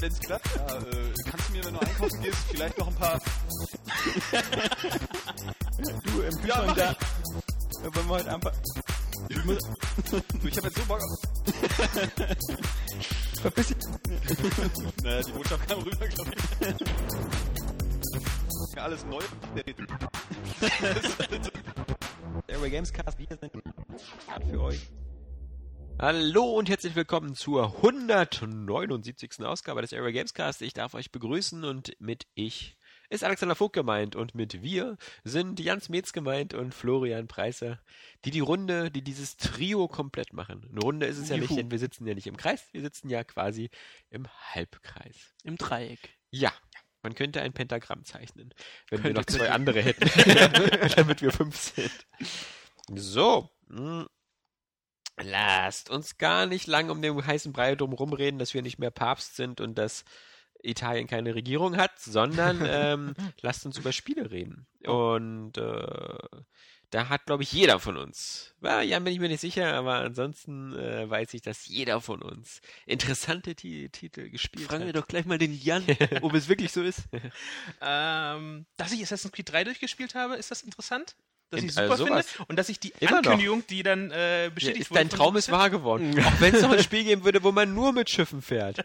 Wenn's klappt, ja, äh, kannst du mir, wenn du einkaufen gehst, vielleicht noch ein paar... du, im Kühlschrank ja, da... Da wollen wir heute einfach... Ich, muss, du, ich hab jetzt so Bock auf... Verpiss dich. naja, die Botschaft kam rüber, glaube ich. Alles neu. Airway Gamescast, wir sind für euch. Hallo und herzlich willkommen zur 179. Ausgabe des Airway Gamescast. Ich darf euch begrüßen und mit ich ist Alexander Vogt gemeint und mit wir sind Jans Metz gemeint und Florian Preiser, die die Runde, die dieses Trio komplett machen. Eine Runde ist es ja nicht, denn wir sitzen ja nicht im Kreis, wir sitzen ja quasi im Halbkreis. Im Dreieck. Ja. Man könnte ein Pentagramm zeichnen, wenn könnte wir noch zwei andere hätten, damit wir fünf sind. So, hm. Lasst uns gar nicht lang um den heißen Brei drum rumreden, dass wir nicht mehr Papst sind und dass Italien keine Regierung hat, sondern ähm, lasst uns über Spiele reden. Oh. Und äh, da hat, glaube ich, jeder von uns, ja, Jan bin ich mir nicht sicher, aber ansonsten äh, weiß ich, dass jeder von uns interessante T Titel gespielt Fragen hat. wir doch gleich mal den Jan, ob es wirklich so ist. ähm, dass ich Assassin's Creed 3 durchgespielt habe, ist das interessant? Dass ich super also finde und dass ich die Immer Ankündigung, noch. die dann äh, bestätigt ja, wurde. Dein Traum ist wahr geworden. Auch wenn es noch ein Spiel geben würde, wo man nur mit Schiffen fährt.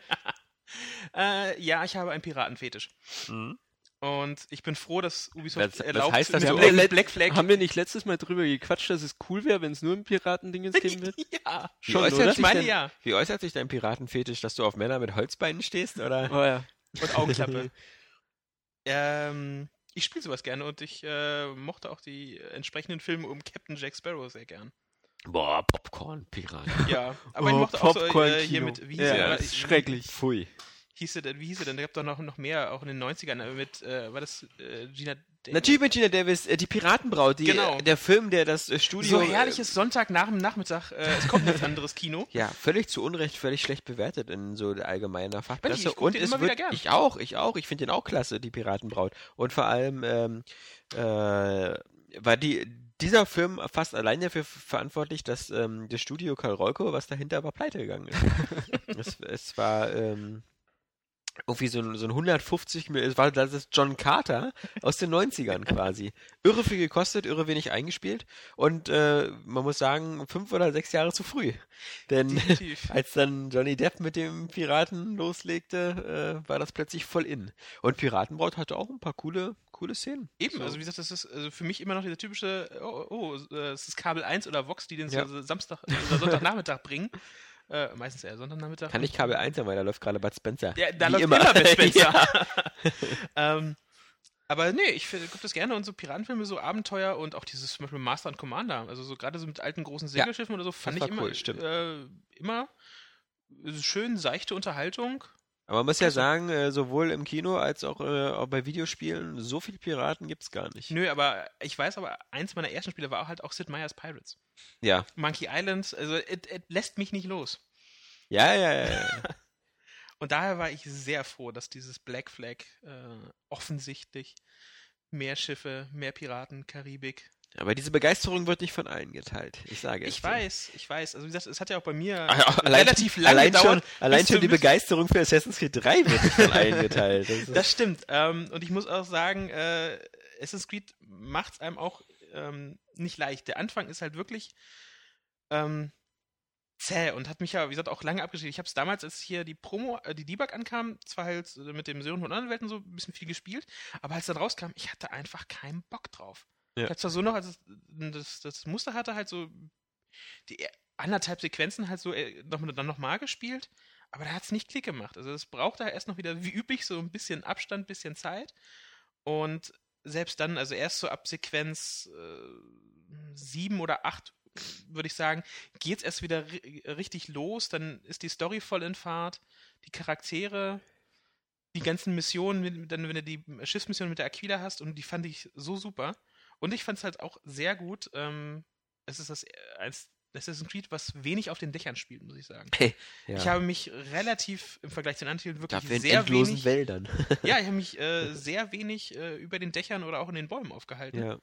äh, ja, ich habe einen Piratenfetisch. Mhm. Und ich bin froh, dass Ubisoft das, erlaubt, das heißt, dass Black, Black Flag haben wir nicht letztes Mal drüber gequatscht, dass es cool wäre, wenn es nur ein Piratending geben wird? ja, schon, wie oder? Ich meine, denn, ja. Wie äußert sich dein Piratenfetisch, dass du auf Männer mit Holzbeinen stehst, oder? Oh ja. Und Augenklappe. ähm, ich spiele sowas gerne und ich äh, mochte auch die entsprechenden Filme um Captain Jack Sparrow sehr gern. Boah, Popcorn-Pirat. Ja, aber oh, ich mochte auch so äh, hier mit, wie hieß ja, er? schrecklich. Pfui hieß er denn, wie hieß er denn? Da gab doch noch, noch mehr, auch in den 90ern, äh, mit, äh, war das äh, Gina Davis? Natürlich mit Gina Davis, äh, die Piratenbraut, die, genau. der Film, der das äh, Studio... So herrliches Sonntag nach dem Nachmittag, äh, es kommt nichts anderes Kino. Ja, völlig zu Unrecht, völlig schlecht bewertet in so allgemeiner Fachpresse. Ich, ich Und es immer wird, ich auch, ich auch, ich finde den auch klasse, die Piratenbraut. Und vor allem, ähm, äh, war die, dieser Film fast allein dafür verantwortlich, dass ähm, das Studio Karl Rolko, was dahinter war, pleite gegangen ist. es, es war ähm, irgendwie so ein, so ein 150, es war das ist John Carter aus den 90ern quasi. Irre viel gekostet, irre wenig eingespielt und äh, man muss sagen, fünf oder sechs Jahre zu früh. Denn Definitiv. als dann Johnny Depp mit dem Piraten loslegte, äh, war das plötzlich voll in. Und Piratenbraut hatte auch ein paar coole, coole Szenen. Eben, so. also wie gesagt, das ist also für mich immer noch dieser typische, oh, oh, äh, es ist Kabel 1 oder Vox, die den ja. Samstag oder Sonntagnachmittag bringen. Äh, meistens eher Sonntagnachmittag. Kann ich Kabel 1 sein, weil da läuft gerade Bud Spencer. Ja, da Wie läuft immer, immer Bud Spencer. ähm, aber nee, ich gucke das gerne und so Piratenfilme, so Abenteuer und auch dieses zum Beispiel Master and Commander, also so gerade so mit alten großen Segelschiffen ja, oder so, fand ich immer, cool, äh, immer schön seichte Unterhaltung. Aber man muss ja sagen, äh, sowohl im Kino als auch, äh, auch bei Videospielen, so viele Piraten gibt es gar nicht. Nö, aber ich weiß aber, eins meiner ersten Spiele war halt auch Sid Meier's Pirates. Ja. Monkey Island, also es lässt mich nicht los. Ja, ja, ja. ja. Und daher war ich sehr froh, dass dieses Black Flag äh, offensichtlich mehr Schiffe, mehr Piraten, Karibik, aber diese Begeisterung wird nicht von allen geteilt. Ich sage es. Ich weiß, ich weiß. Also wie gesagt, es hat ja auch bei mir Ach, allein, relativ lange allein gedauert. Schon, allein schon die Begeisterung für Assassin's Creed 3 wird nicht von allen geteilt. Das, das stimmt. Ähm, und ich muss auch sagen, äh, Assassin's Creed macht es einem auch ähm, nicht leicht. Der Anfang ist halt wirklich ähm, zäh und hat mich ja, wie gesagt, auch lange abgeschrieben. Ich habe es damals, als hier die Promo, äh, die Debug ankam, zwar halt mit dem Sören von anderen Welten so ein bisschen viel gespielt, aber als dann rauskam, ich hatte einfach keinen Bock drauf. Ja. Hatte zwar so noch, als es, das, das Muster hatte, halt so die anderthalb Sequenzen halt so äh, noch, dann nochmal gespielt, aber da hat es nicht Klick gemacht. Also es brauchte halt erst noch wieder, wie üblich, so ein bisschen Abstand, ein bisschen Zeit. Und selbst dann, also erst so ab Sequenz äh, sieben oder acht, würde ich sagen, geht es erst wieder richtig los, dann ist die Story voll in Fahrt, die Charaktere die ganzen Missionen, wenn du die Schiffsmission mit der Aquila hast und die fand ich so super. Und ich fand es halt auch sehr gut. Ähm, es ist das äh, eins Assassin's Creed, was wenig auf den Dächern spielt, muss ich sagen. ja. Ich habe mich relativ im Vergleich zu den anderen wirklich Dafür in sehr endlosen wenig. Wäldern. Ja, ich habe mich äh, sehr wenig äh, über den Dächern oder auch in den Bäumen aufgehalten. ja.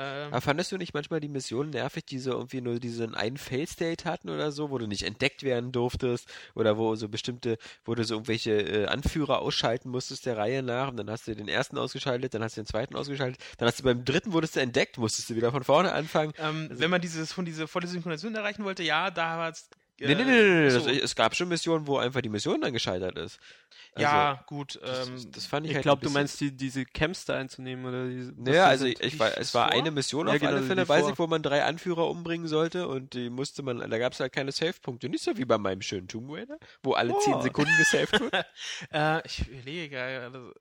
Ähm, Aber fandest du nicht manchmal die Missionen nervig, die so irgendwie nur diesen einen Fail-State hatten oder so, wo du nicht entdeckt werden durftest oder wo so bestimmte, wo du so irgendwelche äh, Anführer ausschalten musstest der Reihe nach und dann hast du den ersten ausgeschaltet, dann hast du den zweiten ausgeschaltet, dann hast du beim dritten wurdest du entdeckt, musstest du wieder von vorne anfangen. ähm, also- wenn man dieses von diese volle Synchronisation erreichen wollte, ja, da war es. Äh, nee, nee, nee, nee, nee. so. Das, es gab schon Missionen, wo einfach die Mission dann gescheitert ist. Also, ja, gut. das, Ähm, das fand ich, Ich halt glaube, du meinst die, diese Camps da einzunehmen oder diese. Naja, also ich, ich war, es war vor? eine Mission Ja, auf genau, alle Fälle, weiß vor. ich, wo man drei Anführer umbringen sollte und die musste man, da gab es halt keine Save-Punkte. Nicht so wie bei meinem schönen Tomb Raider, wo alle Oh. zehn Sekunden gesaved wird. Äh, ich überlege gerade.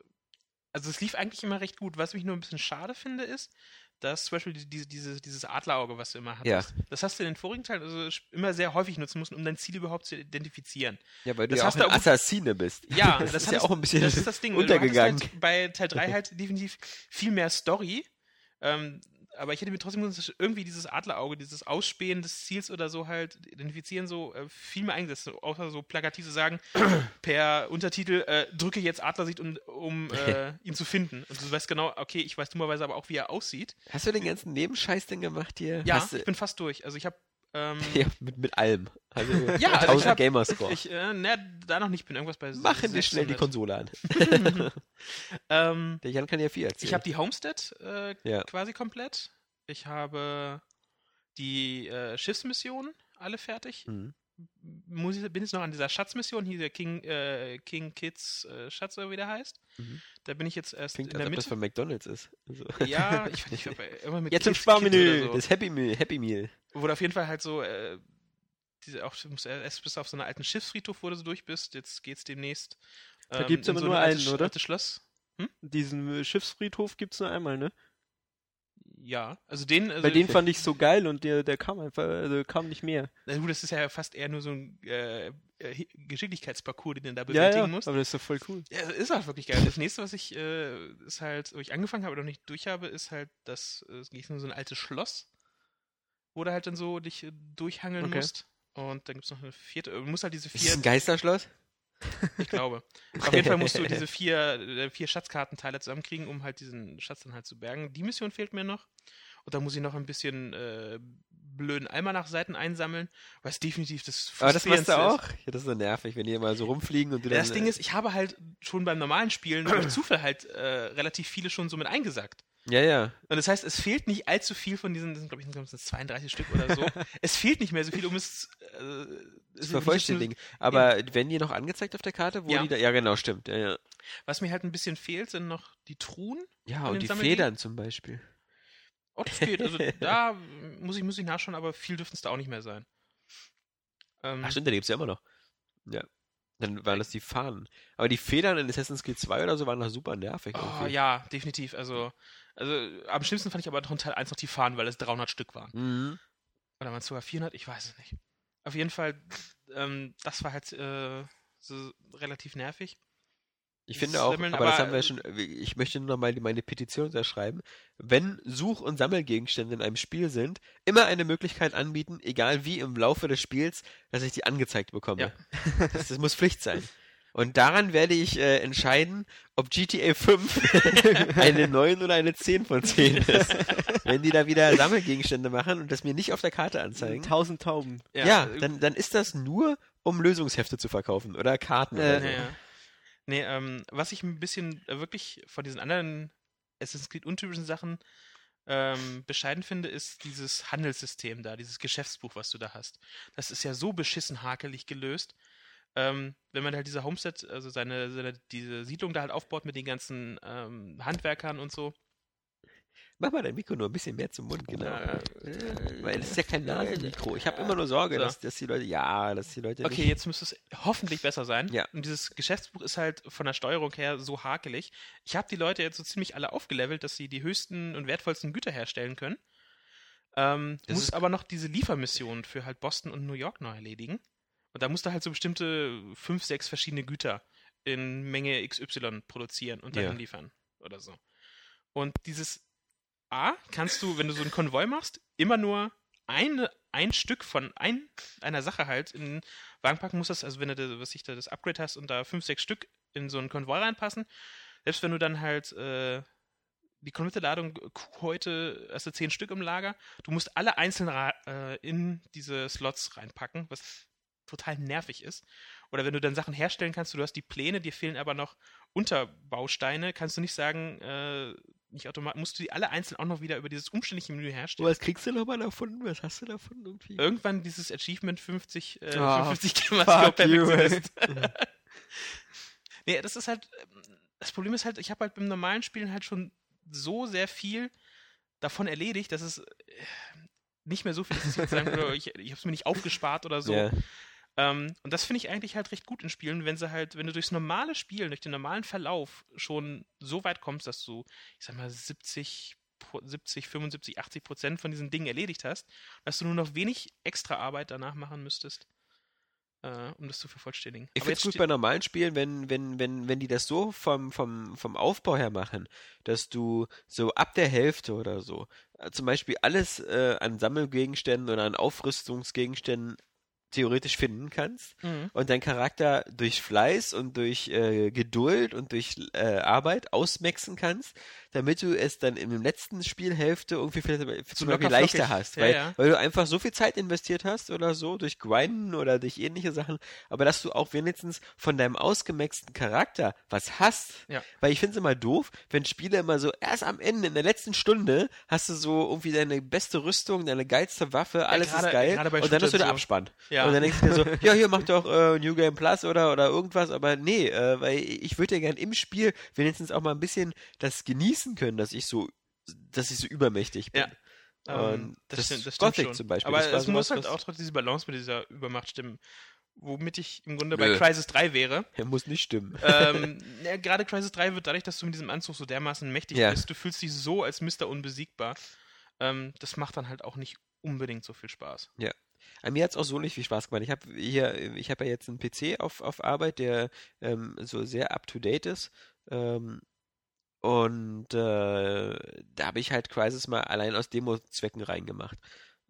Also es lief eigentlich immer recht gut. Was mich nur ein bisschen schade finde, ist, dass zum Beispiel die- diese, diese, dieses Adlerauge, was du immer hattest, das hast du in den vorigen Teilen also immer sehr häufig nutzen müssen, um dein Ziel überhaupt zu identifizieren. Ja, weil du Das ja auch du ein Assassine bist. Ja, das, das, ist ja auch ein bisschen das ist das Ding. untergegangen. Du hattest halt bei Teil 3 halt definitiv viel mehr Story. Ähm, aber ich hätte mir trotzdem gewünscht, irgendwie dieses Adlerauge, dieses Ausspähen des Ziels oder so halt identifizieren, so äh, viel mehr eingesetzt. Außer so plakativ zu sagen, per Untertitel, äh, drücke jetzt Adlersicht, um, um äh, ihn zu finden. Und du weißt genau, okay, ich weiß dummerweise aber auch, wie er aussieht. Hast du den ganzen Nebenscheiß denn gemacht hier? Ja, du, ich bin fast durch. Also ich habe ähm, ja mit, mit allem. Also Ja, also ich 1000 hab- Gamerscore. ich, äh, ne, da noch nicht, bin irgendwas bei Machen dir schnell die 600. Konsole an. Ähm, Der Jan kann ja viel erzählen. Ich habe die Homestead äh, Ja. quasi komplett. Ich habe die äh, Schiffsmissionen alle fertig. Mhm. Muss ich, bin jetzt noch an dieser Schatzmission, hier der King, äh, King Kids äh, Schatz oder wie der heißt. Mhm. Da bin ich jetzt erst Klingt, in als der ob das Mitte. von McDonalds ist. Also. Ja, ich weiß nicht, ob er immer mit Jetzt im Kids, Sparmenü, Kids oder so. das Happy Meal, Happy Meal. Wurde auf jeden Fall halt so, äh, diese, auch, erst bis auf so einen alten Schiffsfriedhof, wo du so durch bist. Jetzt geht's demnächst. Da ähm, gibt's in aber so nur einen, oder? altes Schloss. Diesen äh, Schiffsfriedhof gibt's nur einmal, ne? Ja, also den. Also Bei den fand ich so geil und der, der kam einfach, also kam nicht mehr. Na gut, das ist ja fast eher nur so ein äh, äh, Geschicklichkeitsparcours, den du da Ja, bewältigen ja, musst. aber das ist doch voll cool. Ja, ist halt wirklich geil. Das nächste, was ich äh, ist halt, wo ich angefangen habe oder noch nicht durch habe, ist halt das, äh, es nur so ein altes Schloss, wo du halt dann so dich äh, durchhangeln Okay. musst. Und dann gibt's noch eine vierte, du musst halt diese Ist das vier, ein Geisterschloss? Ich glaube. Auf jeden Fall musst du diese vier, äh, vier Schatzkartenteile zusammenkriegen, um halt diesen Schatz dann halt zu bergen. Die Mission fehlt mir noch. Und da muss ich noch ein bisschen äh, blöden Almanach-Seiten einsammeln, was definitiv das Aber das machst du auch? Ja, das ist so nervig, wenn die immer so rumfliegen und du dann... Das Ding ist, ich habe halt schon beim normalen Spielen durch Zufall halt äh, relativ viele schon so mit eingesackt. Ja, ja. Und das heißt, es fehlt nicht allzu viel von diesen, das sind, glaube ich, sind 32 Stück oder so. es fehlt nicht mehr so viel, um es äh, es- vervollständigen. Aber werden die noch angezeigt auf der Karte? Wo Ja. die da, ja, genau, stimmt. Ja, ja. Was mir halt ein bisschen fehlt, sind noch die Truhen. ja und die? Federn zum Beispiel. Oh, das geht. Also da muss ich, muss ich nachschauen, aber viel dürften es da auch nicht mehr sein. Ähm, Ach stimmt, da gibt's ja immer noch. Ja. Dann waren das die Fahnen. Aber die Federn in Assassin's Creed 2 oder so waren noch super nervig. oh, irgendwie. ja, definitiv. Also, also am schlimmsten fand ich aber noch in Teil 1 noch die Fahnen, weil es 300 Stück waren. Mhm. Oder waren es sogar 400? Ich weiß es nicht. Auf jeden Fall, ähm, das war halt äh, so relativ nervig. Ich Das finde auch, Sammeln, aber, das aber- haben wir schon, ich möchte nur noch mal meine Petition unterschreiben. Wenn Such- und Sammelgegenstände in einem Spiel sind, immer eine Möglichkeit anbieten, egal wie im Laufe des Spiels, dass ich die angezeigt bekomme. Ja. Das, das muss Pflicht sein. Und daran werde ich äh, entscheiden, ob GTA 5 eine 9 oder eine 10 von 10 ist. Wenn die da wieder Sammelgegenstände machen und das mir nicht auf der Karte anzeigen. Tausend Tauben. Ja, äh, dann, dann ist das nur, um Lösungshefte zu verkaufen oder Karten Äh, oder so. Ja, ja. Nee, ähm, was ich ein bisschen äh, wirklich von diesen anderen Assassin's Creed untypischen Sachen ähm, bescheiden finde, ist dieses Handelssystem da, dieses Geschäftsbuch, was du da hast. Das ist ja so beschissen hakelig gelöst. Ähm, wenn man halt diese Homestead, also seine, seine, diese Siedlung da halt aufbaut mit den ganzen ähm, Handwerkern und so. Mach mal dein Mikro nur ein bisschen mehr zum Mund, genau. Äh, Weil es ist ja kein Nasenmikro. Ich habe immer nur Sorge, So. dass, dass die Leute, ja, dass die Leute Okay, jetzt müsste es hoffentlich besser sein. Ja. Und dieses Geschäftsbuch ist halt von der Steuerung her so hakelig. Ich habe die Leute jetzt so ziemlich alle aufgelevelt, dass sie die höchsten und wertvollsten Güter herstellen können. Ähm, muss aber noch diese Liefermission für halt Boston und New York noch erledigen. Und da musst du halt so bestimmte fünf, sechs verschiedene Güter in Menge XY produzieren und dahin Ja. liefern oder so. Und dieses A kannst du, wenn du so einen Konvoi machst, immer nur eine, ein Stück von ein, einer Sache halt in den Wagen packen musst. Das, also wenn du was ich da das Upgrade hast und da fünf, sechs Stück in so einen Konvoi reinpassen, selbst wenn du dann halt äh, die komplette Ladung Kuh heute hast du zehn Stück im Lager, du musst alle einzeln äh, in diese Slots reinpacken, was total nervig ist. Oder wenn du dann Sachen herstellen kannst, du hast die Pläne, dir fehlen aber noch Unterbausteine, kannst du nicht sagen, äh, nicht automatisch, musst du die alle einzeln auch noch wieder über dieses umständliche Menü herstellen. Was kriegst du nochmal davon? Was hast du davon irgendwie? Irgendwann dieses Achievement 50, äh, 55 Kilometer fuck you, Perfektionist. nee, das ist halt, das Problem ist halt, ich habe halt beim normalen Spielen halt schon so sehr viel davon erledigt, dass es äh, nicht mehr so viel ist, ich ich, habe es mir nicht aufgespart oder so. Ja. Ähm, und das finde ich eigentlich halt recht gut in Spielen, wenn sie halt, wenn du durchs normale Spielen, durch den normalen Verlauf schon so weit kommst, dass du, ich sag mal, 70, Pro- 70, 75, 80 Prozent von diesen Dingen erledigt hast, dass du nur noch wenig extra Arbeit danach machen müsstest, äh, um das zu vervollständigen. Ich finde es gut bei normalen Spielen, wenn, wenn, wenn, wenn die das so vom, vom, vom Aufbau her machen, dass du so ab der Hälfte oder so, äh, zum Beispiel alles äh, an Sammelgegenständen oder an Aufrüstungsgegenständen theoretisch finden kannst Mhm. und dein Charakter durch Fleiß und durch äh, Geduld und durch äh, Arbeit ausmaxen kannst, damit du es dann in der letzten Spielhälfte irgendwie vielleicht zum Beispiel leichter flockig. hast, Ja, weil, ja. weil du einfach so viel Zeit investiert hast oder so, durch Grinden oder durch ähnliche Sachen, aber dass du auch wenigstens von deinem ausgemaxten Charakter was hast. Ja. Weil ich finde es immer doof, wenn Spiele immer so erst am Ende, in der letzten Stunde, hast du so irgendwie deine beste Rüstung, deine geilste Waffe, alles gerade- ist geil und dann Shootern wieder so. Abspann. Ja. Und dann denkst du dir so, ja, hier mach doch äh, New Game Plus oder, oder irgendwas, aber nee, äh, weil ich würde ja gern im Spiel wenigstens auch mal ein bisschen das genießen können, dass ich so, dass ich so übermächtig bin. Ja. Und Ähm, das stimmt, das Gothic stimmt schon. zum Beispiel, Aber das es muss halt auch trotzdem diese Balance mit dieser Übermacht stimmen. Womit ich im Grunde Nö. bei Crisis 3 wäre. Ja, muss nicht stimmen. ähm, ja, gerade Crisis 3 wird dadurch, dass du mit diesem Anzug so dermaßen mächtig Ja. bist, du fühlst dich so als Mr. Unbesiegbar. Ähm, das macht dann halt auch nicht unbedingt so viel Spaß. An mir hat es auch so nicht viel Spaß gemacht. Ich habe hier, ich habe ja jetzt einen PC auf, auf Arbeit, der ähm, so sehr up to date ist. Ähm, und äh, da habe ich halt Crisis mal allein aus Demo-Zwecken reingemacht.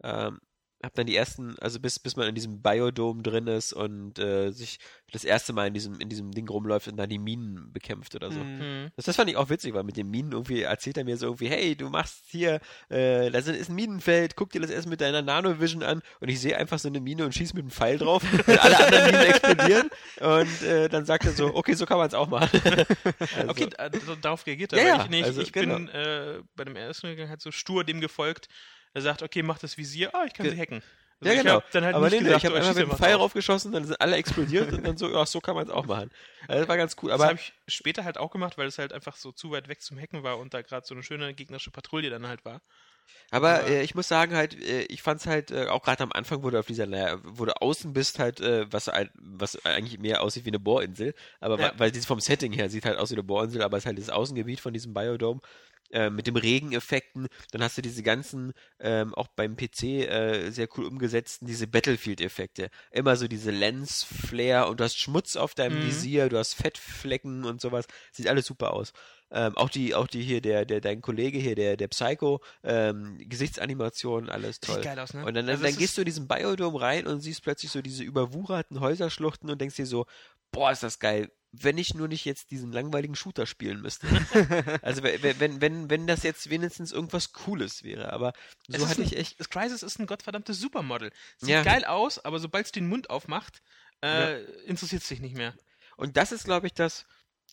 Ähm, hab dann die ersten, also bis, bis man in diesem Biodome drin ist und äh, sich das erste Mal in diesem, in diesem Ding rumläuft und dann die Minen bekämpft oder so. Mhm. Hm. Das, das fand ich auch witzig, weil mit den Minen irgendwie erzählt er mir so irgendwie, hey, du machst hier, äh, da sind, ist ein Minenfeld, guck dir das erst mit deiner Nanovision an und ich sehe einfach so eine Mine und schieß mit einem Pfeil drauf und alle anderen Minen explodieren und äh, dann sagt er so, okay, so kann man es auch machen. also, Okay, darauf reagiert er. Ja, ich nicht, also, ich genau. bin äh, bei dem ersten Gang halt so stur dem gefolgt. Er sagt, okay, mach das Visier. Ah, ich kann Ge- sie hacken. ja, ich genau. halt Aber nicht nee, nee, gesagt, ich habe einfach schieß mit einfach Pfeil raufgeschossen, dann sind alle explodiert und dann so, ja, so kann man es auch machen. Also, das war ganz cool. Das Aber habe ich später halt auch gemacht, weil es halt einfach so zu weit weg zum Hacken war und da gerade so eine schöne gegnerische Patrouille dann halt war. Aber äh, ich muss sagen halt, äh, ich fand's halt äh, auch gerade am Anfang, wo du auf dieser, naja, wo du außen bist halt, äh, was was eigentlich mehr aussieht wie eine Bohrinsel, aber Ja. weil dieses vom Setting her sieht halt aus wie eine Bohrinsel, aber es ist halt das Außengebiet von diesem Biodome. Äh, mit dem Regeneffekten, dann hast du diese ganzen, ähm, auch beim PC äh, sehr cool umgesetzten, diese Battlefield-Effekte. Immer so diese Lens-Flare und du hast Schmutz auf deinem Mhm. Visier, du hast Fettflecken und sowas. Sieht alles super aus. Ähm, auch die, auch die hier, der, der, dein Kollege hier, der, der Psycho, ähm, Gesichtsanimation, alles toll. Sieht geil aus, ne? Und dann, Also dann gehst du in diesen Biodome rein und siehst plötzlich so diese überwucherten Häuserschluchten und denkst dir so, boah, ist das geil. Wenn ich nur nicht jetzt diesen langweiligen Shooter spielen müsste. also wenn, wenn, wenn, wenn das jetzt wenigstens irgendwas Cooles wäre. Aber so hatte ein, ich echt. Das Crisis ist ein gottverdammtes Supermodel. Sieht Ja. geil aus, aber sobald es den Mund aufmacht, äh, interessiert es dich nicht mehr. Und das ist, glaube ich, das,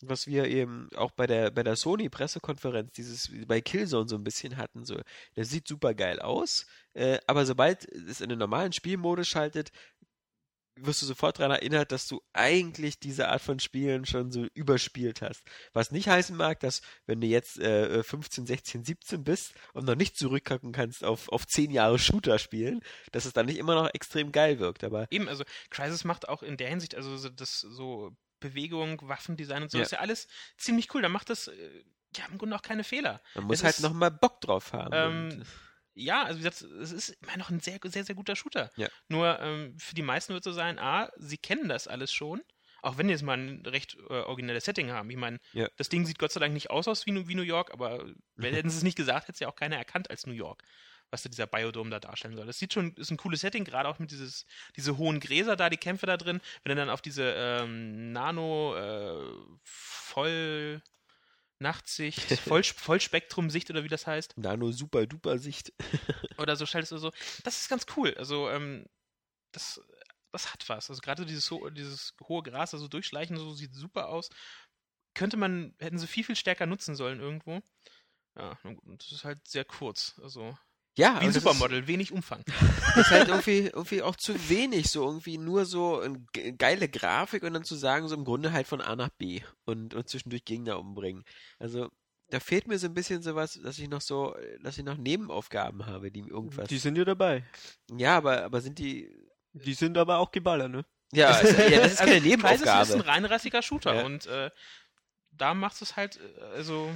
was wir eben auch bei der, bei der Sony-Pressekonferenz, dieses bei Killzone so ein bisschen hatten. So, das sieht super geil aus, äh, aber sobald es in den normalen Spielmodus schaltet, wirst du sofort daran erinnert, dass du eigentlich diese Art von Spielen schon so überspielt hast. Was nicht heißen mag, dass wenn du jetzt äh, 15, 16, 17 bist und noch nicht zurückgucken kannst auf, auf 10 Jahre Shooter spielen, dass es dann nicht immer noch extrem geil wirkt. Aber Eben, also Crisis macht auch in der Hinsicht, also so das so Bewegung, Waffendesign und so, Ja. ist ja alles ziemlich cool. Da macht das äh, ja im Grunde auch keine Fehler. man muss Es halt ist, noch mal Bock drauf haben. ähm, und, Ja, also wie gesagt, es ist immer noch ein sehr, sehr, sehr guter Shooter. Ja. Nur ähm, für die meisten wird so sein, A, sie kennen das alles schon. auch wenn die jetzt mal ein recht äh, originelles Setting haben. Ich meine, Ja. das Ding sieht Gott sei Dank nicht aus, aus wie, New- wie New York, aber wenn hätten sie es nicht gesagt, hätte es ja auch keiner erkannt als New York, was da dieser Biodome da darstellen soll. Das sieht schon, ist ein cooles Setting, gerade auch mit dieses, diese hohen Gräser da, die Kämpfe da drin. Wenn du dann auf diese ähm, Nano äh, voll Nachtsicht, Voll, Vollspektrum-Sicht oder wie das heißt, Nano super duper Sicht. oder so schaltest du so. Das ist ganz cool. Also, ähm, das, das hat was. Also gerade dieses, dieses hohe Gras, also durchschleichen, so sieht super aus. Könnte man, hätten sie viel, viel stärker nutzen sollen irgendwo. Ja, und das ist halt sehr kurz. Also, Ja, wie ein das Supermodel, wenig Umfang. Ist, ist halt irgendwie, irgendwie auch zu wenig, so irgendwie nur so geile Grafik und dann zu sagen, so im Grunde halt von A nach B und, und zwischendurch Gegner umbringen. Also, da fehlt mir so ein bisschen sowas, dass ich noch so, dass ich noch Nebenaufgaben habe, die irgendwas. Die sind ja dabei. ja, aber, aber sind die. Die sind aber auch geballert, ne? Ja, also, ja das ist keine Also, Crysis ist ein Nebenaufgabe. reinrassiger Shooter Ja. und äh, da macht es halt, äh, also.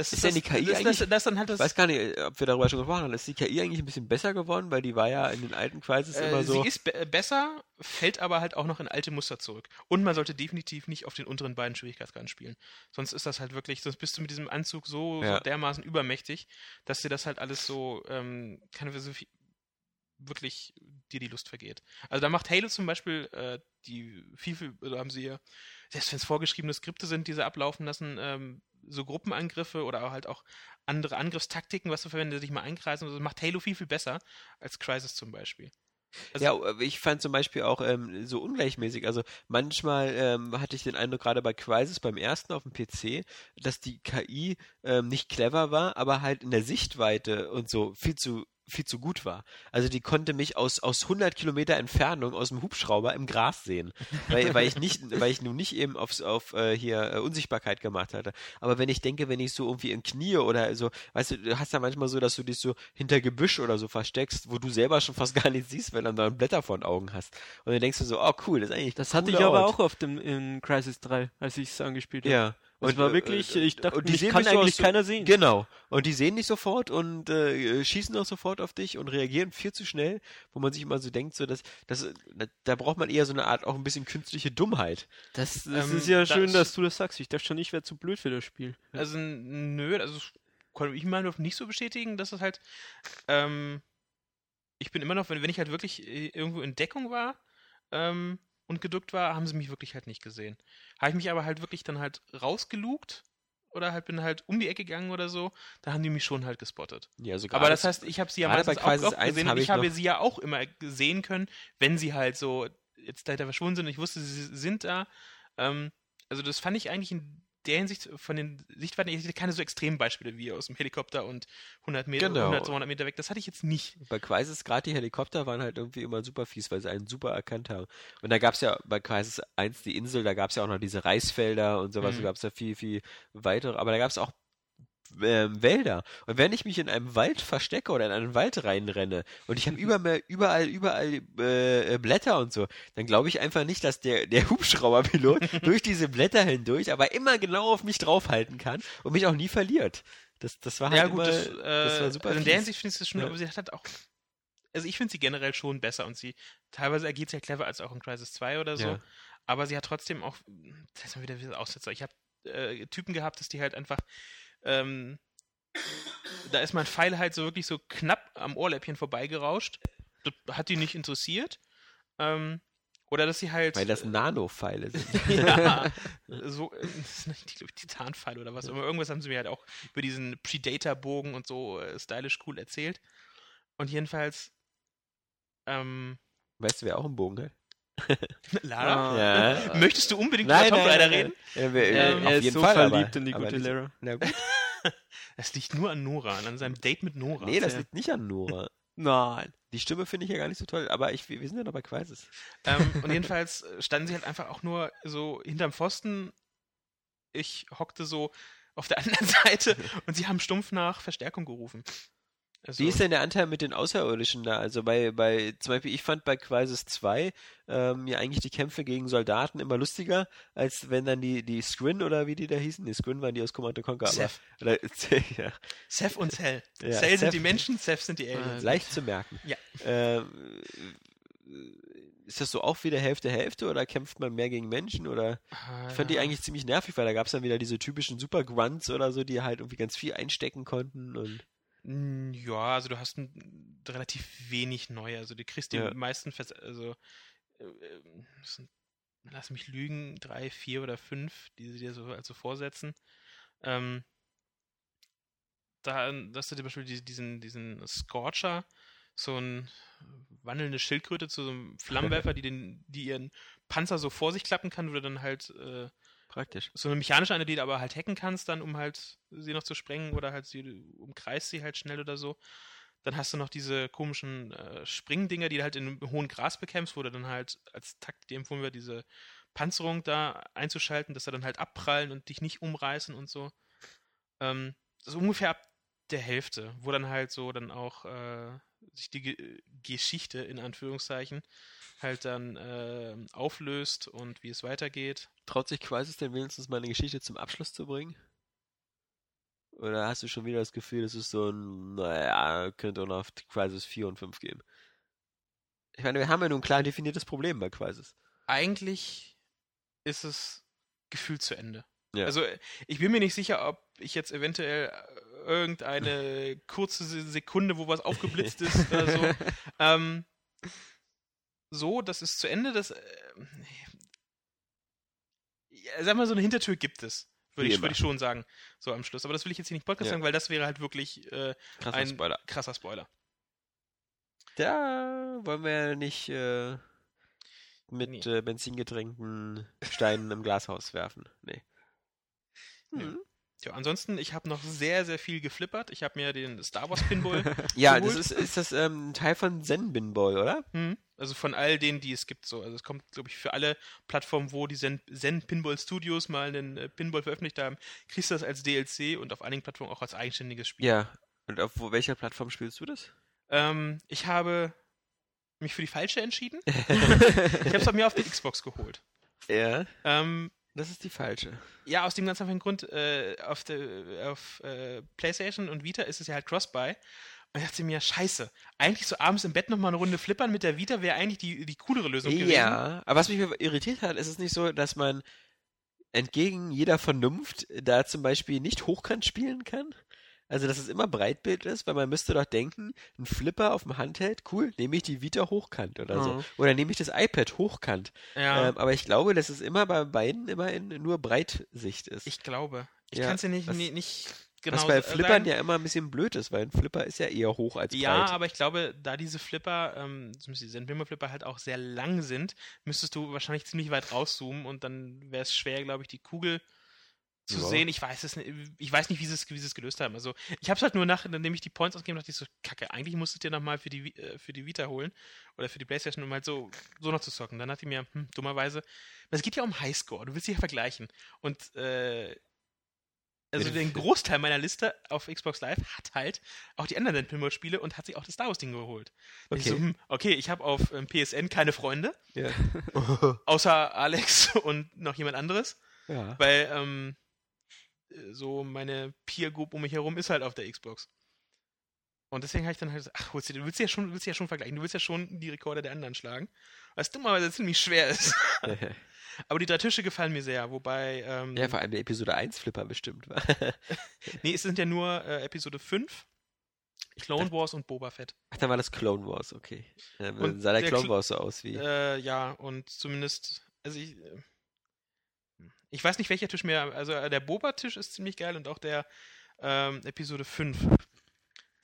Das Ist denn die das, KI das, das, eigentlich- das dann halt Ich das, weiß gar nicht, ob wir darüber schon gesprochen haben. Ist die KI eigentlich ein bisschen besser geworden, weil die war ja in den alten Crisis Äh, immer so. Sie ist be besser, fällt aber halt auch noch in alte Muster zurück. Und man sollte definitiv nicht auf den unteren beiden Schwierigkeitsgraden spielen. Sonst ist das halt wirklich, sonst bist du mit diesem Anzug so, Ja. so dermaßen übermächtig, dass dir das halt alles so, ähm, keine so viel, wirklich dir die Lust vergeht. Also da macht Halo zum Beispiel äh, die viel, viel, oder haben sie ja, selbst wenn es vorgeschriebene Skripte sind, die sie ablaufen lassen, ähm, so Gruppenangriffe oder halt auch andere Angriffstaktiken, was du verwendest, dich mal einkreisen, und so, das macht Halo viel, viel besser als Crisis zum Beispiel. Also- ja, aber ich fand zum Beispiel auch ähm, so ungleichmäßig. Also manchmal ähm, hatte ich den Eindruck, gerade bei Crisis beim ersten auf dem PC, dass die KI ähm, nicht clever war, aber halt in der Sichtweite und so viel zu viel zu gut war. Also die konnte mich aus, aus 100 Kilometer Entfernung aus dem Hubschrauber im Gras sehen, weil, weil ich nicht, weil ich nun nicht eben aufs, auf äh, hier äh, Unsichtbarkeit gemacht hatte. Aber wenn ich denke, wenn ich so irgendwie in Knie oder so, weißt du, du hast ja manchmal so, dass du dich so hinter Gebüsch oder so versteckst, wo du selber schon fast gar nichts siehst, wenn du dann Blätter vor den Augen hast. Und dann denkst du so, oh cool, das ist eigentlich Das hatte ich aber Ort. auch auf dem in Crisis 3, als ich es angespielt habe. Ja. Das war wirklich, ich dachte, und die mich sehen kann eigentlich so- keiner sehen. Genau. Und die sehen dich sofort und äh, schießen auch sofort auf dich und reagieren viel zu schnell, wo man sich immer so denkt, so dass, dass da, braucht man eher so eine Art auch ein bisschen künstliche Dummheit. Das, das Ähm, ist ja das- schön, dass du das sagst. Ich dachte schon, ich wäre zu blöd für das Spiel. Also nö, also das konnte ich meinen nicht so bestätigen, dass es halt, ähm, ich bin immer noch, wenn, wenn ich halt wirklich äh, irgendwo in Deckung war ähm, und gedückt war, haben sie mich wirklich halt nicht gesehen. Habe ich mich aber halt wirklich dann halt rausgelugt oder halt bin halt um die Ecke gegangen oder so, da haben die mich schon halt gespottet. Ja, so Aber das heißt, ich habe sie ja meistens auch, auch 1 gesehen habe und ich ich habe sie ja auch immer sehen können, wenn sie halt so jetzt dahinter verschwunden sind und ich wusste, sie sind da. Ähm, also das fand ich eigentlich in der Hinsicht von den Sichtweiten, ich hatte keine so extremen Beispiele wie aus dem Helikopter und 100 Meter, Genau. 100, 200 Meter weg. Das hatte ich jetzt nicht. Bei Crisis gerade die Helikopter waren halt irgendwie immer super fies, weil sie einen super erkannt haben. Und da gab es ja bei Crisis 1 die Insel, da gab es ja auch noch diese Reisfelder und sowas, Mhm. da gab es ja viel, viel weitere, aber da gab es auch ähm, Wälder. Und wenn ich mich in einem Wald verstecke oder in einen Wald reinrenne und ich habe überall, überall, überall äh, Blätter und so, dann glaube ich einfach nicht, dass der, der Hubschrauberpilot durch diese Blätter hindurch aber immer genau auf mich draufhalten kann und mich auch nie verliert. Das, das war halt ja gut, immer, das, äh, das war super also in der. Hinsicht finde ich das schon, Ja. aber sie hat halt auch, also ich finde sie generell schon besser und sie, teilweise agiert sie ja clever als auch in Crisis 2 oder so, Ja. aber sie hat trotzdem auch, das ist mal wieder wieder Aussetzer, ich habe äh, Typen gehabt, dass die halt einfach, ähm, da ist mein Pfeil halt so wirklich so knapp am Ohrläppchen vorbeigerauscht, das hat die nicht interessiert, ähm, oder dass sie halt Weil das Nano-Pfeile sind. ja, so, äh, das nicht, glaube ich, Titanpfeil oder was. Aber irgendwas haben sie mir halt auch über diesen Predator-Bogen und so äh, stylisch cool erzählt. Und jedenfalls, ähm, Weißt du, wer auch einen Bogen hat? Lara, Ja. möchtest du unbedingt über Tomb Raider reden? Ja, wir, Ähm, äh, er auf ist jeden so Fall, verliebt aber, in die gute nicht- Lara. Na gut. Das liegt nur an Nora, an seinem Date mit Nora. Nee, das Ja. liegt nicht an Nora. Nein. Die Stimme finde ich ja gar nicht so toll, aber ich, wir sind ja noch bei Crisis. ähm, und jedenfalls standen sie halt einfach auch nur so hinterm Pfosten. Ich hockte so auf der anderen Seite und sie haben stumpf nach Verstärkung gerufen. Also, Wie ist denn der Anteil mit den Außerirdischen da? Also bei, bei, zum Beispiel, ich fand bei Crisis 2 ähm, ja eigentlich die Kämpfe gegen Soldaten immer lustiger, als wenn dann die, die Squin oder wie die da hießen. Die Squin waren die aus Command Conquer, aber Seth. oder, ja, Seth und Cell. Ja, Cell sind die Menschen, Seth sind die Aliens. leicht zu merken. Ja. Ähm, ist das so auch wieder Hälfte Hälfte oder kämpft man mehr gegen Menschen oder ich fand die Ah, eigentlich ziemlich nervig, weil da gab es dann wieder diese typischen Super Grunts oder so, die halt irgendwie ganz viel einstecken konnten und Ja, also du hast ein, relativ wenig neu. Also du kriegst die Ja. meisten, Vers also äh, äh, das sind, lass mich lügen, drei, vier oder fünf, die sie dir so also vorsetzen. Ähm, da hast du zum Beispiel die- diesen, diesen Scorcher, so ein wandelnde Schildkröte zu so einem Flammenwerfer, die den, die ihren Panzer so vor sich klappen kann, wo du dann halt äh, praktisch. so eine mechanische eine, die du aber halt hacken kannst, dann um halt sie noch zu sprengen oder halt sie umkreist sie halt schnell oder so. Dann hast du noch diese komischen äh, Springdinger, die du halt in hohem Gras bekämpfst, wo du dann halt als Takt dir empfohlen wird, diese Panzerung da einzuschalten, dass sie dann halt abprallen und dich nicht umreißen und so. Ähm, so ungefähr ab der Hälfte, wo dann halt so dann auch äh, sich die Ge Geschichte in Anführungszeichen halt dann äh, auflöst und wie es weitergeht. Traut sich Crisis denn wenigstens mal eine Geschichte zum Abschluss zu bringen? Oder hast du schon wieder das Gefühl, es ist so ein, naja, könnte auch noch Crisis 4 und 5 geben? Ich meine, wir haben ja nun ein klar definiertes Problem bei Crisis. eigentlich ist es gefühlt zu Ende. Ja. Also ich bin mir nicht sicher, ob ich jetzt eventuell äh, irgendeine kurze Se- Sekunde, wo was aufgeblitzt ist oder so. Ähm, so, das ist zu Ende. Das, äh, ja, sag mal, so eine Hintertür gibt es. Würde ich, würde ich schon sagen, so am Schluss. Aber das will ich jetzt hier nicht Podcast Ja. sagen, weil das wäre halt wirklich äh, Krasser ein Spoiler. krasser Spoiler. Da wollen wir ja nicht äh, mit Nee. äh, benzingetränkten Steinen im Glashaus werfen. Nee. Hm. Tja, ansonsten, ich habe noch sehr, sehr viel geflippert. Ich habe mir den Star Wars Pinball Ja, das geholt. ist, ist das ähm, ein Teil von Zen Binball, oder? Mhm. Also von all denen, die es gibt, so. Also es kommt, glaube ich, für alle Plattformen, wo die Zen, Zen Pinball Studios mal einen äh, Pinball veröffentlicht haben, kriegst du das als DLC und auf einigen Plattformen auch als eigenständiges Spiel. Ja. Und auf wo, welcher Plattform spielst du das? Ähm, ich habe mich für die falsche entschieden. ich habe es mir auf der Xbox geholt. ja. Ähm, Das ist die falsche. ja, aus dem ganz einfachen Grund, äh, auf, der, auf äh, PlayStation und Vita ist es ja halt Cross-Buy. Und ich dachte mir, scheiße, eigentlich so abends im Bett nochmal eine Runde flippern mit der Vita wäre eigentlich die, die coolere Lösung gewesen. Ja, aber was mich irritiert hat, ist es nicht so, dass man entgegen jeder Vernunft da zum Beispiel nicht hochkant spielen kann? Also, dass es immer Breitbild ist, weil man müsste doch denken, ein Flipper auf dem Handheld, cool, nehme ich die Vita hochkant oder so. Mhm. Oder nehme ich das iPad hochkant. Ja. Ähm, aber ich glaube, dass es immer bei beiden immer in nur Breitsicht ist. Ich glaube. Ich Ja, kann es dir nicht, was- nie- nicht genau was bei Flippern ja immer ein bisschen blöd ist, weil ein Flipper ist ja eher hoch als Ja, breit. aber ich glaube, da diese Flipper, ähm, zumindest die Sendbimmer-Flipper halt auch sehr lang sind, müsstest du wahrscheinlich ziemlich weit rauszoomen und dann wäre es schwer, glaube ich, die Kugel zu Ja. sehen. Ich weiß es nicht, ich weiß nicht, wie sie es, wie sie es gelöst haben. Also ich habe es halt nur nach, nachdem ich die Points ausgegeben habe, dachte ich so, kacke, eigentlich musstet ihr nochmal für die, äh, für die Vita holen oder für die Playstation, um halt so, so noch zu zocken. Dann dachte ich mir, hm, dummerweise, es geht ja um Highscore, du willst dich ja vergleichen. Und äh, also Mit- den Großteil meiner Liste auf Xbox Live hat halt auch die anderen Pinball-Spiele und hat sich auch das Star Wars-Ding geholt. Und Ich Okay. so, hm, okay, ich habe auf ähm, PSN keine Freunde, Ja. außer Alex und noch jemand anderes, ja. weil ähm, äh, so meine Peer Group um mich herum ist halt auf der Xbox. Und deswegen habe ich dann halt gesagt, ach, du, du willst ja schon, willst ja schon vergleichen, du willst ja schon die Rekorde der anderen schlagen, was dummerweise ziemlich schwer ist. Aber die drei Tische gefallen mir sehr, wobei, ähm, ja, vor allem der Episode 1 Flipper bestimmt war. nee, es sind ja nur äh, Episode 5, Clone Wars und Boba Fett. Ach, dann war das Clone Wars, okay. Dann Und sah der, der Clone Cl- Wars so aus wie. Äh, ja, und zumindest, also ich, äh, ich weiß nicht, welcher Tisch mehr, also äh, der Boba-Tisch ist ziemlich geil und auch der ähm, Episode 5.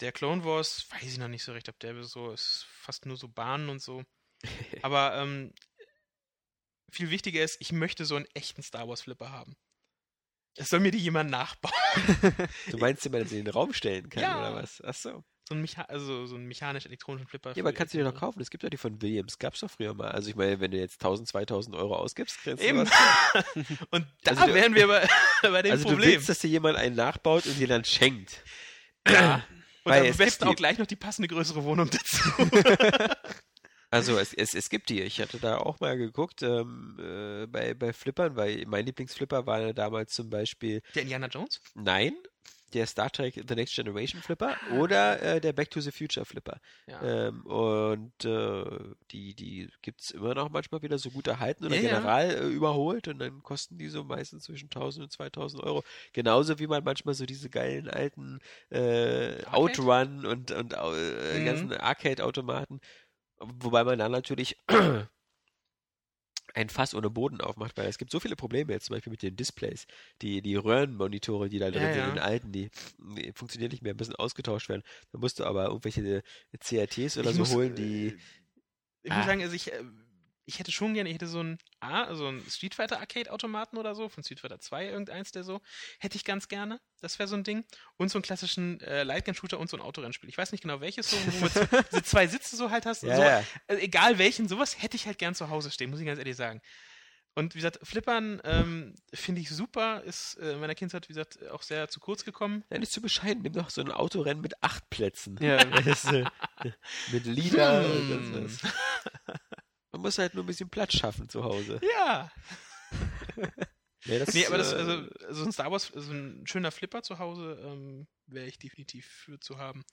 Der Clone Wars, weiß ich noch nicht so recht, ob der so ist, fast nur so Bahnen und so. Aber ähm, viel wichtiger ist, ich möchte so einen echten Star Wars Flipper haben. Es soll mir die jemand nachbauen. Du meinst, den man jetzt in den Raum stellen kann, Ja. oder was? Ach so. So einen, Mecha also so einen mechanisch-elektronischen Flipper. Ja, aber kannst du dir doch kaufen. Es gibt ja die von Williams. Gab's doch früher mal. Also ich meine, wenn du jetzt 1000, 2000 Euro ausgibst, kriegst du Eben. was. Und da Also du- wären wir bei, bei dem Also du Problem. willst, dass dir jemand einen nachbaut und dir dann schenkt. Ja. Und Weil am es besten auch gleich noch die passende größere Wohnung dazu. Also es, es, es gibt die. Ich hatte da auch mal geguckt ähm, äh, bei, bei Flippern, weil mein Lieblingsflipper war ja damals zum Beispiel Der Indiana Jones? Nein, der Star Trek The Next Generation Flipper oder äh, der Back to the Future Flipper. Ja. Ähm, und äh, die, die gibt es immer noch manchmal wieder so gut erhalten oder Ja, ja. general äh, überholt und dann kosten die so meistens zwischen 1000 und 2000 Euro. Genauso wie man manchmal so diese geilen alten äh? Outrun und, und äh, Mhm. ganzen Arcade-Automaten, wobei man dann natürlich ein Fass ohne Boden aufmacht, weil es gibt so viele Probleme jetzt zum Beispiel mit den Displays. Die, die Röhrenmonitore, die da drin Ja, sind, ja. den alten, die, die funktionieren nicht mehr, müssen ausgetauscht werden. Da musst du aber irgendwelche CRTs oder Ich so muss, holen, äh, die. Ich Ah. muss sagen, also ich, äh, ich hätte schon gerne, ich hätte so ein A, so ein Street Fighter Arcade Automaten oder so, von Street Fighter 2, irgendeins der so, hätte ich ganz gerne. Das wäre so ein Ding. Und so einen klassischen äh, Lightgun Shooter und so ein Autorennspiel. Ich weiß nicht genau welches, so, wo du diese zwei Sitze so halt hast. Ja, so, ja. äh, egal welchen, sowas hätte ich halt gern zu Hause stehen, muss ich ganz ehrlich sagen. Und wie gesagt, Flippern ähm, finde ich super, ist äh, in meiner Kindheit, wie gesagt, auch sehr zu kurz gekommen. Ja, nicht zu bescheiden. Nimm doch so ein Autorennen mit acht Plätzen. Ja. Mit Lieder. Hm. und das, das. Man muss halt nur ein bisschen Platz schaffen zu Hause. Ja. Nee, das, Nee, aber das, äh, also, so ein Star Wars, so ein schöner Flipper zu Hause, ähm, wäre ich definitiv für zu haben.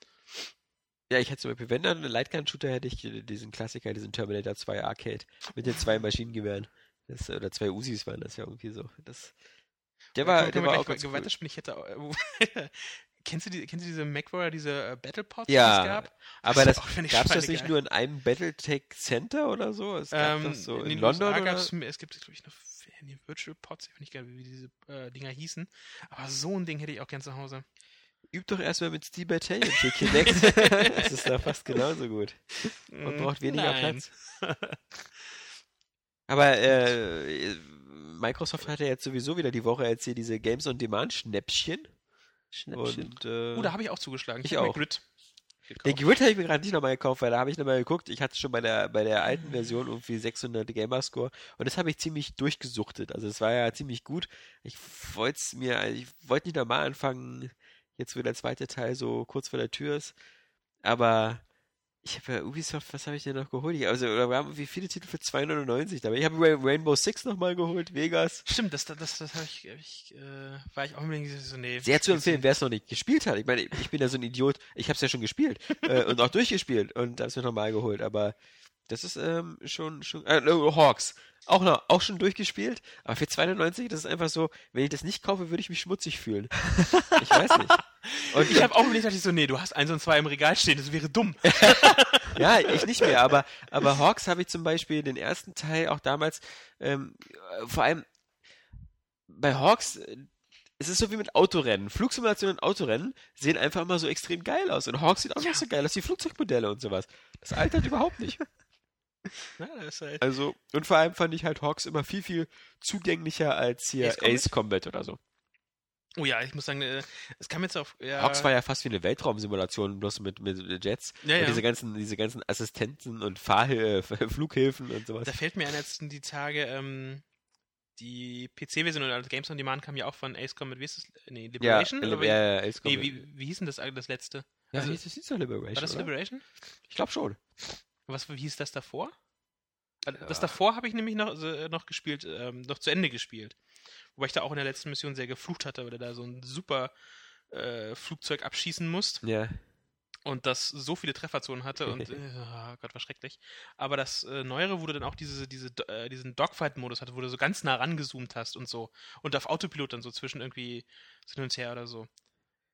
Ja, ich hätte zum Beispiel, wenn dann eine Lightgun-Shooter hätte ich äh, diesen Klassiker, diesen Terminator 2 Arcade mit den zwei Maschinengewehren. Das, oder zwei Usis waren das ja irgendwie so. Das, der war, Können der war auch ganz cool. weiterspielen. Ich hätte äh, kennst du die, kennst du diese MacWarrior, diese äh, Battlepods, Ja, die es gab? Aber das finde ich, gab es das nicht nur in einem Battletech Center oder so? Es gab Ähm, das so in, den London oder? es gibt, glaube ich, noch die Virtual Pods, ich weiß nicht wie diese äh, Dinger hießen. Aber so ein Ding hätte ich auch gern zu Hause. Übt doch erstmal mit Steel Battalion für Kinect. das ist da fast genauso gut. Man Mm, braucht weniger nein. Platz. Aber äh, Microsoft hat ja jetzt sowieso wieder die Woche jetzt hier diese Games on Demand Schnäppchen. Schnäppchen. Und, äh, Oh, da habe ich auch zugeschlagen. Ich mir auch. Grid Den. Grid habe ich mir gerade nicht nochmal gekauft, weil da habe ich nochmal geguckt. Ich hatte schon bei der, bei der alten Version irgendwie 600 Gamerscore und das habe ich ziemlich durchgesuchtet. Also es war ja ziemlich gut. Ich wollte es mir, ich wollte nicht nochmal anfangen, jetzt wo der zweite Teil so kurz vor der Tür ist. Aber ich habe ja Ubisoft, was habe ich denn noch geholt? Ich, also, wir haben irgendwie viele Titel für 2,99 dabei. Ich habe Rain- Rainbow Six nochmal geholt, Vegas. Stimmt, das, das, das, das habe ich, hab ich äh, war ich auch unbedingt so, nee. Sehr zu empfehlen, wer es noch nicht gespielt hat. Ich meine, ich bin ja so ein Idiot. Ich habe es ja schon gespielt äh, und auch durchgespielt und habe es mir nochmal geholt. Aber das ist ähm, schon, schon äh, Hawks. Auch noch, auch schon durchgespielt. Aber für 2,99, das ist einfach so, wenn ich das nicht kaufe, würde ich mich schmutzig fühlen. Ich weiß nicht. Und Ich habe auch überlegt, dachte ich so, nee, du hast eins und zwei im Regal stehen, das wäre dumm. Ja, ich nicht mehr, aber, aber Hawks habe ich zum Beispiel den ersten Teil auch damals, ähm, äh, vor allem bei Hawks, es ist so wie mit Autorennen. Flugsimulation und Autorennen sehen einfach immer so extrem geil aus. Und Hawks sieht auch nicht so geil aus wie Flugzeugmodelle und sowas. Das altert überhaupt nicht. Ja, halt, Also, und vor allem fand ich halt Hawks immer viel, viel zugänglicher als hier Ace Combat? Ace Combat oder so. oh ja, ich muss sagen, äh, es kam jetzt auf, ja, Hawks war ja fast wie eine Weltraumsimulation, bloß mit, mit Jets. Ja, ja. diese ganzen, diese ganzen Assistenten und Fahrhil äh, Flughilfen und sowas. da fällt mir ein jetzt die Tage, ähm, die PC-Version oder Games on Demand kam ja auch von Ace Combat, wie ist das? Nee, Ja, Liberation? ja, Oder ja, Ace nee, Combat. wie, wie hieß denn das, das letzte? Ja, Also- das ist doch Liberation. War das oder? Liberation? Ich glaube schon. Was wie hieß das davor? Weil Das Ja. davor habe ich nämlich noch, noch gespielt, ähm, noch zu Ende gespielt. Wobei ich da auch in der letzten Mission sehr geflucht hatte, weil du da so ein super äh, Flugzeug abschießen musst Ja. und das so viele Trefferzonen hatte und äh, oh Gott, war schrecklich. Aber das äh, Neuere, wo du dann auch diese, diese, äh, diesen Dogfight-Modus hatte, wo du so ganz nah rangezoomt hast und so und auf Autopilot dann so zwischen irgendwie so hin und her oder so.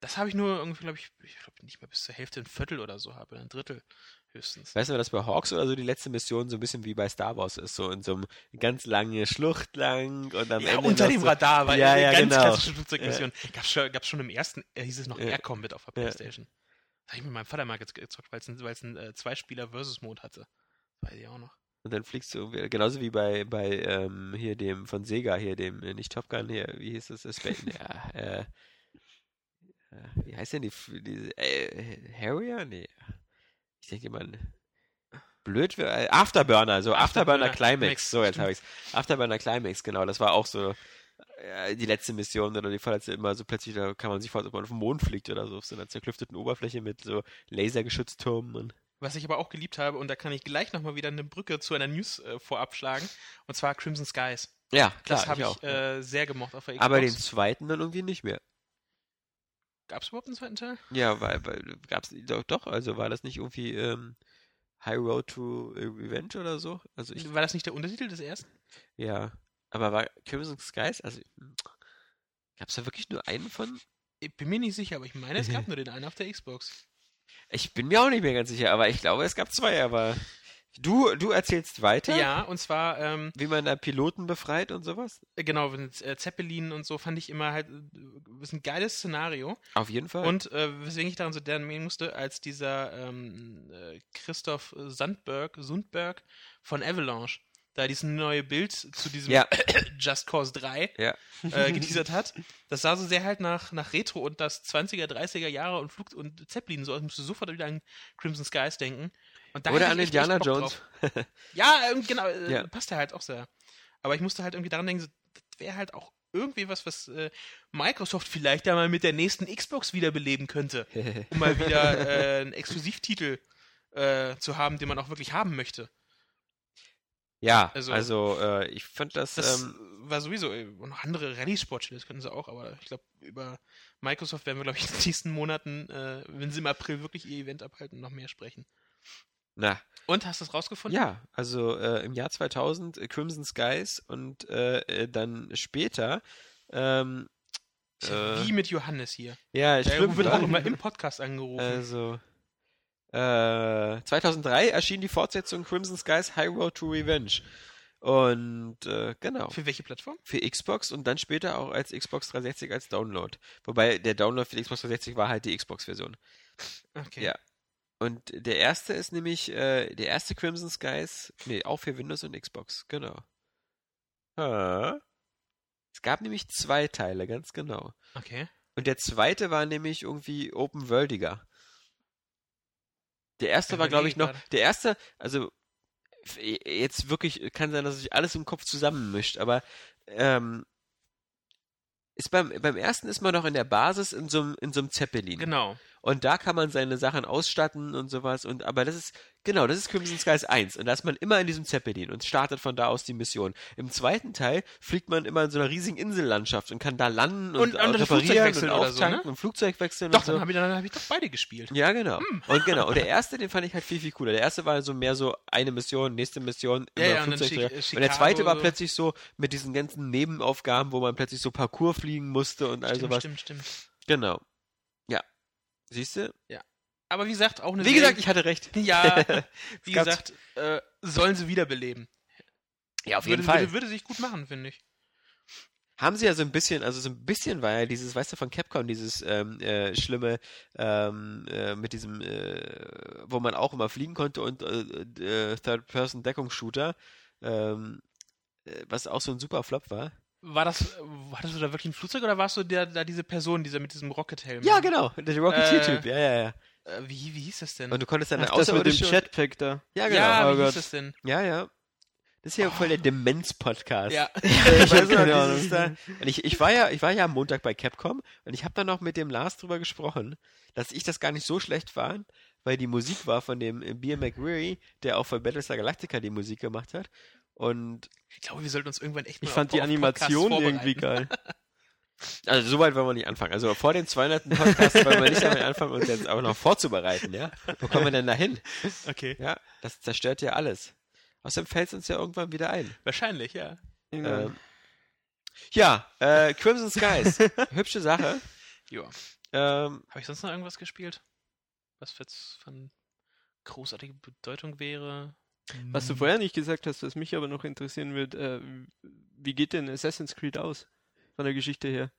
Das habe ich nur irgendwie, glaube ich, ich glaube nicht mehr bis zur Hälfte, ein Viertel oder so habe, ein Drittel höchstens. Weißt du, dass bei Hawks oder so die letzte Mission so ein bisschen wie bei Star Wars ist, so in so einem ganz lange Schlucht lang und am Ja, Ende unter dem so, Radar war Ja, ja, ganz genau. klassische Flugzeugmission. Gab's schon, gab's schon im ersten, äh, hieß es noch Ja. Air Combat auf der Ja. Playstation. Das habe ich mit meinem Vater mal gez- gezockt, weil es ein, weil's ein äh, Zweispieler-Versus-Mode hatte. Weiß ich auch noch. und dann fliegst du genauso wie bei, bei ähm, hier dem von Sega, hier dem, äh, nicht Top Gun, hier, wie hieß das, das Spa- ja, äh, äh, wie heißt denn die, diese, äh, Harrier? Nee. Ich denke mal, blöd, wär- äh, Afterburner, so Afterburner, Afterburner Climax, Climax, so jetzt habe ich's. Afterburner Climax, genau, das war auch so äh, die letzte Mission oder die vorletzte immer so plötzlich, da kann man sich vor, als ob man auf den Mond fliegt oder so, auf so einer zerklüfteten Oberfläche mit so Lasergeschützturmen und Was ich aber auch geliebt habe, und da kann ich gleich nochmal wieder eine Brücke zu einer News äh, vorab schlagen, und zwar Crimson Skies. ja, klar, Das habe ich ich, äh, sehr gemocht auf der Xbox. Aber den zweiten dann irgendwie nicht mehr. Gab es überhaupt einen zweiten Teil? Ja, weil, weil gab's doch, doch, also war das nicht irgendwie ähm, High Road to Revenge oder so? Also ich, War das nicht der Untertitel des ersten? ja. Aber war Crimson Skies, also gab es da wirklich nur einen von? Ich bin mir nicht sicher, aber ich meine, es gab nur den einen auf der Xbox. Ich bin mir auch nicht mehr ganz sicher, aber ich glaube, es gab zwei, aber du, du erzählst weiter, Ja, und zwar, ähm, wie man da Piloten befreit und sowas? genau, mit äh, Zeppelin und so fand ich immer halt, äh, ist ein geiles Szenario. Auf jeden Fall. Und äh, weswegen ich daran so denken musste, als dieser ähm, äh, Christoph Sandberg, Sundberg von Avalanche da dieses neue Bild zu diesem Ja. Just Cause 3 ja. äh, geteasert hat. Das sah so sehr halt nach, nach Retro und das 20er, 30er Jahre und Flug und Zeppelin so. Ich musste sofort wieder an Crimson Skies denken. Da Oder an Indiana Jones. Ja, genau, äh, Ja. passt ja halt auch sehr. Aber ich musste halt irgendwie daran denken, das wäre halt auch irgendwie was, was äh, Microsoft vielleicht ja mal mit der nächsten Xbox wiederbeleben könnte, um mal wieder äh, einen Exklusivtitel äh, zu haben, den man auch wirklich haben möchte. Ja, also, Also- äh, ich fand das, Das ähm, war sowieso, äh, und noch andere Rallye-Sportspiele, das können sie auch, aber ich glaube, über Microsoft werden wir, glaube ich, in den nächsten Monaten, äh, wenn sie im April wirklich ihr Event abhalten, noch mehr sprechen. Na, Und, hast du es rausgefunden? ja, also äh, im Jahr 2000 äh, Crimson Skies und äh, äh, dann später, ähm, ja äh, Wie mit Johannes hier. ja, Der stimmt, wird auch immer im Podcast angerufen. Also, äh, 2003 erschien die Fortsetzung Crimson Skies High Road to Revenge. Und äh, genau, Für welche Plattform? für Xbox und dann später auch als Xbox 360 als Download. Wobei der Download für die Xbox 360 war halt die Xbox-Version. Okay. Ja. Und der erste ist nämlich, äh, der erste Crimson Skies, nee, auch für Windows und Xbox, genau. Ha. Es gab nämlich zwei Teile, ganz genau. Okay. Und der zweite war nämlich irgendwie open-worldiger. Der erste Ja, war, glaube ich, noch, der erste, also f- jetzt wirklich, kann sein, dass sich alles im Kopf zusammenmischt, aber ähm, ist beim, beim ersten ist man noch in der Basis in so einem in so einem Zeppelin. Genau. Und da kann man seine Sachen ausstatten und sowas. Und aber das ist, genau, das ist Crimson Skies 1. Und da ist man immer in diesem Zeppelin und startet von da aus die Mission. Im zweiten Teil fliegt man immer in so einer riesigen Insellandschaft und kann da landen und, Und- und reparieren wechseln und oder so, auftanken ne? und Flugzeug wechseln Doch, und so. dann habe ich, dann hab ich doch beide gespielt. Ja, genau. Hm. Und genau. Und der erste, den fand ich halt viel, viel cooler. Der erste war so mehr so eine Mission, nächste Mission, Ja, immer ja, und dann Flugzeug. Chi- und der zweite war plötzlich so mit diesen ganzen Nebenaufgaben, wo man plötzlich so Parcours fliegen musste und all Stimmt, sowas. stimmt, stimmt. Genau. Ja. Siehst du? Aber wie gesagt, auch eine Wie gesagt, ich hatte recht. Ja, wie gesagt, äh, sollen sie wiederbeleben. Ja, auf würde, Würde, würde sich gut machen, finde ich. haben sie ja so ein bisschen, also so ein bisschen war ja dieses, weißt du, von Capcom, dieses ähm, äh, schlimme ähm, äh, mit diesem, äh, wo man auch immer fliegen konnte und äh, äh, Third-Person-Deckungsshooter, ähm, äh, was auch so ein super Flop war. War das, äh, hattest du da wirklich ein Flugzeug oder warst du der, da diese Person, dieser mit diesem Rocket-Helm? Ja, genau, der Rocketeer-Typ, ja, ja, ja. Äh, wie, wie hieß das denn? Und du konntest dann Ach, das mit dem Jetpack da. Ja, genau. ja, oh wie Gott. hieß das denn? Ja, ja. Das ist ja voll der Demenz-Podcast. Ja. Ich, weiß keine Ahnung. da, und ich, ich, war ja, ich war ja am Montag bei Capcom und ich habe dann noch mit dem Lars drüber gesprochen, dass ich das gar nicht so schlecht fand, weil die Musik war von dem äh, Beer McRae, der auch für Battlestar Galactica die Musik gemacht hat. Und Ich glaube, wir sollten uns irgendwann echt Ich mal fand auf, die Animation irgendwie geil. also so weit wollen wir nicht anfangen. Also vor den 200. Podcast wollen wir nicht damit anfangen, uns jetzt auch noch vorzubereiten, ja? Wo kommen wir denn da hin? Okay. Ja, das zerstört ja alles. Außerdem fällt es uns ja irgendwann wieder ein. Wahrscheinlich, ja. Ähm, ja, äh, Crimson Skies. Hübsche Sache. Ja. Ähm, Habe ich sonst noch irgendwas gespielt? Was jetzt von großartiger Bedeutung wäre? Was du vorher nicht gesagt hast, was mich aber noch interessieren wird, äh, wie geht denn Assassin's Creed aus? Von der Geschichte her.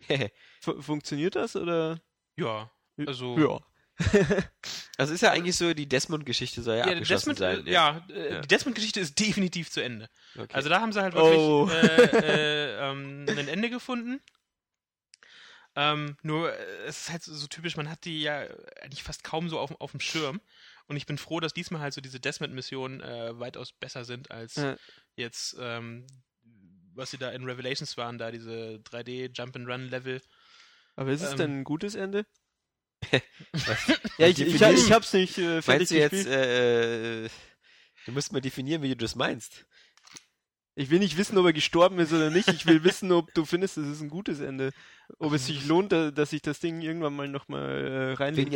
Fu funktioniert das oder? Ja, also. Ja. also ist ja eigentlich so, die Desmond-Geschichte soll ja, Ja, abgeschlossen Desmond, sein. ja, äh, Ja. die Desmond-Geschichte ist definitiv zu Ende. Okay. Also da haben sie halt wirklich Oh. äh, äh, ähm, ein Ende gefunden. Ähm, nur, äh, es ist halt so, so typisch, man hat die ja eigentlich fast kaum so auf, auf dem Schirm. Und ich bin froh, dass diesmal halt so diese Desmond-Missionen äh, weitaus besser sind als Ja. jetzt, ähm, was sie da in Revelations waren, da diese 3D-Jump-and-Run-Level. Aber ist es Ähm. denn ein gutes Ende? Ja, ich, ich, ich hab's nicht äh, fertig Meinst du jetzt, gespielt. äh, du musst mal definieren, wie du das meinst. Ich will nicht wissen, ob er gestorben ist oder nicht. Ich will wissen, ob du findest, es ist ein gutes Ende. Ob es sich lohnt, dass ich das Ding irgendwann mal nochmal äh, reinlege. Wen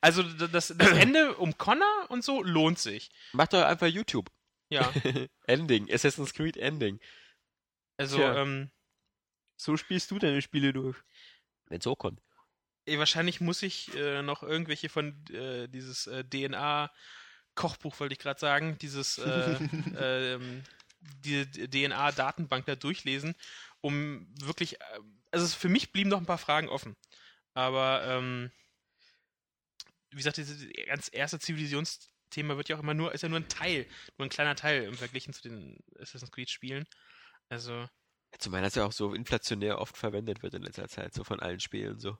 Also das, das Ende um Connor und so lohnt sich. Mach doch einfach YouTube. Ja. Ending. Assassin's Creed Ending. Also, Tja. ähm, So spielst du deine Spiele durch. Wenn so kommt. eh, wahrscheinlich muss ich äh, noch irgendwelche von äh, dieses äh, DNA Kochbuch wollte ich gerade sagen, dieses äh, ähm, die DNA-Datenbank da durchlesen, um wirklich, äh, also für mich blieben noch ein paar Fragen offen. Aber ähm, wie gesagt, dieses ganz erste Zivilisationsthema wird ja auch immer nur, ist ja nur ein Teil, nur ein kleiner Teil im Vergleich zu den Assassin's Creed-Spielen. Also, Zumal das ja auch so inflationär oft verwendet wird in letzter Zeit, so von allen Spielen, so.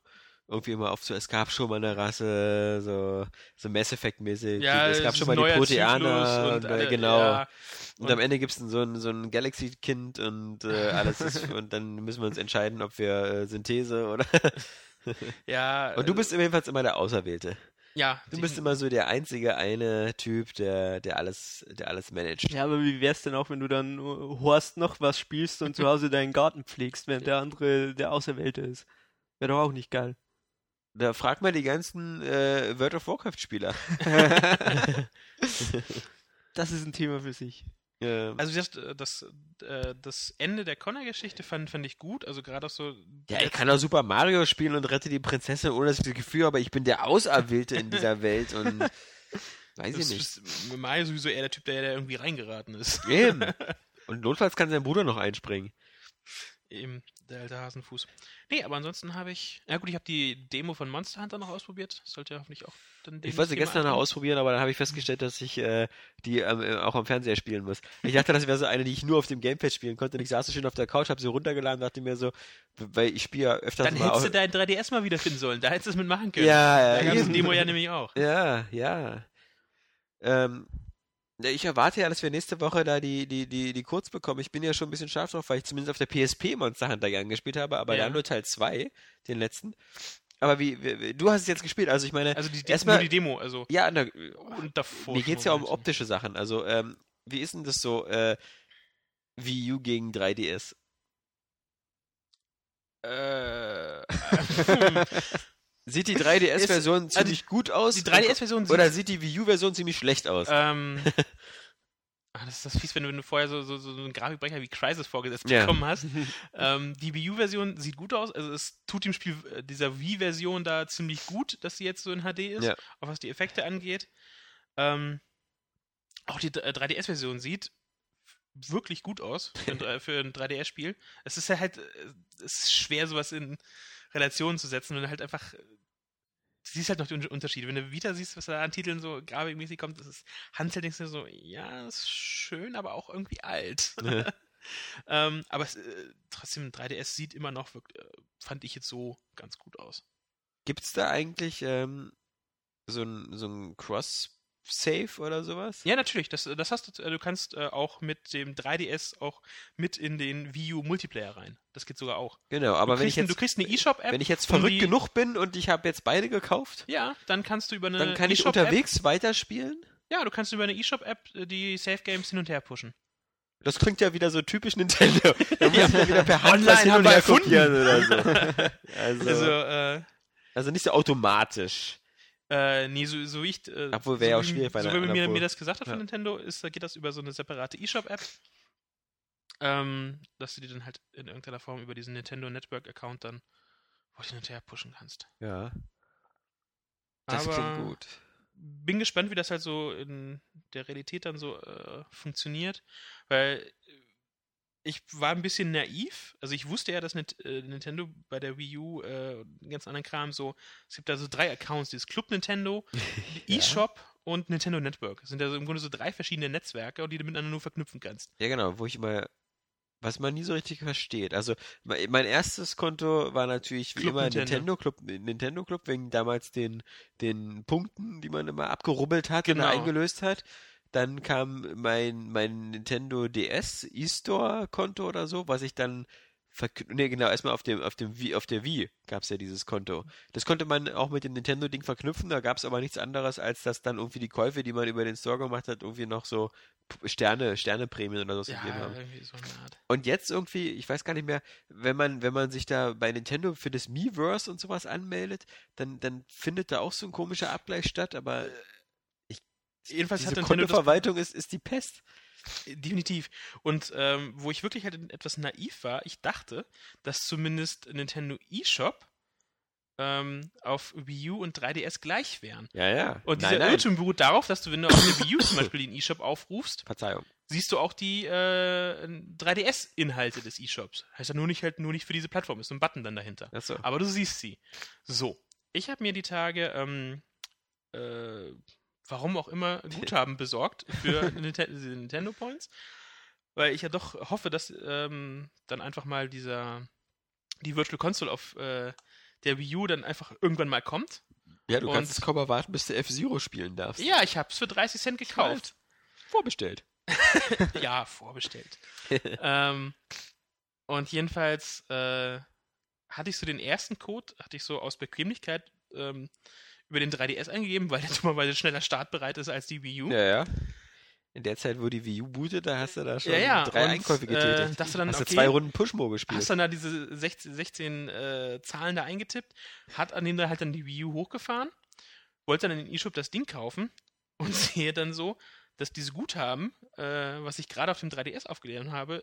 Irgendwie immer oft so, es gab schon mal eine Rasse, so, so Mass Effect-mäßig. ja, es gab schon mal die Proteaner, Zyklus und, äh, alle- genau. ja, und, am Ende gibt's dann so ein, so ein Galaxy-Kind und äh, alles ist, und dann müssen wir uns entscheiden, ob wir äh, Synthese oder. ja, und du äh, bist jedenfalls immer der Auserwählte. Ja, Du bist immer so der einzige eine Typ, der, der alles, der alles managt. Ja, aber wie wär's denn auch, wenn du dann äh, Horst noch was spielst und zu Hause deinen Garten pflegst, während der andere der Auserwählte ist? Wäre doch auch nicht geil. Da frag mal die ganzen äh, World of Warcraft-Spieler. Das ist ein Thema für sich. Ähm, Also gesagt, äh, das, äh, das Ende der Connor-Geschichte fand, fand ich gut. Also gerade auch so. ja, ich kann auch Super Mario spielen und rette die Prinzessin ohne das Gefühl, aber ich bin der Auserwählte in dieser Welt und weiß ich das nicht. ist Mario sowieso eher der Typ, der, der irgendwie reingeraten ist. Eben. Und notfalls kann sein Bruder noch einspringen. Eben, der alte Hasenfuß. Nee, aber ansonsten habe ich. Ja gut, ich habe die Demo von Monster Hunter noch ausprobiert. Sollte ja hoffentlich auch dann Ich wollte sie gestern noch ausprobieren, aber dann habe ich festgestellt, dass ich äh, die ähm, äh, auch am Fernseher spielen muss. Ich dachte, das wäre so eine, die ich nur auf dem Gamepad spielen konnte. Und ich saß so schön auf der Couch, habe sie runtergeladen, dachte mir so, weil ich spiele ja öfters Dann mal hättest auch, du dein 3DS mal wieder finden sollen. Da hättest du es mitmachen können. Ja, Da ja, gab es Demo ja nämlich auch. Ja, ja. Ähm, ich erwarte ja, dass wir nächste Woche da die, die, die, die Kurz bekommen. Ich bin ja schon ein bisschen scharf drauf, weil ich zumindest auf der PSP Monster Hunter gern gespielt habe, aber Ja. da nur Teil 2, den letzten. Aber wie, wie, du hast es jetzt gespielt, also ich meine, Also die, Erstmal- nur die Demo, also ja, na, und davor. mir schon geht's ja um optische Sachen. Also, ähm, wie ist denn das so, äh, Wii U gegen 3DS? Äh, Sieht die 3DS-Version also ziemlich gut aus? die 3DS-Version sieht Oder sieht die Wii U-Version ziemlich schlecht aus? Ähm, ah, das ist das fies, wenn du, wenn du vorher so, so, so einen Grafikbrecher wie Crysis vorgesetzt Ja. bekommen hast. ähm, die Wii U-Version sieht gut aus. Also es tut dem Spiel äh, dieser Wii-Version da ziemlich gut, dass sie jetzt so in HD ist, Ja. auch was die Effekte angeht. Ähm, auch die äh, 3DS-Version sieht wirklich gut aus für ein, ein 3DS-Spiel. Es ist ja halt, äh, es ist schwer, sowas in Relation zu setzen, du halt einfach äh, du siehst halt noch die Un- Unterschiede. Wenn du Vita siehst, was da an Titeln so grafikmäßig kommt, das ist du so, ja, ist schön, aber auch irgendwie alt. ähm, aber es, äh, trotzdem, 3DS sieht immer noch, wirkt, äh, fand ich jetzt so ganz gut aus. Gibt's da eigentlich ähm, so ein, so ein Cross-Save oder sowas? Ja, natürlich, das, das hast du, äh, du kannst äh, auch mit dem 3DS auch mit in den Wii U Multiplayer rein. Das geht sogar auch. Genau, aber wenn ich jetzt, du kriegst eine eShop-App. wenn ich jetzt verrückt die- genug bin und ich habe jetzt beide gekauft, Ja, dann kannst du über eine dann kann ich eShop-App- unterwegs weiterspielen? Ja, du kannst über eine eShop-App äh, die Safe Games hin und her pushen. Das klingt ja wieder so typisch Nintendo. Da muss man wieder per Hand Online haben und wir erfunden. oder so. Also, Also, also, äh, nicht so automatisch. Äh, nee, so, so wie ich. Äh, Obwohl, wäre so ja auch wie- schwierig bei So wie mir, mir das gesagt hat Ja. von Nintendo, ist, da geht das über so eine separate eShop-App. Ähm, dass du die dann halt in irgendeiner Form über diesen Nintendo Network-Account dann wo du hin und her pushen kannst. Ja. Das Aber klingt gut. bin gespannt, wie das halt so in der Realität dann so äh, funktioniert, weil ich war ein bisschen naiv. Also ich wusste ja, dass äh, Nintendo bei der Wii U äh, ganz anderen Kram so, es gibt da so drei Accounts, dieses Club Nintendo, Ja. eShop und Nintendo Network. Das sind ja so im Grunde so drei verschiedene Netzwerke, und die du miteinander nur verknüpfen kannst. Ja, genau, wo ich immer, was man nie so richtig versteht. Also, mein erstes Konto war natürlich wie Club immer Nintendo. Nintendo Club, Nintendo Club, wegen damals den, den Punkten, die man immer abgerubbelt hat und Genau. eingelöst hat. Dann kam mein, mein Nintendo DS E-Store-Konto oder so, was ich dann Ne, genau, erstmal auf dem, auf dem Wii, auf der Wii gab es ja dieses Konto. Das konnte man auch mit dem Nintendo-Ding verknüpfen, da gab es aber nichts anderes, als dass dann irgendwie die Käufe, die man über den Store gemacht hat, irgendwie noch so Sterne, Sterneprämien oder so ja, gegeben haben. Irgendwie so eine Art. Und jetzt irgendwie, ich weiß gar nicht mehr, wenn man, wenn man sich da bei Nintendo für das Miiverse und sowas anmeldet, dann, dann findet da auch so ein komischer Abgleich statt, aber ich, jedenfalls diese hat Nintendo Kontoverwaltung ist, ist die Pest. Definitiv. Und ähm, wo ich wirklich halt etwas naiv war, ich dachte, dass zumindest Nintendo eShop ähm, auf Wii U und 3DS gleich wären. Ja, ja. Und nein, dieser Irrtum beruht darauf, dass du, wenn du auf der Wii U zum Beispiel den eShop aufrufst, Verzeihung. siehst du auch die äh, 3DS-Inhalte des eShops. Heißt ja nur nicht halt nur nicht für diese Plattform, ist ein Button dann dahinter. Ach so. Aber du siehst sie. So. Ich habe mir die Tage ähm, äh, warum auch immer, Guthaben besorgt für Nintendo Points. Weil ich ja doch hoffe, dass ähm, dann einfach mal dieser die Virtual Console auf äh, der Wii U dann einfach irgendwann mal kommt. Ja, du Und, kannst es kaum erwarten, bis du F-Zero spielen darfst. Ja, ich hab's für 30 Cent gekauft. Vorbestellt. ja, vorbestellt. ähm, und jedenfalls äh, hatte ich so den ersten Code, hatte ich so aus Bequemlichkeit ähm, über den 3DS eingegeben, weil der dummerweise schneller startbereit ist als die Wii U. Ja, ja. In der Zeit, wo die Wii U bootet, da hast du da schon ja, ja. drei und, Einkäufe getätigt. Äh, dass du dann, hast okay, du zwei Runden Pushmo gespielt. Hast dann da diese 16, 16 äh, Zahlen da eingetippt, hat an dem da halt dann die Wii U hochgefahren, wollte dann in den eShop das Ding kaufen und sehe dann so, dass diese Guthaben, äh, was ich gerade auf dem 3DS aufgeladen habe,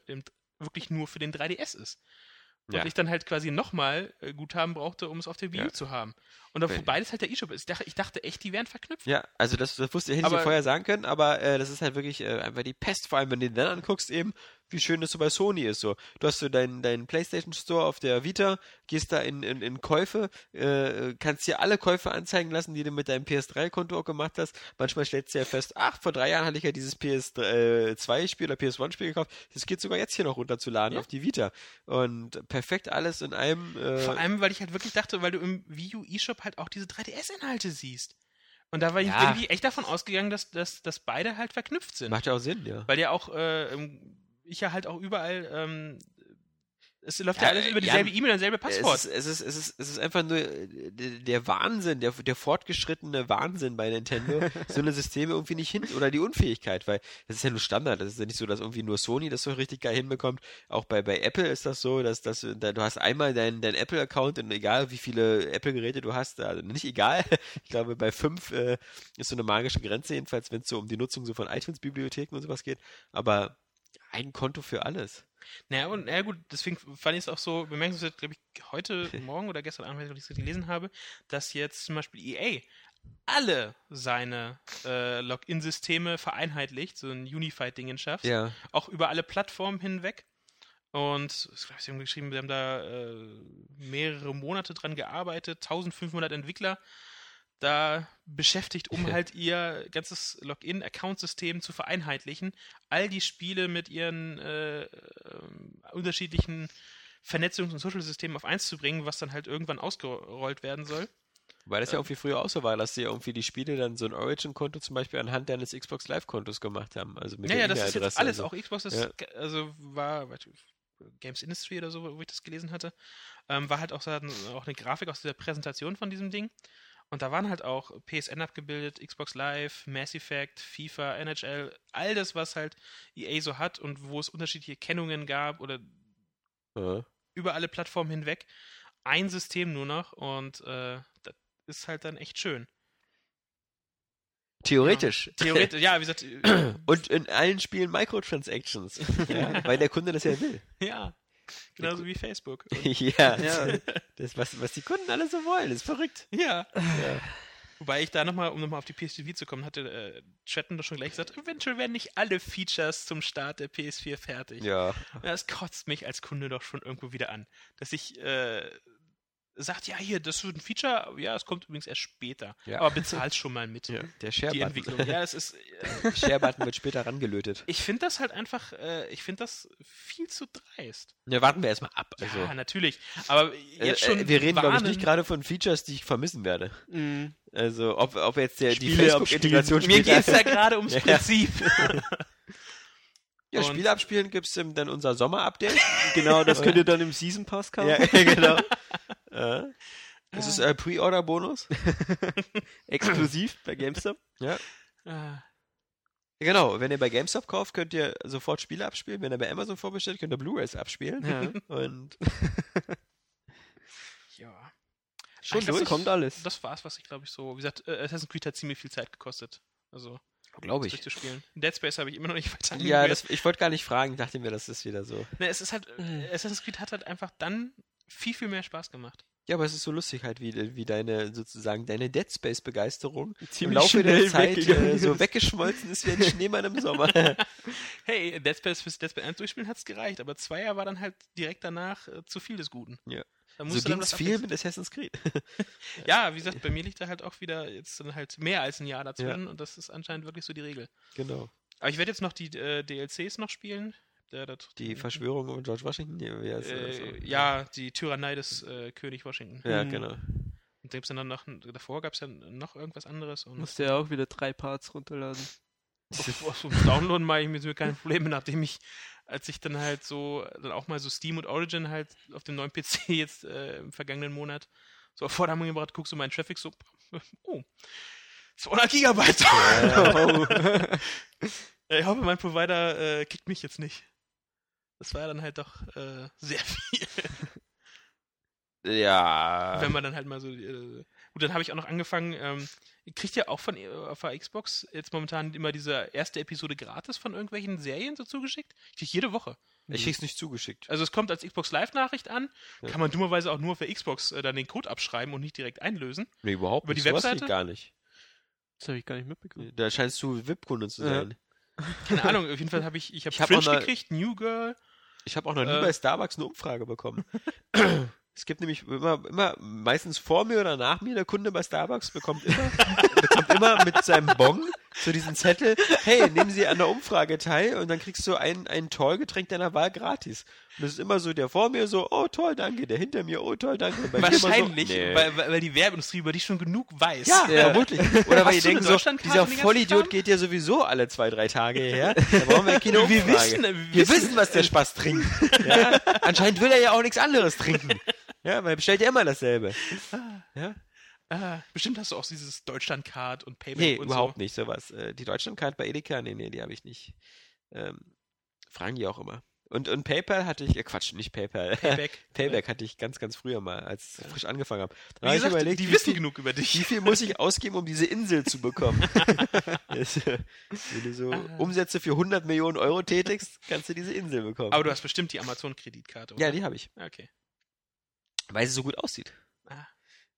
wirklich nur für den 3DS ist. Und ja. ich dann halt quasi nochmal äh, Guthaben brauchte, um es auf der Wii U ja. zu haben. Und dann beides halt der E-Shop ist. Ich dachte, ich echt, die wären verknüpft. Ja, also das, das wusste, hätte aber, ich vorher sagen können, aber äh, das ist halt wirklich äh, einfach die Pest, vor allem wenn du den dann anguckst eben, wie schön das so bei Sony ist. So, du hast so deinen dein PlayStation Store auf der Vita, gehst da in, in, in Käufe, äh, kannst dir alle Käufe anzeigen lassen, die du mit deinem PS3-Konto auch gemacht hast. Manchmal stellst du ja fest, ach, vor drei Jahren hatte ich ja dieses PS2-Spiel oder PS1-Spiel gekauft. Das geht sogar jetzt hier noch runterzuladen ja. auf die Vita. Und perfekt alles in einem. Äh, vor allem, weil ich halt wirklich dachte, weil du im Wii U eShop halt auch diese 3DS-Inhalte siehst. Und da war ich ja. irgendwie echt davon ausgegangen, dass, dass, dass beide halt verknüpft sind. Macht ja auch Sinn, ja. Weil ja auch äh, ich ja halt auch überall ähm, es läuft ja, ja alles über dieselbe ja, E-Mail und dasselbe Passwort. Es ist, es, ist, es, ist, es ist einfach nur äh, der Wahnsinn, der, der fortgeschrittene Wahnsinn bei Nintendo, so eine Systeme irgendwie nicht hin, oder die Unfähigkeit, weil das ist ja nur Standard. Das ist ja nicht so, dass irgendwie nur Sony das so richtig geil hinbekommt. Auch bei, bei Apple ist das so, dass, dass da, du hast einmal deinen dein Apple-Account und egal wie viele Apple-Geräte du hast, also nicht egal. Ich glaube, bei fünf äh, ist so eine magische Grenze, jedenfalls, wenn es so um die Nutzung so von iTunes-Bibliotheken und sowas geht. Aber ein Konto für alles. Naja, und naja, gut, deswegen fand ich es auch so bemerkenswert, glaube ich, heute Morgen oder gestern Abend, wenn ich es gelesen habe, dass jetzt zum Beispiel EA alle seine äh, Login-Systeme vereinheitlicht, so ein Unified-Ding schafft. Ja. Auch über alle Plattformen hinweg. Und ich glaube, sie haben geschrieben, wir haben da äh, mehrere Monate dran gearbeitet, 1500 Entwickler da beschäftigt, um halt ihr ganzes Login-Account-System zu vereinheitlichen. All die Spiele mit ihren äh, äh, unterschiedlichen Vernetzungs- und Social-Systemen auf eins zu bringen, was dann halt irgendwann ausgerollt werden soll. Weil das ja irgendwie früher auch so war, dass sie irgendwie die Spiele dann so ein Origin-Konto zum Beispiel anhand deines Xbox Live-Kontos gemacht haben. Also mit ja, ja, das ist jetzt alles, also. auch Xbox, ja. also war Games Industry oder so, wo ich das gelesen hatte, ähm, war halt auch, auch eine Grafik aus dieser Präsentation von diesem Ding. Und da waren halt auch PSN abgebildet, Xbox Live, Mass Effect, FIFA, NHL, all das, was halt EA so hat und wo es unterschiedliche Kennungen gab oder ja. über alle Plattformen hinweg. Ein System nur noch und äh, das ist halt dann echt schön. Theoretisch. Ja, theoretisch, ja, wie gesagt. und in allen Spielen Microtransactions. ja, weil der Kunde das ja will. Ja. Genauso wie Facebook. ja, ja. Das, was, was die Kunden alle so wollen, ist verrückt. Ja. ja. Wobei ich da nochmal, um nochmal auf die PSTV zu kommen, hatte äh, Chatten doch schon gleich gesagt, eventuell werden nicht alle Features zum Start der PS4 fertig. Ja. Das kotzt mich als Kunde doch schon irgendwo wieder an. Dass ich äh, sagt, ja, hier, das ist ein Feature, ja, es kommt übrigens erst später. Ja. Aber bezahlst schon mal mit. Ja, der Share-Button. Die Entwicklung. Ja, es ist. Äh, Share-Button wird später rangelötet. Ich finde das halt einfach, äh, ich finde das viel zu dreist. Ja, warten wir erstmal ab. Also. Ja, natürlich. Aber jetzt äh, schon. Äh, wir reden, glaube ich, nicht gerade von Features, die ich vermissen werde. Mhm. Also, ob, ob jetzt der, die Facebook-Integration Mir geht es ja gerade ums Prinzip. Ja, Und- Spiele abspielen gibt's im, dann unser Sommer-Update. Genau, das könnt ihr dann im Season Pass kaufen. ja, genau. äh, das ist äh, Pre-Order-Bonus. Exklusiv bei GameStop. Ja. Ah, Genau, wenn ihr bei GameStop kauft, könnt ihr sofort Spiele abspielen. Wenn ihr bei Amazon vorbestellt, könnt ihr Blu-rays abspielen. Ja. Und ja. Schon durch. Kommt alles. Das war's, was ich glaube ich so. Wie gesagt, äh, Assassin's Creed hat ziemlich viel Zeit gekostet. Also, glaube das durchzuspielen. Dead Space habe ich immer noch nicht weiter Ja, das, ich wollte gar nicht fragen, dachte mir, das ist wieder so. Ne, es ist halt, äh, Assassin's Creed hat halt einfach dann viel, viel mehr Spaß gemacht. Ja, aber es ist so lustig halt, wie, wie deine, sozusagen, deine Dead Space-Begeisterung im Laufe der Zeit äh, so weggeschmolzen ist wie ein Schneemann im Sommer. Hey, Dead Space fürs Dead Space 1 durchspielen hat's gereicht, aber Zweier war dann halt direkt danach äh, zu viel des Guten. Ja. Da so musste ging's was viel mit Assassin's Creed. Ja, wie gesagt, bei mir liegt da halt auch wieder jetzt dann halt mehr als ein Jahr dazwischen und das ist anscheinend wirklich so die Regel. genau. Aber ich werde jetzt noch die äh, DLCs noch spielen. Der, der, Die Verschwörung um George Washington. Nee, äh, ja, die Tyrannei des äh, König Washington. Ja, Mhm. genau. Und da gibt's dann noch, davor gab es ja noch irgendwas anderes. Und Musst du ja auch wieder drei Parts runterladen. auf, so Downloaden mache ich mir so keine Probleme, nachdem ich, als ich dann halt so, dann auch mal so Steam und Origin halt auf dem neuen PC jetzt äh, im vergangenen Monat so auf Vordermann gebracht, guckst du meinen Traffic so, oh, 200 Gigabyte. ich hoffe, mein Provider äh, kickt mich jetzt nicht. Das war ja dann halt doch äh, sehr viel. Ja. Wenn man dann halt mal so. Äh, gut, dann habe ich auch noch angefangen. Ähm, ihr kriegt ja auch von äh, auf der Xbox jetzt momentan immer diese erste Episode gratis von irgendwelchen Serien so zugeschickt. Ich krieg jede Woche. ich krieg's nicht zugeschickt. Also es kommt als Xbox Live-Nachricht an, Ja. kann man dummerweise auch nur der Xbox äh, dann den Code abschreiben und nicht direkt einlösen. Nee, überhaupt Über nicht. die Sowas Webseite? gar nicht. Das habe ich gar nicht mitbekommen. Da scheinst du VIP-Kunde zu Ja. sein. Keine Ahnung, auf jeden Fall habe ich, ich habe Ich hab Fringe gekriegt, New Girl. Ich habe auch noch nie Äh. bei Starbucks eine Umfrage bekommen. es gibt nämlich immer, immer, meistens vor mir oder nach mir, der Kunde bei Starbucks bekommt immer, bekommt immer mit seinem Bon so diesen Zettel, hey, nehmen Sie an der Umfrage teil und dann kriegst du ein, ein Tollgetränk deiner Wahl gratis. Und das ist immer so, der vor mir so, oh toll, danke, der hinter mir, oh toll, danke. Wahrscheinlich, so, nee. weil, weil, die Werbeindustrie über dich schon genug weiß. Ja, Ja. vermutlich. Oder weil eine denken so, dieser Vollidiot geht ja sowieso alle zwei, drei Tage hierher. Da brauchen wir keine Wir Umfrage. wissen, wir wir wissen- wissen, was der Spaß trinkt. Ja? Anscheinend will er ja auch nichts anderes trinken. Ja, weil er bestellt ja immer dasselbe. Ja? Ah, bestimmt hast du auch dieses Deutschlandcard und Payback Nee, und überhaupt so. nicht sowas. Äh, Die Deutschlandkarte bei Edeka, nee, nee, die habe ich nicht. Ähm, fragen die auch immer. Und, und PayPal hatte ich, äh, Quatsch, nicht PayPal. Payback. Payback hatte ich ganz, ganz früher mal, als ich frisch angefangen habe. Da habe ich überlegt, die wie wissen viel, genug über dich. wie viel muss ich ausgeben, um diese Insel zu bekommen? Äh, Wenn du so Ah. Umsätze für 100 Millionen Euro tätigst, kannst du diese Insel bekommen. Aber du hast bestimmt die Amazon-Kreditkarte, oder? ja, die habe ich. Okay. Weil sie so gut aussieht. Ah.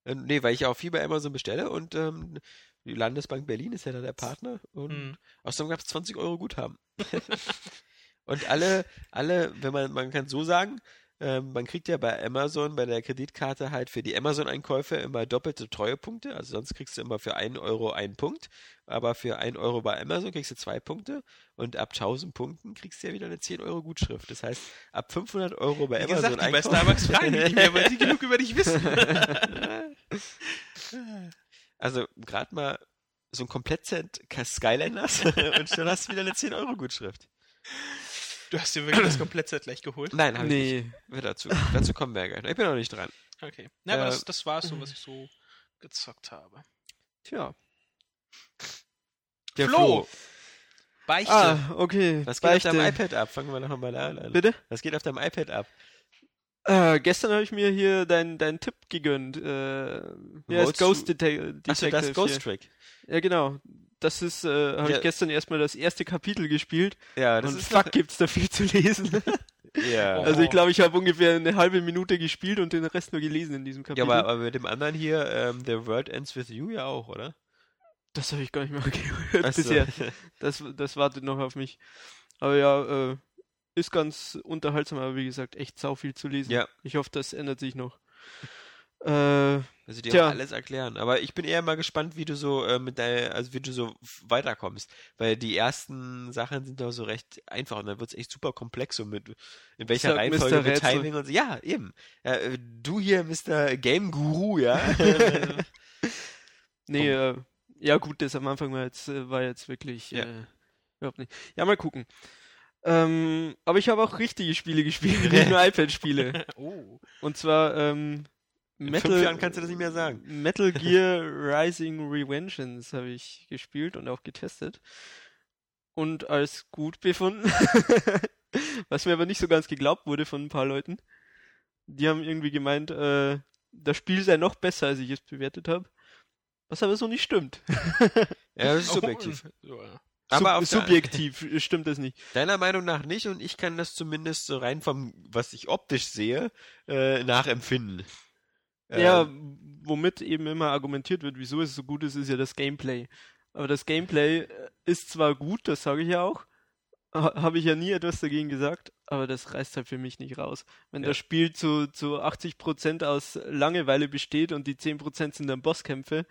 Äh, Nee, weil ich auch viel bei Amazon bestelle und ähm, die Landesbank Berlin ist ja da der Partner und Hm. außerdem gab es 20 Euro Guthaben. und alle, alle, wenn man, man kann so sagen, ähm, man kriegt ja bei Amazon, bei der Kreditkarte halt für die Amazon-Einkäufe immer doppelte Treuepunkte. Also sonst kriegst du immer für einen Euro einen Punkt, aber für einen Euro bei Amazon kriegst du zwei Punkte und ab 1000 Punkten kriegst du ja wieder eine 10 Euro Gutschrift. Das heißt, ab 500 Euro bei Wie Amazon gesagt, die bei Starbucks fragen nicht mehr, weil sie genug über dich wissen. Also gerade mal so ein Komplettset Skylanders und schon hast du wieder eine 10-Euro-Gutschrift. Du hast dir wirklich das Komplettset gleich geholt. Nein, habe ich Nee. nicht. Wir dazu. dazu kommen wir ja gleich. noch. Ich bin noch nicht dran. Okay. Na, aber Äh, das, das war so, was ich so gezockt habe. Tja. Der Flo! Beichte. Ah, okay. Was geht auf deinem Beichte. iPad ab? Fangen wir noch mal da an. Bitte? Was geht auf deinem iPad ab? Äh, gestern habe ich mir hier deinen deinen Tipp gegönnt. Äh, ja, ist Ghost Achso, Detective. das ist Ghost. Trick. Ja, genau. Das ist, äh, habe Ja. ich gestern erstmal das erste Kapitel gespielt. Ja, das und ist fuck, gibt's da viel zu lesen. Ja. Also ich glaube, ich habe ungefähr eine halbe Minute gespielt und den Rest nur gelesen in diesem ja, Kapitel. aber, aber mit dem anderen hier, ähm, The World Ends With You ja auch, oder? Das habe ich gar nicht mehr gehört Ach so. bisher. Das, das wartet noch auf mich. Aber ja, äh, ist ganz unterhaltsam, aber wie gesagt, echt sau viel zu lesen. Ja. Ich hoffe, das ändert sich noch. Äh, Also dir Tja. alles erklären. Aber ich bin eher mal gespannt, wie du so äh, mit deiner, also wie du so weiterkommst. Weil die ersten Sachen sind doch so recht einfach und dann wird's echt super komplex so mit in welcher Sag, Reihenfolge mit. Timing und so. Ja, eben. Ja, äh, du hier, Mr. Game Guru, ja. nee, äh, ja gut, das am Anfang war jetzt, äh, war jetzt wirklich Ja. äh, überhaupt nicht. Ja, mal gucken. Ähm, aber ich habe auch richtige Spiele gespielt, nicht nur iPad-Spiele. oh. Und zwar ähm, Metal, In fünf Jahren kannst du das nicht mehr sagen. Metal Gear Rising Revengeance habe ich gespielt und auch getestet. Und als gut befunden. Was mir aber nicht so ganz geglaubt wurde von ein paar Leuten. Die haben irgendwie gemeint, äh, das Spiel sei noch besser, als ich es bewertet habe. Was aber so nicht stimmt. ja, das ist subjektiv. Ja. Aber Sub subjektiv stimmt das nicht. Deiner Meinung nach nicht und ich kann das zumindest so rein vom, was ich optisch sehe, äh, nachempfinden. Ja, ähm, womit eben immer argumentiert wird, wieso es so gut ist, ist ja das Gameplay. Aber das Gameplay äh, ist zwar gut, das sage ich ja auch, habe ich ja nie etwas dagegen gesagt, aber das reißt halt für mich nicht raus. Wenn ja. das Spiel zu, zu 80% aus Langeweile besteht und die 10% sind dann Bosskämpfe,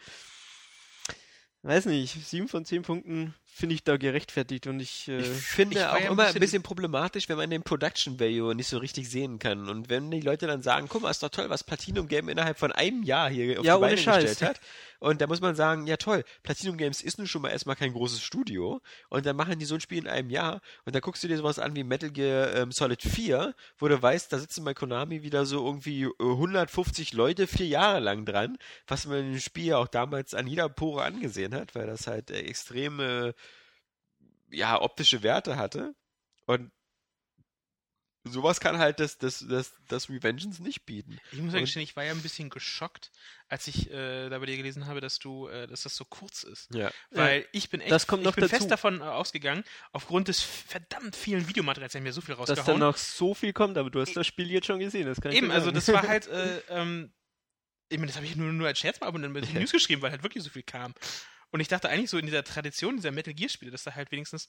weiß nicht, 7 von 10 Punkten finde ich da gerechtfertigt und ich, äh, ich finde ich auch ja immer ein bisschen problematisch, wenn man den Production Value nicht so richtig sehen kann. Und wenn die Leute dann sagen, guck mal, ist doch toll, was Platinum Game innerhalb von einem Jahr hier auf ja, die Beine gestellt hat. Und da muss man sagen, ja toll, Platinum Games ist nun schon mal erstmal kein großes Studio. Und dann machen die so ein Spiel in einem Jahr. Und dann guckst du dir sowas an wie Metal Gear ähm, Solid 4, wo du weißt, da sitzen bei Konami wieder so irgendwie 150 äh, Leute vier Jahre lang dran, was man im Spiel ja auch damals an jeder Pore angesehen hat, weil das halt äh, extreme ja, optische Werte hatte. Und sowas kann halt das, das, das, das Revengeance nicht bieten. Ich muss ja gestehen, ich war ja ein bisschen geschockt, als ich äh, da bei dir gelesen habe, dass du, äh, dass das so kurz ist. Ja. Weil ich bin echt, das kommt noch ich bin dazu. fest davon äh, ausgegangen, aufgrund des verdammt vielen Videomaterials, haben mir so viel rausgehauen. Dass da noch so viel kommt, aber du hast das Spiel jetzt schon gesehen, das kann ich Eben, also das war halt, äh, ähm, ich meine, das habe ich nur, nur als Scherz mal abonniert mit den News geschrieben, weil halt wirklich so viel kam. Und ich dachte eigentlich so in dieser Tradition dieser Metal Gear Spiele, dass da halt wenigstens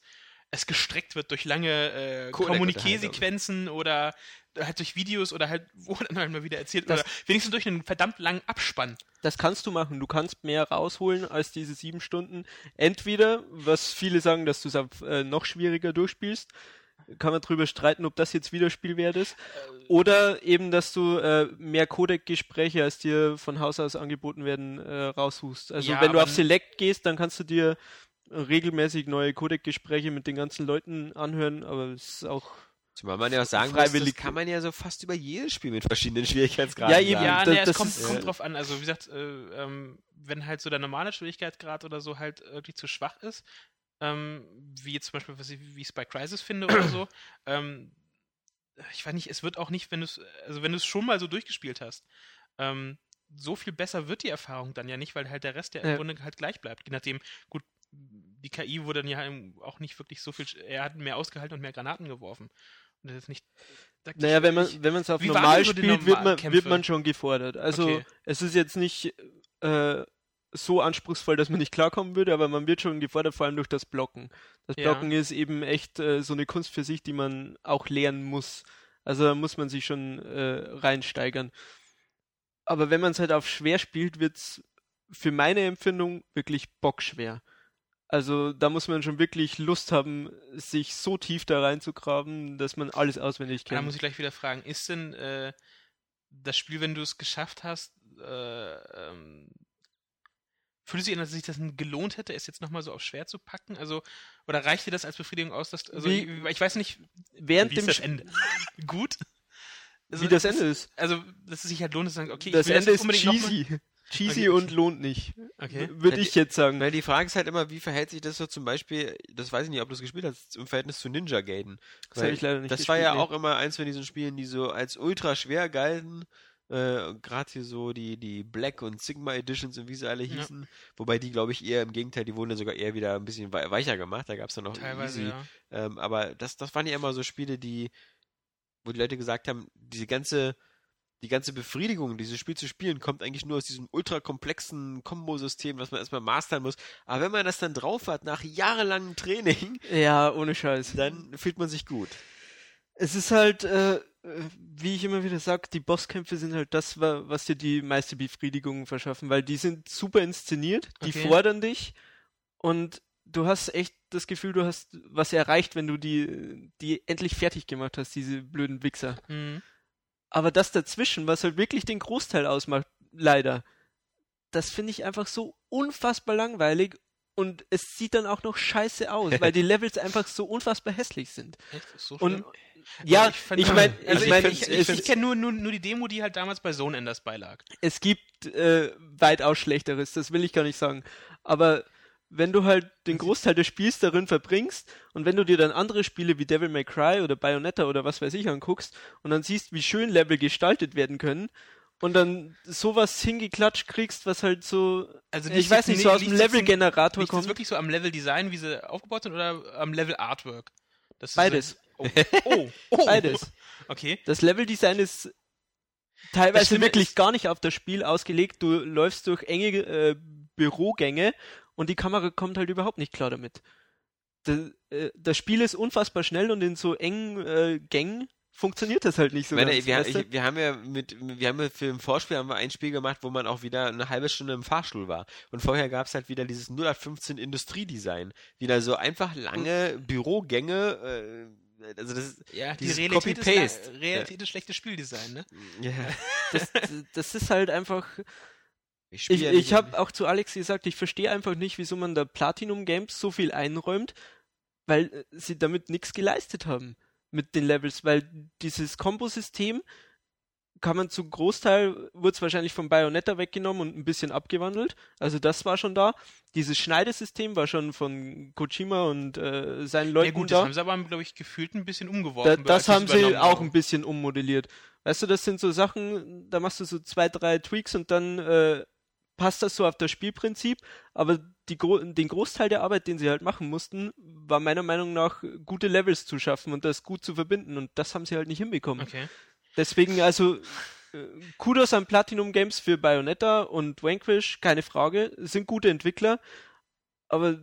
es gestreckt wird durch lange äh, Kommuniqué-Sequenzen oder halt durch Videos oder halt, wo dann halt mal wieder erzählt das, oder wenigstens durch einen verdammt langen Abspann. Das kannst du machen. Du kannst mehr rausholen als diese sieben Stunden. Entweder, was viele sagen, dass du es äh, noch schwieriger durchspielst, kann man drüber streiten, ob das jetzt wieder Spielwert ist. Oder eben, dass du äh, mehr Codec-Gespräche, als dir von Haus aus angeboten werden, äh, raushust. Also ja, wenn du auf Select gehst, dann kannst du dir regelmäßig neue Codec-Gespräche mit den ganzen Leuten anhören, aber es ist auch Zumal man ja auch sagen. Muss, das kann man ja so fast über jedes Spiel mit verschiedenen Schwierigkeitsgraden Ja, eben. Ja, nee, es kommt, ist, kommt drauf an. Also, wie gesagt, äh, ähm, wenn halt so der normale Schwierigkeitsgrad oder so halt wirklich zu schwach ist, ähm, wie jetzt zum Beispiel, was ich, wie ich es bei Crisis finde oder so. Ähm, ich weiß nicht, es wird auch nicht, wenn du es, also wenn du es schon mal so durchgespielt hast, ähm, so viel besser wird die Erfahrung dann ja nicht, weil halt der Rest ja, ja. im Grunde halt gleich bleibt. Je nachdem, gut, die KI wurde dann ja auch nicht wirklich so viel, er hat mehr ausgehalten und mehr Granaten geworfen. Und das ist nicht. Naja, wenn man wenn man es auf normal spielt, wird man, wird man schon gefordert. Also okay. es ist jetzt nicht äh, so anspruchsvoll, dass man nicht klarkommen würde, aber man wird schon gefordert, vor allem durch das Blocken. Das Blocken ja. ist eben echt äh, so eine Kunst für sich, die man auch lernen muss. Also da muss man sich schon äh, reinsteigern. Aber wenn man es halt auf schwer spielt, wird es für meine Empfindung wirklich bockschwer. Also da muss man schon wirklich Lust haben, sich so tief da reinzugraben, dass man alles auswendig kennt. Da muss ich gleich wieder fragen, ist denn äh, das Spiel, wenn du es geschafft hast, äh, ähm, Fühlst du sich an, dass sich das gelohnt hätte, es jetzt nochmal so auf schwer zu packen? Also, oder reicht dir das als Befriedigung aus, dass, also, wie, ich, weiß nicht, während wie dem ist das Ende? Gut? Also, wie das Ende ist? Also, dass es sich halt lohnt, zu sagen, okay, das Ende ist cheesy. Cheesy okay. und lohnt nicht. Okay. Würde ich jetzt sagen. Weil die Frage ist halt immer, wie verhält sich das so zum Beispiel, das weiß ich nicht, ob du es gespielt hast, im Verhältnis zu Ninja Gaiden. Das habe ich leider nicht Das gespielt, war ja nee. auch immer eins von diesen Spielen, die so als ultra schwer galten äh, gerade hier so die, die Black und Sigma Editions und wie sie alle hießen. Ja. Wobei die, glaube ich, eher im Gegenteil, die wurden dann sogar eher wieder ein bisschen weicher gemacht. Da gab es dann noch Teilweise, Easy. Ja. Ähm, aber das, das waren ja immer so Spiele, die, wo die Leute gesagt haben, diese ganze, die ganze Befriedigung, dieses Spiel zu spielen, kommt eigentlich nur aus diesem ultra komplexen Kombo-System, was man erstmal mastern muss. Aber wenn man das dann drauf hat, nach jahrelangem Training, ja, ohne Scheiß, dann fühlt man sich gut. Es ist halt, äh, wie ich immer wieder sage, die Bosskämpfe sind halt das, was dir die meiste Befriedigung verschaffen, weil die sind super inszeniert, die okay. fordern dich und du hast echt das Gefühl, du hast was erreicht, wenn du die, die endlich fertig gemacht hast, diese blöden Wichser. Mhm. Aber das dazwischen, was halt wirklich den Großteil ausmacht, leider, das finde ich einfach so unfassbar langweilig und es sieht dann auch noch scheiße aus, weil die Levels einfach so unfassbar hässlich sind. Echt? So schlimm? Ja, also ich, ich meine, also ich, mein, ich, ich, ich kenne nur, nur, nur die Demo, die halt damals bei Zone Enders beilag. Es gibt äh, weitaus Schlechteres, das will ich gar nicht sagen. Aber wenn du halt den Großteil des Spiels darin verbringst und wenn du dir dann andere Spiele wie Devil May Cry oder Bayonetta oder was weiß ich anguckst und dann siehst, wie schön Level gestaltet werden können und dann sowas hingeklatscht kriegst, was halt so, also ich weiß nicht, so aus dem Level-Generator kommt. Ist das wirklich so am Level-Design, wie sie aufgebaut sind, oder am Level-Artwork? Beides. Oh. oh. oh. Beides. Okay. Das Level-Design ist teilweise wirklich ist, gar nicht auf das Spiel ausgelegt. Du läufst durch enge äh, Bürogänge und die Kamera kommt halt überhaupt nicht klar damit. Das, äh, das Spiel ist unfassbar schnell und in so engen äh, Gängen funktioniert das halt nicht so meine, ganz, wir, ich, wir, haben ja mit, wir haben ja für ein Vorspiel haben wir ein Spiel gemacht, wo man auch wieder eine halbe Stunde im Fahrstuhl war. Und vorher gab es halt wieder dieses 0815 Industriedesign. Wieder so einfach lange Bürogänge, äh, also das ist ja, die Realität ist, Realität ja. ist schlechtes Spieldesign, ne? Ja. Das, das ist halt einfach. Ich, ich, ich habe auch zu Alex gesagt, ich verstehe einfach nicht, wieso man da Platinum Games so viel einräumt, weil äh, sie damit nichts geleistet haben mit den Levels, weil dieses Kombo-System kann man zum Großteil, wurde es wahrscheinlich von Bayonetta weggenommen und ein bisschen abgewandelt. Also das war schon da. Dieses Schneidesystem war schon von Kojima und äh, seinen Leuten ja, gut, da. Das haben sie aber, glaube ich, gefühlt ein bisschen umgeworfen. Da, das haben sie auch ein bisschen ummodelliert. Weißt du, das sind so Sachen, da machst du so zwei, drei Tweaks und dann äh, passt das so auf das Spielprinzip, aber die, den Großteil der Arbeit, den sie halt machen mussten, war meiner Meinung nach gute Levels zu schaffen und das gut zu verbinden und das haben sie halt nicht hinbekommen. Okay. Deswegen also äh, Kudos an Platinum Games für Bayonetta und Vanquish, keine Frage, sind gute Entwickler, aber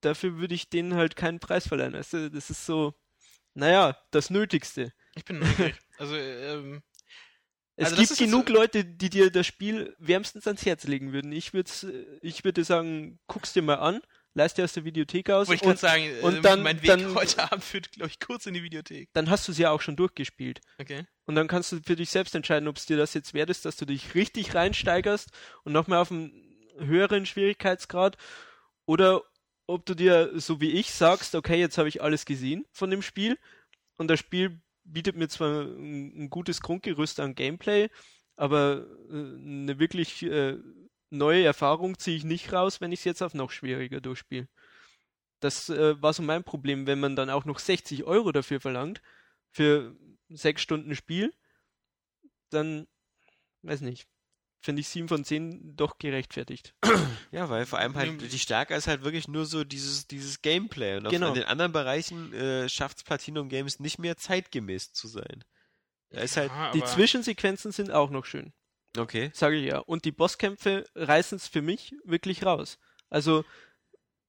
dafür würde ich denen halt keinen Preis verleihen. Also, das ist so, naja, das Nötigste. Ich bin neugierig. also, ähm, es also gibt genug so Leute, die dir das Spiel wärmstens ans Herz legen würden. Ich würde ich würde sagen, guck's dir mal an, leist dir aus der Videothek aus. Wollte ich und, sagen, und äh, dann, mein Weg dann, heute Abend führt, glaube ich, kurz in die Videothek. Dann hast du es ja auch schon durchgespielt. Okay. Und dann kannst du für dich selbst entscheiden, ob es dir das jetzt wert ist, dass du dich richtig reinsteigerst und nochmal auf einen höheren Schwierigkeitsgrad oder ob du dir, so wie ich, sagst, okay, jetzt habe ich alles gesehen von dem Spiel und das Spiel bietet mir zwar ein, ein gutes Grundgerüst an Gameplay, aber äh, eine wirklich äh, neue Erfahrung ziehe ich nicht raus, wenn ich es jetzt auf noch schwieriger durchspiele. Das äh, war so mein Problem, wenn man dann auch noch 60 Euro dafür verlangt, für sechs Stunden Spiel, dann, weiß nicht, finde ich 7 von 10 doch gerechtfertigt. Ja, weil vor allem halt die Stärke ist halt wirklich nur so dieses, dieses Gameplay. Und genau. in den anderen Bereichen äh, schafft es Platinum Games nicht mehr zeitgemäß zu sein. Da ist halt ja, die Zwischensequenzen sind auch noch schön. Okay. Sage ich ja. Und die Bosskämpfe reißen es für mich wirklich raus. Also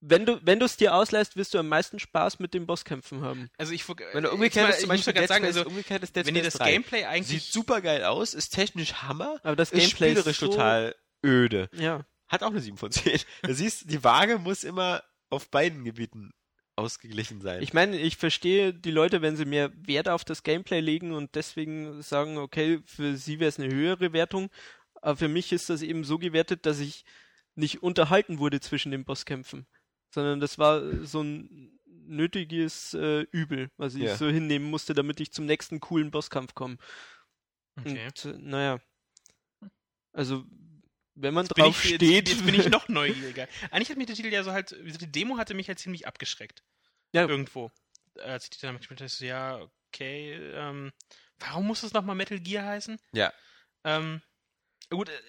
wenn du wenn du es dir ausleihst, wirst du am meisten Spaß mit den Bosskämpfen haben. Also ich wenn du umgekehrt ist, zum Beispiel Dead sagen, also umgekehrt ist Dead wenn dir das 3. Gameplay eigentlich sieht super geil aus, ist technisch Hammer, aber das Gameplay ist spielerisch so total öde. Ja. Hat auch eine 7 von 10. Du siehst, die Waage muss immer auf beiden Gebieten ausgeglichen sein. Ich meine, ich verstehe die Leute, wenn sie mehr Wert auf das Gameplay legen und deswegen sagen, okay, für sie wäre es eine höhere Wertung, aber für mich ist das eben so gewertet, dass ich nicht unterhalten wurde zwischen den Bosskämpfen sondern das war so ein nötiges äh, Übel, was ich ja. so hinnehmen musste, damit ich zum nächsten coolen Bosskampf komme. Okay. Und, äh, naja. Also, wenn man jetzt drauf steht. Jetzt, jetzt, bin ich noch neugieriger. Eigentlich hat mich der Titel ja so halt, die Demo hatte mich halt ziemlich abgeschreckt. Ja. Irgendwo. Als ich die dann gespielt habe, so, ja, okay, ähm, warum muss das nochmal Metal Gear heißen? Ja. Ähm, gut, äh,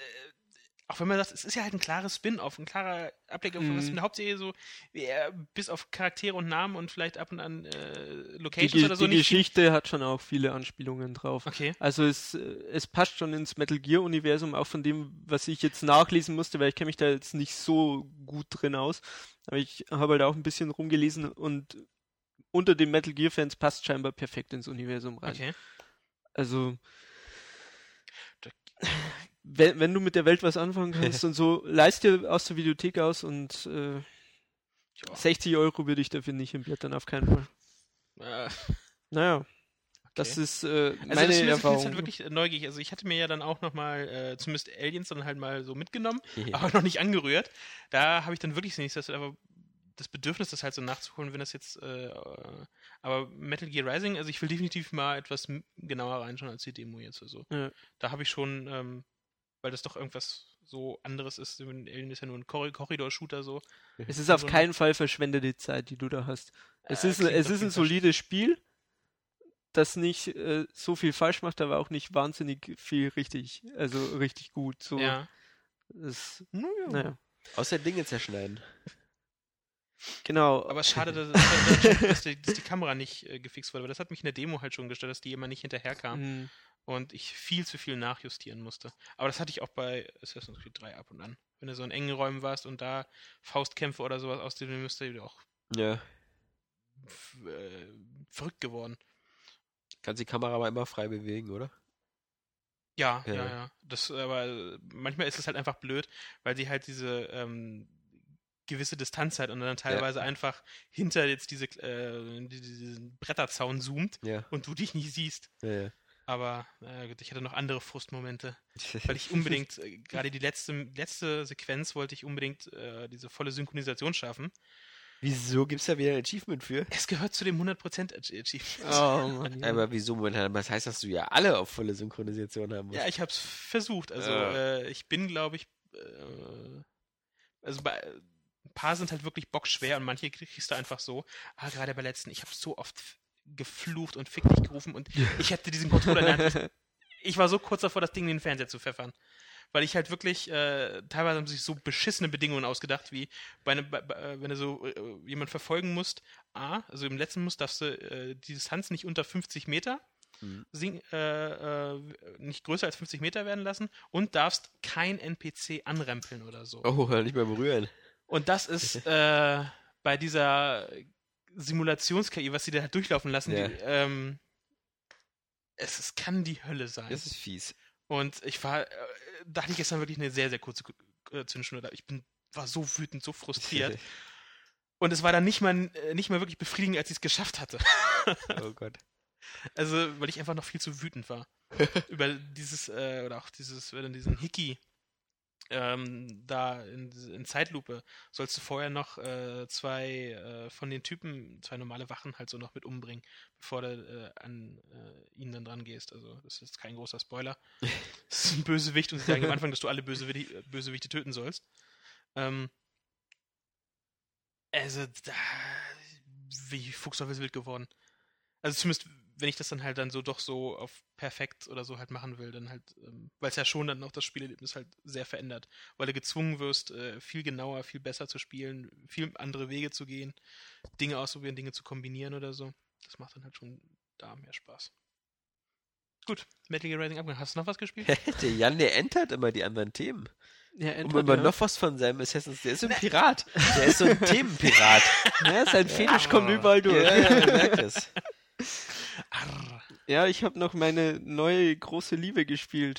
auch wenn man sagt, es ist ja halt ein klares Spin-off, ein klarer Ableger von was mhm. eine Hauptserie so, äh, bis auf Charaktere und Namen und vielleicht ab und an äh, Locations die, oder so. Die Geschichte hat schon auch viele Anspielungen drauf. Okay. Also es, äh, es passt schon ins Metal Gear-Universum, auch von dem, was ich jetzt nachlesen musste, weil ich kenne mich da jetzt nicht so gut drin aus. Aber ich habe halt auch ein bisschen rumgelesen und unter den Metal Gear-Fans passt scheinbar perfekt ins Universum rein. Okay. Also wenn, wenn du mit der Welt was anfangen kannst und so, leist dir aus der Videothek aus und äh, 60 Euro würde ich dafür nicht entblättern, auf keinen Fall. Äh. Naja. Das ist äh, also meine das Erfahrung. Ich halt wirklich neugierig. Also ich hatte mir ja dann auch nochmal, äh, zumindest Aliens dann halt mal so mitgenommen, aber noch nicht angerührt. Da habe ich dann wirklich nicht das, aber das Bedürfnis, das halt so nachzuholen, wenn das jetzt, äh, aber Metal Gear Rising, also ich will definitiv mal etwas genauer reinschauen als die Demo jetzt oder so. Ja. Da habe ich schon, ähm, weil das doch irgendwas so anderes ist, Alien ist ja nur ein Korridor-Shooter so. Es ist auf so keinen Fall verschwendete Zeit, die du da hast. Es äh, ist, es ist ein solides Spiel, das nicht äh, so viel falsch macht, aber auch nicht wahnsinnig viel richtig, also richtig gut. So. Ja. Das, naja. naja. Außer Dinge zerschneiden. Genau. Aber es schade, dass, dass, dass, die, dass, die, Kamera nicht äh, gefixt wurde, weil das hat mich in der Demo halt schon gestört, dass die immer nicht hinterherkam mhm. Und ich viel zu viel nachjustieren musste. Aber das hatte ich auch bei Assassin's Creed 3 ab und an. Wenn du so in engen Räumen warst und da Faustkämpfe oder sowas aus dem müsste ihr auch ja. Äh, verrückt geworden. Kannst die Kamera aber immer frei bewegen, oder? Ja, ja, ja. ja. Das, aber manchmal ist es halt einfach blöd, weil sie halt diese ähm, gewisse Distanz hat und dann teilweise ja. einfach hinter jetzt diese, äh, diesen Bretterzaun zoomt ja. und du dich nicht siehst. Ja, Aber äh, ich hatte noch andere Frustmomente, weil ich unbedingt, äh, gerade die letzte, letzte Sequenz wollte ich unbedingt äh, diese volle Synchronisation schaffen. Wieso gibt es da wieder ein Achievement für? Es gehört zu dem 100% Achievement. Oh Mann. Ja. Aber wieso? Das heißt, dass du ja alle auf volle Synchronisation haben musst. Ja, ich habe es versucht. Also äh. ich bin, glaube ich, äh, also bei ein paar sind halt wirklich bockschwer und manche kriegst du einfach so. Aber gerade bei letzten, ich habe so oft geflucht und fick dich gerufen und ich hätte diesen Controller in der Hand. Ich war so kurz davor, das Ding in den Fernseher zu pfeffern. Weil ich halt wirklich, äh, teilweise haben sich so beschissene Bedingungen ausgedacht, wie bei, ne, bei, bei wenn du so äh, jemand verfolgen musst, A, also im letzten Muss darfst du äh, die Distanz nicht unter 50 Meter mhm. sing, äh, äh, nicht größer als 50 Meter werden lassen und darfst kein NPC anrempeln oder so. Oh, nicht mehr berühren. Und das ist äh, bei dieser Simulations-KI, was sie da durchlaufen lassen, ja. die, ähm, es, es, kann die Hölle sein. Das ist fies. Und ich war, äh, da hatte ich gestern wirklich eine sehr, sehr kurze äh, Zündschnur. Ich bin, war so wütend, so frustriert. Und es war dann nicht mal, äh, nicht mal wirklich befriedigend, als ich es geschafft hatte. oh Gott. Also, weil ich einfach noch viel zu wütend war. über dieses, äh, oder auch dieses, über diesen Hickey ähm, da in, in, Zeitlupe sollst du vorher noch äh, zwei äh, von den Typen, zwei normale Wachen halt so noch mit umbringen, bevor du äh, an äh, ihn dann dran gehst. Also das ist kein großer Spoiler. das ist ein Bösewicht und sie sagen am Anfang, dass du alle Bösewichte, Bösewichte töten sollst. Ähm, also da, wie Fuchs auf wild geworden. Also zumindest wenn ich das dann halt dann so doch so auf perfekt oder so halt machen will, dann halt, ähm, weil es ja schon dann auch das Spielerlebnis halt sehr verändert, weil du gezwungen wirst, äh, viel genauer, viel besser zu spielen, viel andere Wege zu gehen, Dinge ausprobieren, Dinge zu kombinieren oder so. Das macht dann halt schon da mehr Spaß. Gut, Metal Gear Rising abgegangen. Hast du noch was gespielt? der Jan, der entert immer die anderen Themen. Ja, entert, um immer ja. noch was von seinem Assassin's, der ist so ein Pirat. Der ist so ein Themenpirat. Ja, sein Fetisch kommt überall durch. Ja, ja, merkt es. Ja, ich habe noch meine neue große Liebe gespielt.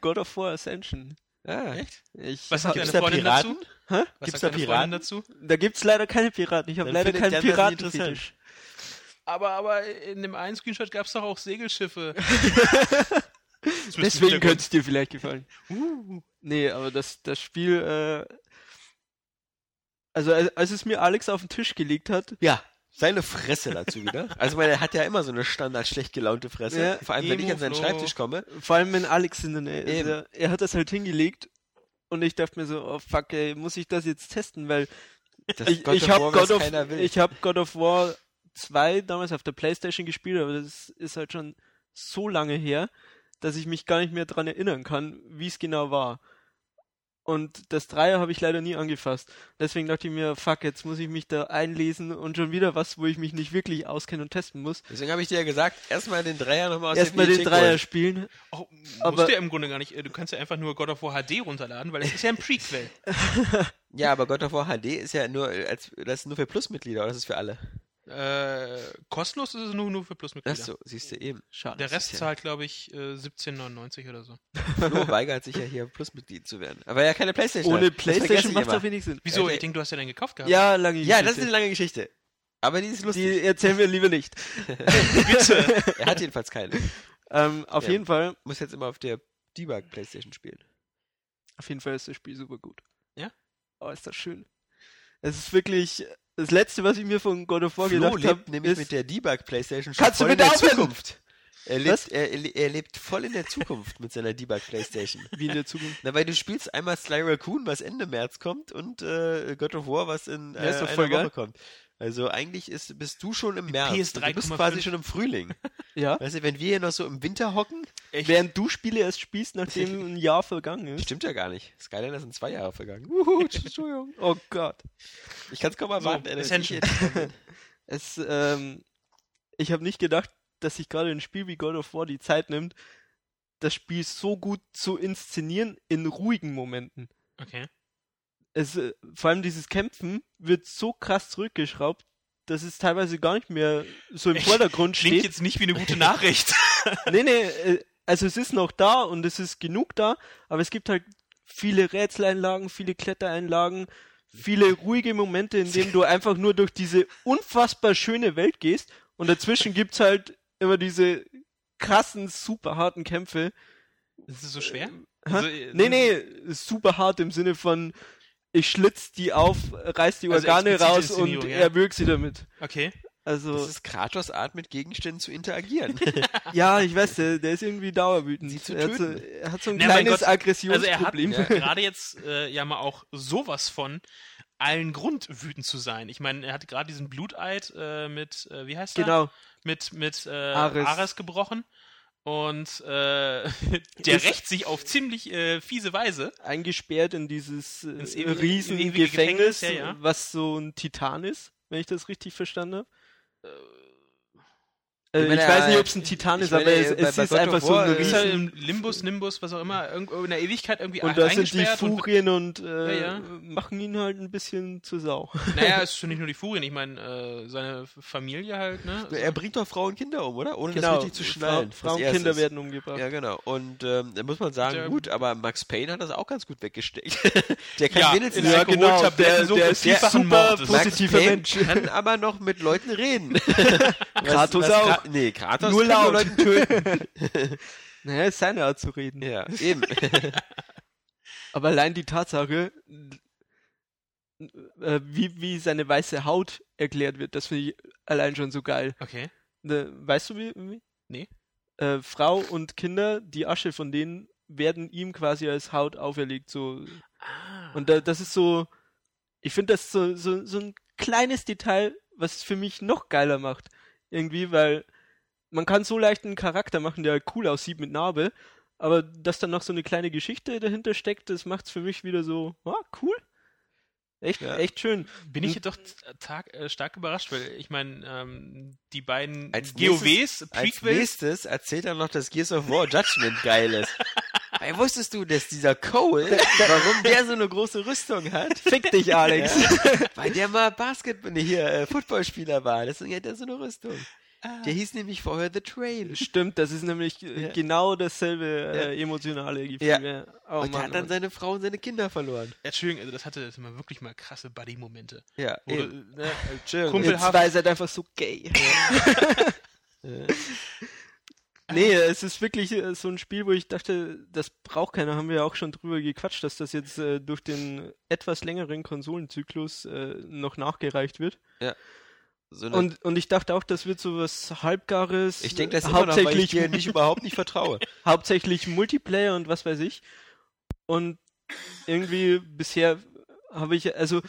God of War Ascension. Ah, echt? Ich Was sagt deine Freundin dazu? Hä? Was gibt's da Piraten dazu? Da gibt's leider keine Piraten. Ich habe leider keinen piraten Aber, aber in dem einen Screenshot gab's doch auch Segelschiffe. Deswegen könnte es dir vielleicht gefallen. Uh. Nee, aber das, das Spiel, äh, also als es mir Alex auf den Tisch gelegt hat, ja. Seine Fresse dazu wieder. Also weil er hat ja immer so eine standard schlecht gelaunte Fresse. Ja, Vor allem, wenn ich an seinen Schreibtisch komme. Vor allem, wenn Alex in der Nähe ist. Er, er hat das halt hingelegt und ich dachte mir so, oh fuck, ey, muss ich das jetzt testen, weil das ich, ich habe God, of, ich hab God of War 2 damals auf der Playstation gespielt, aber das ist halt schon so lange her, dass ich mich gar nicht mehr dran erinnern kann, wie es genau war. Und das Dreier habe ich leider nie angefasst. Deswegen dachte ich mir, fuck, jetzt muss ich mich da einlesen und schon wieder was, wo ich mich nicht wirklich auskenne und testen muss. Deswegen habe ich dir ja gesagt, erstmal den Dreier nochmal aus Erstmal den Dreier holen. spielen. Oh, aber musst du ja im Grunde gar nicht. Du kannst ja einfach nur God of War HD runterladen, weil es ist ja ein Prequel. ja, aber God of War HD ist ja nur als das ist nur für Plusmitglieder, oder das ist für alle? Äh, kostenlos ist es nur, nur für Plusmitglieder. Achso, siehst du eben. Schade. Der Rest zahlt, glaube ich, äh, 17,99 oder so. Flo weigert sich ja hier Plusmitglied zu werden. Aber ja keine Playstation. Ohne Playstation macht es auf wenig Sinn. Wieso? Ich denke, du hast ja dann gekauft gehabt. Ja, lange Geschichte. Ja, das ist eine lange Geschichte. Aber die ist lustig. Die erzählen wir lieber nicht. Bitte. er hat jedenfalls keine. Ähm, auf ja, jeden Fall. Muss jetzt immer auf der Debug Playstation spielen. Auf jeden Fall ist das Spiel super gut. Ja? Oh, ist das schön. Es ist wirklich das letzte, was ich mir von God of War Flo gedacht habe, nämlich ist, mit der Debug Playstation schon Kannst du mit der Zukunft. Er lebt, er, er lebt, voll in der Zukunft mit seiner Debug Playstation. Wie in der Zukunft? Na, weil du spielst einmal Sly Raccoon, was Ende März kommt, und äh, God of War, was in äh, ja, einer Woche kommt. Also eigentlich ist, bist du schon im März. PS3, du bist quasi schon im Frühling. ja. Weißt du, wenn wir hier noch so im Winter hocken. Echt? Während du Spiele erst spielst, nachdem ein Jahr vergangen ist. Stimmt ja gar nicht. Skylander sind zwei Jahre vergangen. Uhu, Entschuldigung. Oh Gott. Ich kann es kaum erwarten. So, Essential. es, ähm, ich habe nicht gedacht, dass sich gerade ein Spiel wie God of War die Zeit nimmt, das Spiel so gut zu inszenieren in ruhigen Momenten. Okay es, äh, vor allem dieses Kämpfen wird so krass zurückgeschraubt, dass es teilweise gar nicht mehr so im Vordergrund steht. Klingt jetzt nicht wie eine gute Nachricht. nee, nee, äh, also es ist noch da und es ist genug da, aber es gibt halt viele Rätseleinlagen, viele Klettereinlagen, viele ruhige Momente, in denen du einfach nur durch diese unfassbar schöne Welt gehst und dazwischen gibt's halt immer diese krassen, super harten Kämpfe. Ist es so schwer? Also, nee, nee, super hart im Sinne von, ich schlitz die auf, reiß die also Organe raus und ja. erwürg sie damit. Okay. Also, das ist Kratos Art, mit Gegenständen zu interagieren. ja, ich weiß, der, der ist irgendwie dauerwütend. Sie zu er, hat so, er hat so ein Na, kleines Aggressionsproblem. Also er hat ja. gerade jetzt äh, ja mal auch sowas von allen Grund wütend zu sein. Ich meine, er hat gerade diesen Bluteid äh, mit, äh, wie heißt der? Genau. Mit, mit äh, Ares. Ares gebrochen und äh, der rächt sich auf ziemlich äh, fiese Weise. Eingesperrt in dieses äh, Riesengefängnis, ja, ja. was so ein Titan ist, wenn ich das richtig verstanden habe. Äh, äh, ich, weiß nicht, ob es ein Titan ist, aber es, es ist einfach so ein Riesen... Halt im Limbus, Nimbus, was auch immer, irgendwo in der Ewigkeit irgendwie Und da sind die Furien und, und äh, ja, ja. machen ihn halt ein bisschen zur Sau. Naja, es ist schon nicht nur die Furien, ich meine, äh, seine Familie halt, ne? Er bringt doch Frauen und Kinder um, oder? Ohne genau. das richtig zu schnallen. Frauen und Kinder werden umgebracht. Ja, genau. Und ähm, da muss man sagen, der, gut, aber Max Payne hat das auch ganz gut weggesteckt. der kann ja, wenigstens... Ja, genau, der, der ist ein super positiver Mensch. kann aber noch mit Leuten reden. Kratos auch. Nee, Kratos nur laut. Leuten töten. naja, ist seine Art zu reden. Ja, eben. Aber allein die Tatsache, äh, wie, wie seine weiße Haut erklärt wird, das finde ich allein schon so geil. Okay. Ne, weißt du wie? wie? Nee. Äh, Frau und Kinder, die Asche von denen werden ihm quasi als Haut auferlegt. So. Ah. Und da, das ist so, ich finde das so, so, so ein kleines Detail, was es für mich noch geiler macht. Irgendwie, weil man kann so leicht einen Charakter machen, der cool aussieht mit Narbe, aber dass dann noch so eine kleine Geschichte dahinter steckt, das macht es für mich wieder so, ah, cool. Echt, ja. echt schön. Bin ich doch tag, äh, stark überrascht, weil ich meine, ähm, die beiden als GOWs, nächstes, Prequels. Als nächstes erzählt er noch, dass Gears of War Judgment geil ist. Hey, wusstest du, dass dieser Cole, warum der so eine große Rüstung hat? Fick dich, Alex. Ja, weil der mal Basketball, nee, hier, äh, Footballspieler war. Deswegen hat er so eine Rüstung. Der hieß nämlich vorher The Trail. Stimmt, das ist nämlich ja. genau dasselbe äh, emotionale Gefühl. Ja. Oh, und Mann, er hat dann Mann. seine Frau und seine Kinder verloren. Entschuldigung, also das hatte das immer wirklich mal krasse Buddy-Momente. Ja, Wo, ne, Kumpelhaft. Jetzt seid einfach so gay. Ja. Nee, es ist wirklich äh, so ein Spiel, wo ich dachte, das braucht keiner. Haben wir ja auch schon drüber gequatscht, dass das jetzt äh, durch den etwas längeren Konsolenzyklus äh, noch nachgereicht wird. Ja. So und, und ich dachte auch, das wird so was Halbgares. Ich denke das hauptsächlich, immer noch, weil ich dir nicht überhaupt nicht vertraue. hauptsächlich Multiplayer und was weiß ich. Und irgendwie bisher habe ich, also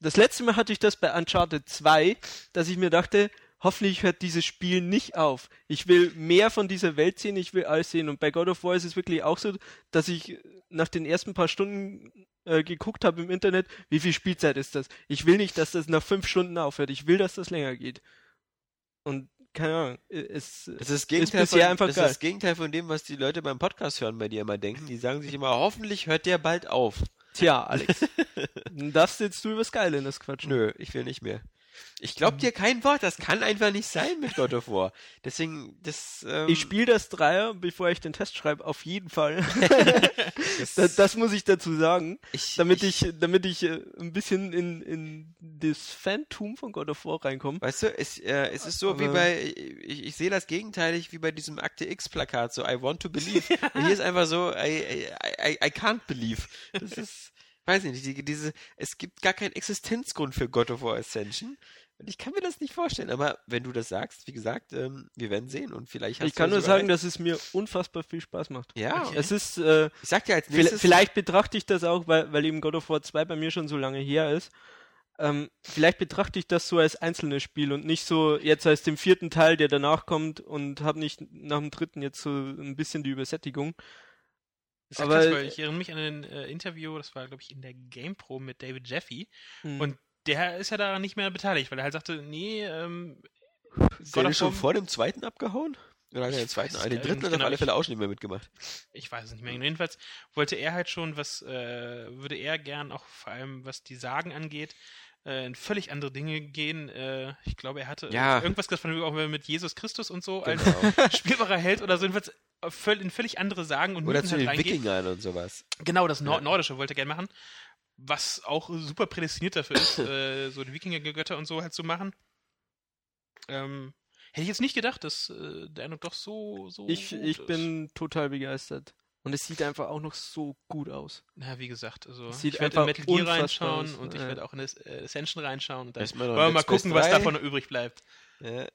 das letzte Mal hatte ich das bei Uncharted 2, dass ich mir dachte, hoffentlich hört dieses Spiel nicht auf. Ich will mehr von dieser Welt sehen, ich will alles sehen. Und bei God of War ist es wirklich auch so, dass ich nach den ersten paar Stunden äh, geguckt habe im Internet, wie viel Spielzeit ist das? Ich will nicht, dass das nach fünf Stunden aufhört. Ich will, dass das länger geht. Und keine Ahnung, es, es ist, Gegenteil ist bisher von, einfach es geil. ist das Gegenteil von dem, was die Leute beim Podcast hören bei dir immer denken. Die sagen sich immer, hoffentlich hört der bald auf. Tja, Alex. darfst jetzt du übers Geile in das Quatschen. Nö, ich will nicht mehr. Ich glaube dir kein Wort, das kann einfach nicht sein mit God of War. Deswegen, das. Ähm ich spiele das Dreier, bevor ich den Test schreibe, auf jeden Fall. das, das, muss ich dazu sagen. Ich, damit ich, ich, damit ich äh, ein bisschen in, in das Phantom von God of War reinkomme. Weißt du, es, äh, es ist so Aber wie bei, ich, ich sehe das gegenteilig wie bei diesem Akte X-Plakat, so I want to believe. hier ist einfach so, I, I, I can't believe. Das ist weiß ich nicht, die, diese, es gibt gar keinen Existenzgrund für God of War Ascension. Und ich kann mir das nicht vorstellen, aber wenn du das sagst, wie gesagt, ähm, wir werden sehen und vielleicht hast Ich kann nur sagen, dass es mir unfassbar viel Spaß macht. Ja. Okay. Es ist, äh, ich sag dir als nächstes, vielleicht betrachte ich das auch, weil, weil eben God of War 2 bei mir schon so lange her ist. Ähm, vielleicht betrachte ich das so als einzelnes Spiel und nicht so jetzt als den vierten Teil, der danach kommt und habe nicht nach dem dritten jetzt so ein bisschen die Übersättigung. Aber krass, ich erinnere mich an ein äh, Interview, das war glaube ich in der GamePro mit David Jeffy hm. und der ist ja daran nicht mehr beteiligt, weil er halt sagte, nee, ähm, ist der schon vor dem zweiten abgehauen? Oder hat er den zweiten, den dritten hat genau, auf alle Fälle auch schon nicht mehr mitgemacht. Ich weiß es nicht mehr. Jedenfalls wollte er halt schon was, äh, würde er gern auch vor allem, was die Sagen angeht, äh, in völlig andere Dinge gehen. Äh, ich glaube, er hatte ja. irgendwas gesagt von auch mit Jesus Christus und so genau. als spielbarer Held oder so. Jedenfalls in völlig andere Sagen und Oder Mythen zu halt den reingehen. Wikingern und sowas. Genau, das Nord ja. Nordische wollte er gerne machen was auch super prädestiniert dafür ist, äh, so die Wikinger-Götter und so halt zu machen. Ähm, hätte ich jetzt nicht gedacht, dass äh, der Eindruck doch so, so Ich, ich ist. bin total begeistert. Und es sieht einfach auch noch so gut aus. Na, wie gesagt, also ich werde in Metal Gear reinschauen aus. und ich werde auch in äh, Ascension reinschauen und dann wollen wir mal gucken, was davon übrig bleibt. Ja.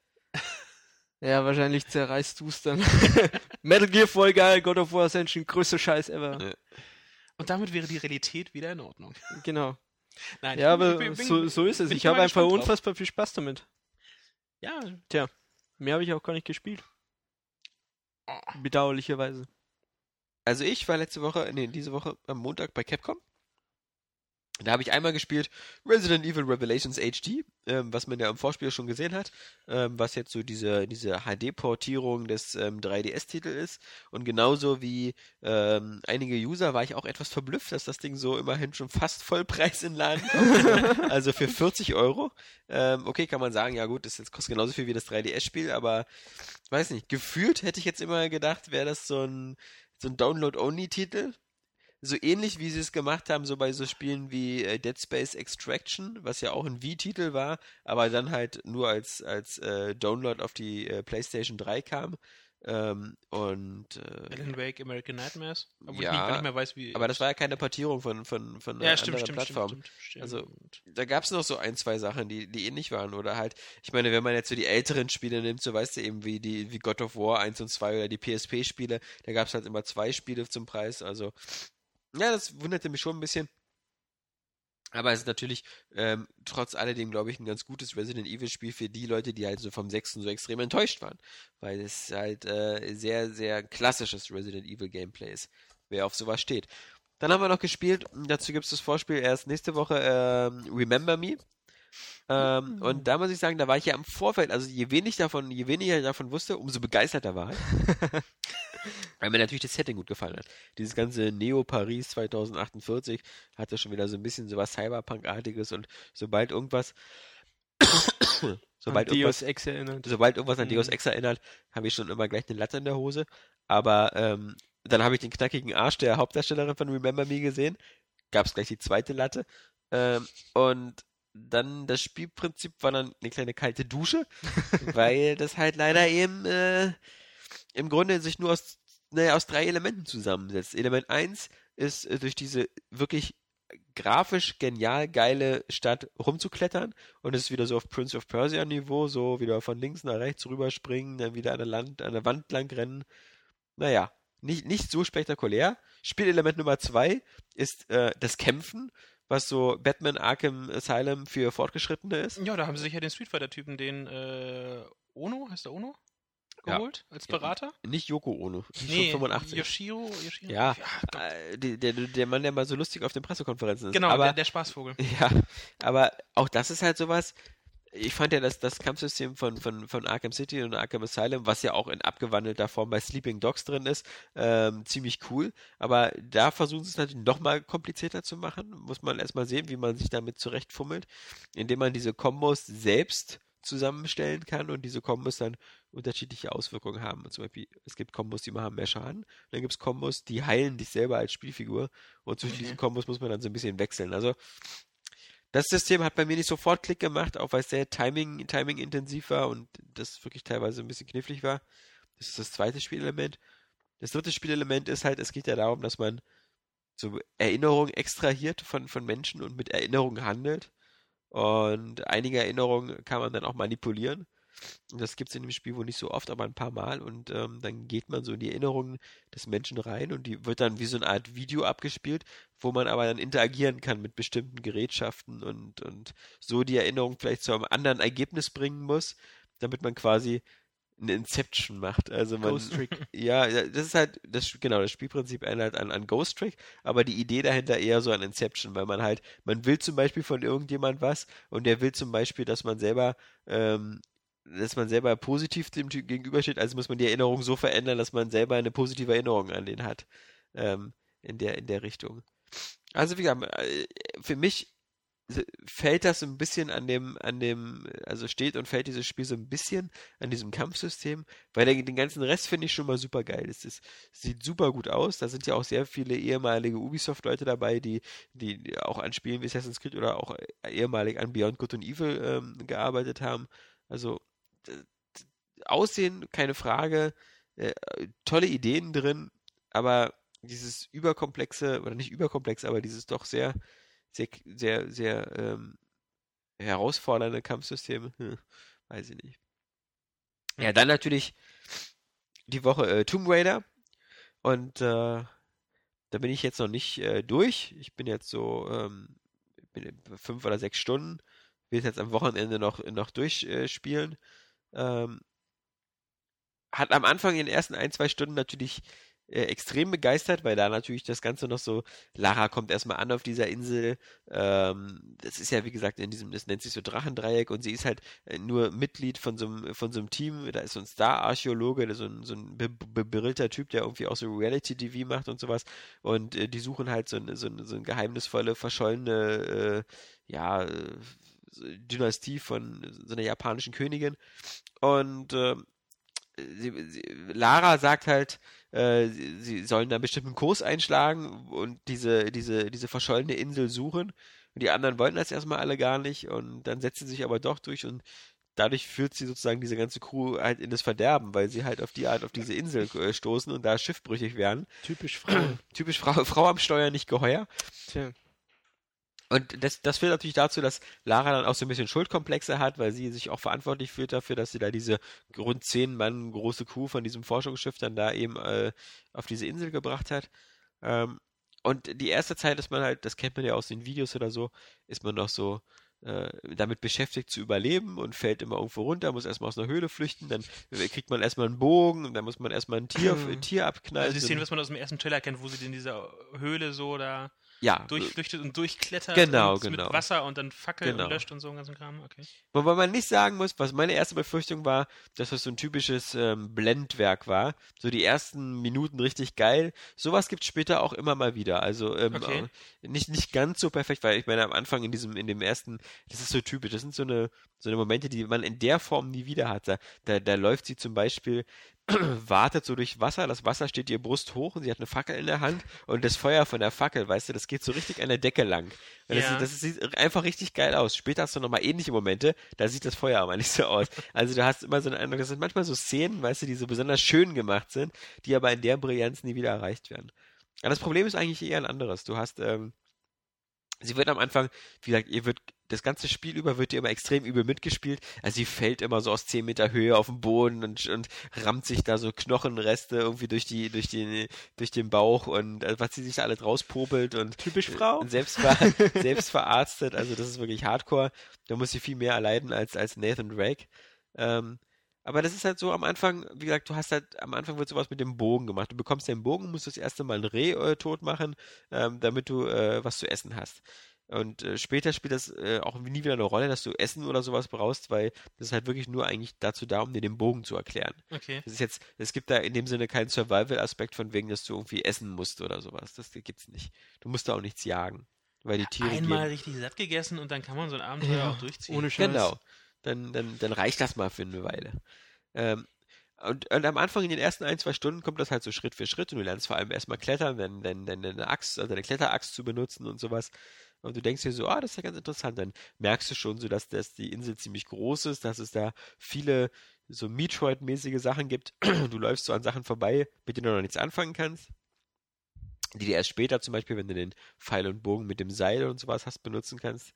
Ja, wahrscheinlich zerreißt du es dann. Metal Gear voll geil, God of War Ascension, größter Scheiß ever. Ja. Und damit wäre die Realität wieder in Ordnung. Genau. Nein, ja, aber bin, so, so ist es. Ich habe einfach unfassbar drauf. viel Spaß damit. Ja. Tja, mehr habe ich auch gar nicht gespielt. Oh. Bedauerlicherweise. Also ich war letzte Woche, nee, diese Woche am Montag bei Capcom da habe ich einmal gespielt Resident Evil Revelations HD, ähm, was man ja im Vorspiel schon gesehen hat, ähm, was jetzt so diese, diese HD-Portierung des ähm, 3DS-Titel ist. Und genauso wie ähm, einige User war ich auch etwas verblüfft, dass das Ding so immerhin schon fast Vollpreis in Laden kommt. also für 40 Euro. Ähm, okay, kann man sagen, ja gut, das jetzt kostet genauso viel wie das 3DS-Spiel, aber weiß nicht, gefühlt hätte ich jetzt immer gedacht, wäre das so ein, so ein Download-Only-Titel so ähnlich wie sie es gemacht haben, so bei so Spielen wie äh, Dead Space Extraction, was ja auch ein Wii-Titel war, aber dann halt nur als, als äh, Download auf die äh, PlayStation 3 kam. Ähm, und äh, Alan Wake American Nightmares, obwohl ja, ich nicht, nicht, mehr weiß, wie. Aber das war ja keine Portierung von, von, von einer ja, stimmt, anderen stimmt, Plattform. Stimmt, stimmt, also da gab es noch so ein, zwei Sachen, die, die ähnlich waren. Oder halt, ich meine, wenn man jetzt so die älteren Spiele nimmt, so weißt du eben wie die, wie God of War 1 und 2 oder die PSP-Spiele, da gab es halt immer zwei Spiele zum Preis. Also ja, das wunderte mich schon ein bisschen. Aber es ist natürlich ähm, trotz alledem, glaube ich, ein ganz gutes Resident Evil-Spiel für die Leute, die halt so vom sechsten so extrem enttäuscht waren. Weil es halt äh, sehr, sehr klassisches Resident Evil-Gameplay ist, wer auf sowas steht. Dann haben wir noch gespielt, dazu gibt es das Vorspiel erst nächste Woche, ähm, Remember Me. Ähm, mhm. Und da muss ich sagen, da war ich ja im Vorfeld, also je wenig davon, je weniger ich davon wusste, umso begeisterter war ich. Weil mir natürlich das Setting gut gefallen hat. Dieses ganze Neo-Paris 2048 hatte schon wieder so ein bisschen so was Cyberpunk-artiges und sobald irgendwas sobald, irgendwas, sobald irgendwas an mhm. Deus Ex erinnert, habe ich schon immer gleich eine Latte in der Hose. Aber ähm, dann habe ich den knackigen Arsch der Hauptdarstellerin von Remember Me gesehen. Gab es gleich die zweite Latte. Ähm, und dann das Spielprinzip war dann eine kleine kalte Dusche, weil das halt leider eben äh, im Grunde sich nur aus, naja, aus drei Elementen zusammensetzt. Element 1 ist äh, durch diese wirklich grafisch genial geile Stadt rumzuklettern und es ist wieder so auf Prince of Persia Niveau, so wieder von links nach rechts rüberspringen, dann wieder an der, Land, an der Wand lang rennen. Naja, nicht, nicht so spektakulär. Spielelement Nummer 2 ist äh, das Kämpfen was so Batman Arkham Asylum für Fortgeschrittene ist. Ja, da haben sie sich ja den Street Fighter-Typen, den äh, Ono, heißt der Ono? Geholt ja. als Berater? Nicht Yoko Ono, nee, 85. Yoshiro, Yoshiro? Ja, ja äh, der, der Mann, der mal so lustig auf den Pressekonferenzen ist. Genau, aber, der, der Spaßvogel. Ja, aber auch das ist halt sowas, ich fand ja das, das Kampfsystem von, von, von Arkham City und Arkham Asylum, was ja auch in abgewandelter Form bei Sleeping Dogs drin ist, ähm, ziemlich cool. Aber da versuchen sie es natürlich noch mal komplizierter zu machen. Muss man erstmal sehen, wie man sich damit zurechtfummelt, indem man diese Kombos selbst zusammenstellen kann und diese Kombos dann unterschiedliche Auswirkungen haben. Und zum Beispiel, es gibt Kombos, die machen mehr Schaden, dann gibt es Kombos, die heilen dich selber als Spielfigur und zwischen okay. diesen Kombos muss man dann so ein bisschen wechseln. Also das System hat bei mir nicht sofort Klick gemacht, auch weil es sehr timing, timing intensiv war und das wirklich teilweise ein bisschen knifflig war. Das ist das zweite Spielelement. Das dritte Spielelement ist halt, es geht ja darum, dass man so Erinnerungen extrahiert von, von Menschen und mit Erinnerungen handelt. Und einige Erinnerungen kann man dann auch manipulieren. Das gibt es in dem Spiel wohl nicht so oft, aber ein paar Mal. Und ähm, dann geht man so in die Erinnerungen des Menschen rein und die wird dann wie so eine Art Video abgespielt, wo man aber dann interagieren kann mit bestimmten Gerätschaften und, und so die Erinnerung vielleicht zu einem anderen Ergebnis bringen muss, damit man quasi eine Inception macht. Also man, Ghost Trick. Ja, das ist halt, das, genau, das Spielprinzip erinnert an, an Ghost Trick, aber die Idee dahinter eher so an Inception, weil man halt, man will zum Beispiel von irgendjemand was und der will zum Beispiel, dass man selber, ähm, dass man selber positiv dem Typ gegenübersteht, also muss man die Erinnerung so verändern, dass man selber eine positive Erinnerung an den hat. Ähm, in der, in der Richtung. Also wie gesagt, äh, für mich fällt das so ein bisschen an dem, an dem, also steht und fällt dieses Spiel so ein bisschen an diesem Kampfsystem, weil den ganzen Rest finde ich schon mal super geil. Es ist, sieht super gut aus. Da sind ja auch sehr viele ehemalige Ubisoft-Leute dabei, die, die auch an Spielen wie Assassin's Creed oder auch ehemalig an Beyond Good and Evil ähm, gearbeitet haben. Also Aussehen, keine Frage, äh, tolle Ideen drin, aber dieses überkomplexe, oder nicht überkomplex, aber dieses doch sehr sehr, sehr, sehr ähm, herausfordernde Kampfsysteme. Hm, weiß ich nicht. Ja, dann natürlich die Woche äh, Tomb Raider. Und äh, da bin ich jetzt noch nicht äh, durch. Ich bin jetzt so ähm, bin fünf oder sechs Stunden. Will jetzt am Wochenende noch, noch durchspielen. Ähm, hat am Anfang in den ersten ein, zwei Stunden natürlich äh, extrem begeistert, weil da natürlich das Ganze noch so, Lara kommt erstmal an auf dieser Insel, ähm, das ist ja wie gesagt in diesem, das nennt sich so Drachendreieck und sie ist halt äh, nur Mitglied von so einem, von so einem Team, da ist so ein Star-Archäologe, so ein, so ein be Typ, der irgendwie auch so Reality-TV macht und sowas und äh, die suchen halt so, ein, so, ein, so eine geheimnisvolle, verschollene, äh, ja, Dynastie von so einer japanischen Königin und äh, sie, sie, Lara sagt halt, äh, sie, sollen da einen bestimmten Kurs einschlagen und diese, diese, diese verschollene Insel suchen. Und die anderen wollten das erstmal alle gar nicht und dann setzt sie sich aber doch durch und dadurch führt sie sozusagen diese ganze Crew halt in das Verderben, weil sie halt auf die Art auf diese Insel äh, stoßen und da schiffbrüchig werden. Typisch Frau. Typisch Frau, Frau am Steuer nicht geheuer. Tja. Und das, das führt natürlich dazu, dass Lara dann auch so ein bisschen Schuldkomplexe hat, weil sie sich auch verantwortlich fühlt dafür, dass sie da diese rund zehn Mann große Crew von diesem Forschungsschiff dann da eben äh, auf diese Insel gebracht hat. Ähm, und die erste Zeit ist man halt, das kennt man ja aus den Videos oder so, ist man noch so äh, damit beschäftigt zu überleben und fällt immer irgendwo runter, muss erstmal aus einer Höhle flüchten, dann kriegt man erstmal einen Bogen und dann muss man erstmal ein Tier, ein Tier abknallen. Also die Szene, was man aus dem ersten Trailer kennt, wo sie in dieser Höhle so da ja. durchflüchtet und durchklettert genau, und genau. mit Wasser und dann Fackel genau. und löscht und so ein ganzen Kram. Okay. Wobei man nicht sagen muss, was meine erste Befürchtung war, dass das so ein typisches ähm, Blendwerk war. So die ersten Minuten richtig geil. Sowas gibt es später auch immer mal wieder. Also ähm, okay. nicht, nicht ganz so perfekt, weil ich meine, am Anfang in diesem, in dem ersten, das ist so typisch. Das sind so eine, so eine Momente, die man in der Form nie wieder hat. Da, da, da läuft sie zum Beispiel wartet so durch Wasser, das Wasser steht ihr Brust hoch und sie hat eine Fackel in der Hand und das Feuer von der Fackel, weißt du, das geht so richtig an der Decke lang. Ja. das, das, sieht einfach richtig geil aus. Später hast du nochmal ähnliche Momente, da sieht das Feuer aber nicht so aus. Also du hast immer so einen Eindruck, das sind manchmal so Szenen, weißt du, die so besonders schön gemacht sind, die aber in der Brillanz nie wieder erreicht werden. Aber das Problem ist eigentlich eher ein anderes. Du hast, ähm, sie wird am Anfang, wie gesagt, ihr wird das ganze Spiel über wird ihr immer extrem übel mitgespielt. Also sie fällt immer so aus 10 Meter Höhe auf den Boden und, und rammt sich da so Knochenreste irgendwie durch die, durch die, durch den Bauch und also was sie sich da alles rauspopelt und typisch Frau und selbst, ver, selbst verarztet. Also das ist wirklich Hardcore. Da muss sie viel mehr erleiden als, als Nathan Drake. Ähm, aber das ist halt so am Anfang, wie gesagt, du hast halt, am Anfang wird sowas mit dem Bogen gemacht. Du bekommst den Bogen, musst das erste Mal ein Reh äh, tot machen, ähm, damit du äh, was zu essen hast. Und äh, später spielt das äh, auch nie wieder eine Rolle, dass du Essen oder sowas brauchst, weil das ist halt wirklich nur eigentlich dazu da, um dir den Bogen zu erklären. Okay. Das ist jetzt, es gibt da in dem Sinne keinen Survival-Aspekt von wegen, dass du irgendwie essen musst oder sowas. Das gibt's nicht. Du musst da auch nichts jagen. Weil die Tiere Einmal gehen. richtig satt gegessen und dann kann man so ein Abenteuer ja, auch durchziehen. Ohne Scheiß. Genau. Dann, dann, dann reicht das mal für eine Weile. Ähm, und, und, am Anfang in den ersten ein, zwei Stunden kommt das halt so Schritt für Schritt und du lernst vor allem erstmal klettern, dann, dann, dann eine Axt, also eine Kletteraxt zu benutzen und sowas. Und du denkst dir so, ah, das ist ja ganz interessant. Dann merkst du schon so, dass, dass die Insel ziemlich groß ist, dass es da viele so Metroid-mäßige Sachen gibt. Du läufst so an Sachen vorbei, mit denen du noch nichts anfangen kannst. Die dir erst später zum Beispiel, wenn du den Pfeil und Bogen mit dem Seil und sowas hast, benutzen kannst.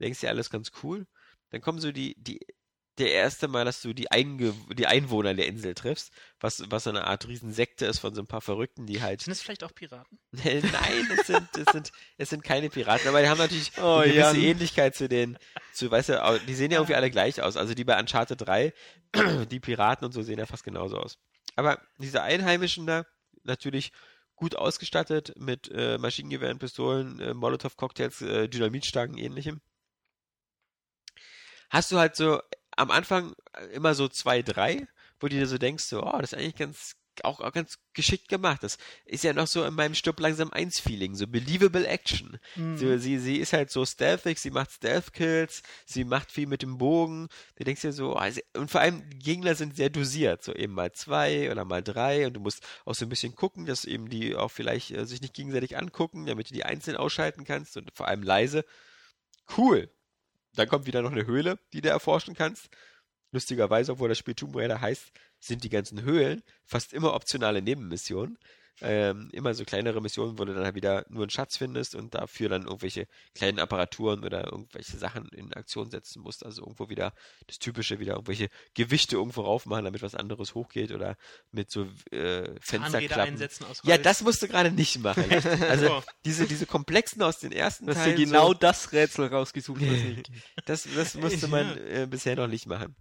Denkst dir alles ganz cool. Dann kommen so die, die der erste Mal, dass du die, Einge die Einwohner der Insel triffst, was, was so eine Art Riesensekte ist von so ein paar Verrückten, die halt. Sind es vielleicht auch Piraten? Nein, es sind, es, sind, es sind keine Piraten, aber die haben natürlich oh, eine gewisse Jan. Ähnlichkeit zu den, zu, weißt du, die sehen ja irgendwie alle gleich aus. Also die bei Uncharted 3, die Piraten und so sehen ja fast genauso aus. Aber diese Einheimischen da, natürlich gut ausgestattet mit äh, Maschinengewehren, Pistolen, äh, Molotow-Cocktails, äh, Dynamitstangen, ähnlichem. Hast du halt so am Anfang äh, immer so zwei, drei, wo du dir so denkst, so, oh, das ist eigentlich ganz, auch, auch ganz geschickt gemacht. Das ist ja noch so in meinem Stück langsam eins Feeling, so believable Action. Mhm. So, sie, sie ist halt so stealthig, sie macht Stealth-Kills, sie macht viel mit dem Bogen. Du denkst dir so, oh, und vor allem die Gegner sind sehr dosiert, so eben mal zwei oder mal drei und du musst auch so ein bisschen gucken, dass eben die auch vielleicht äh, sich nicht gegenseitig angucken, damit du die einzeln ausschalten kannst und vor allem leise. Cool. Dann kommt wieder noch eine Höhle, die du erforschen kannst. Lustigerweise, obwohl das Spiel Tomb Raider heißt, sind die ganzen Höhlen fast immer optionale Nebenmissionen ähm, immer so kleinere Missionen, wo du dann halt wieder nur einen Schatz findest und dafür dann irgendwelche kleinen Apparaturen oder irgendwelche Sachen in Aktion setzen musst. Also irgendwo wieder das Typische, wieder irgendwelche Gewichte irgendwo raufmachen, damit was anderes hochgeht oder mit so äh, Fensterklappen. einsetzen aus Ja, das musst du gerade nicht machen. Also oh. diese, diese komplexen aus den ersten Hast Teilen. Hast du genau so, das Rätsel rausgesucht, was nicht. das, das musste man äh, bisher noch nicht machen.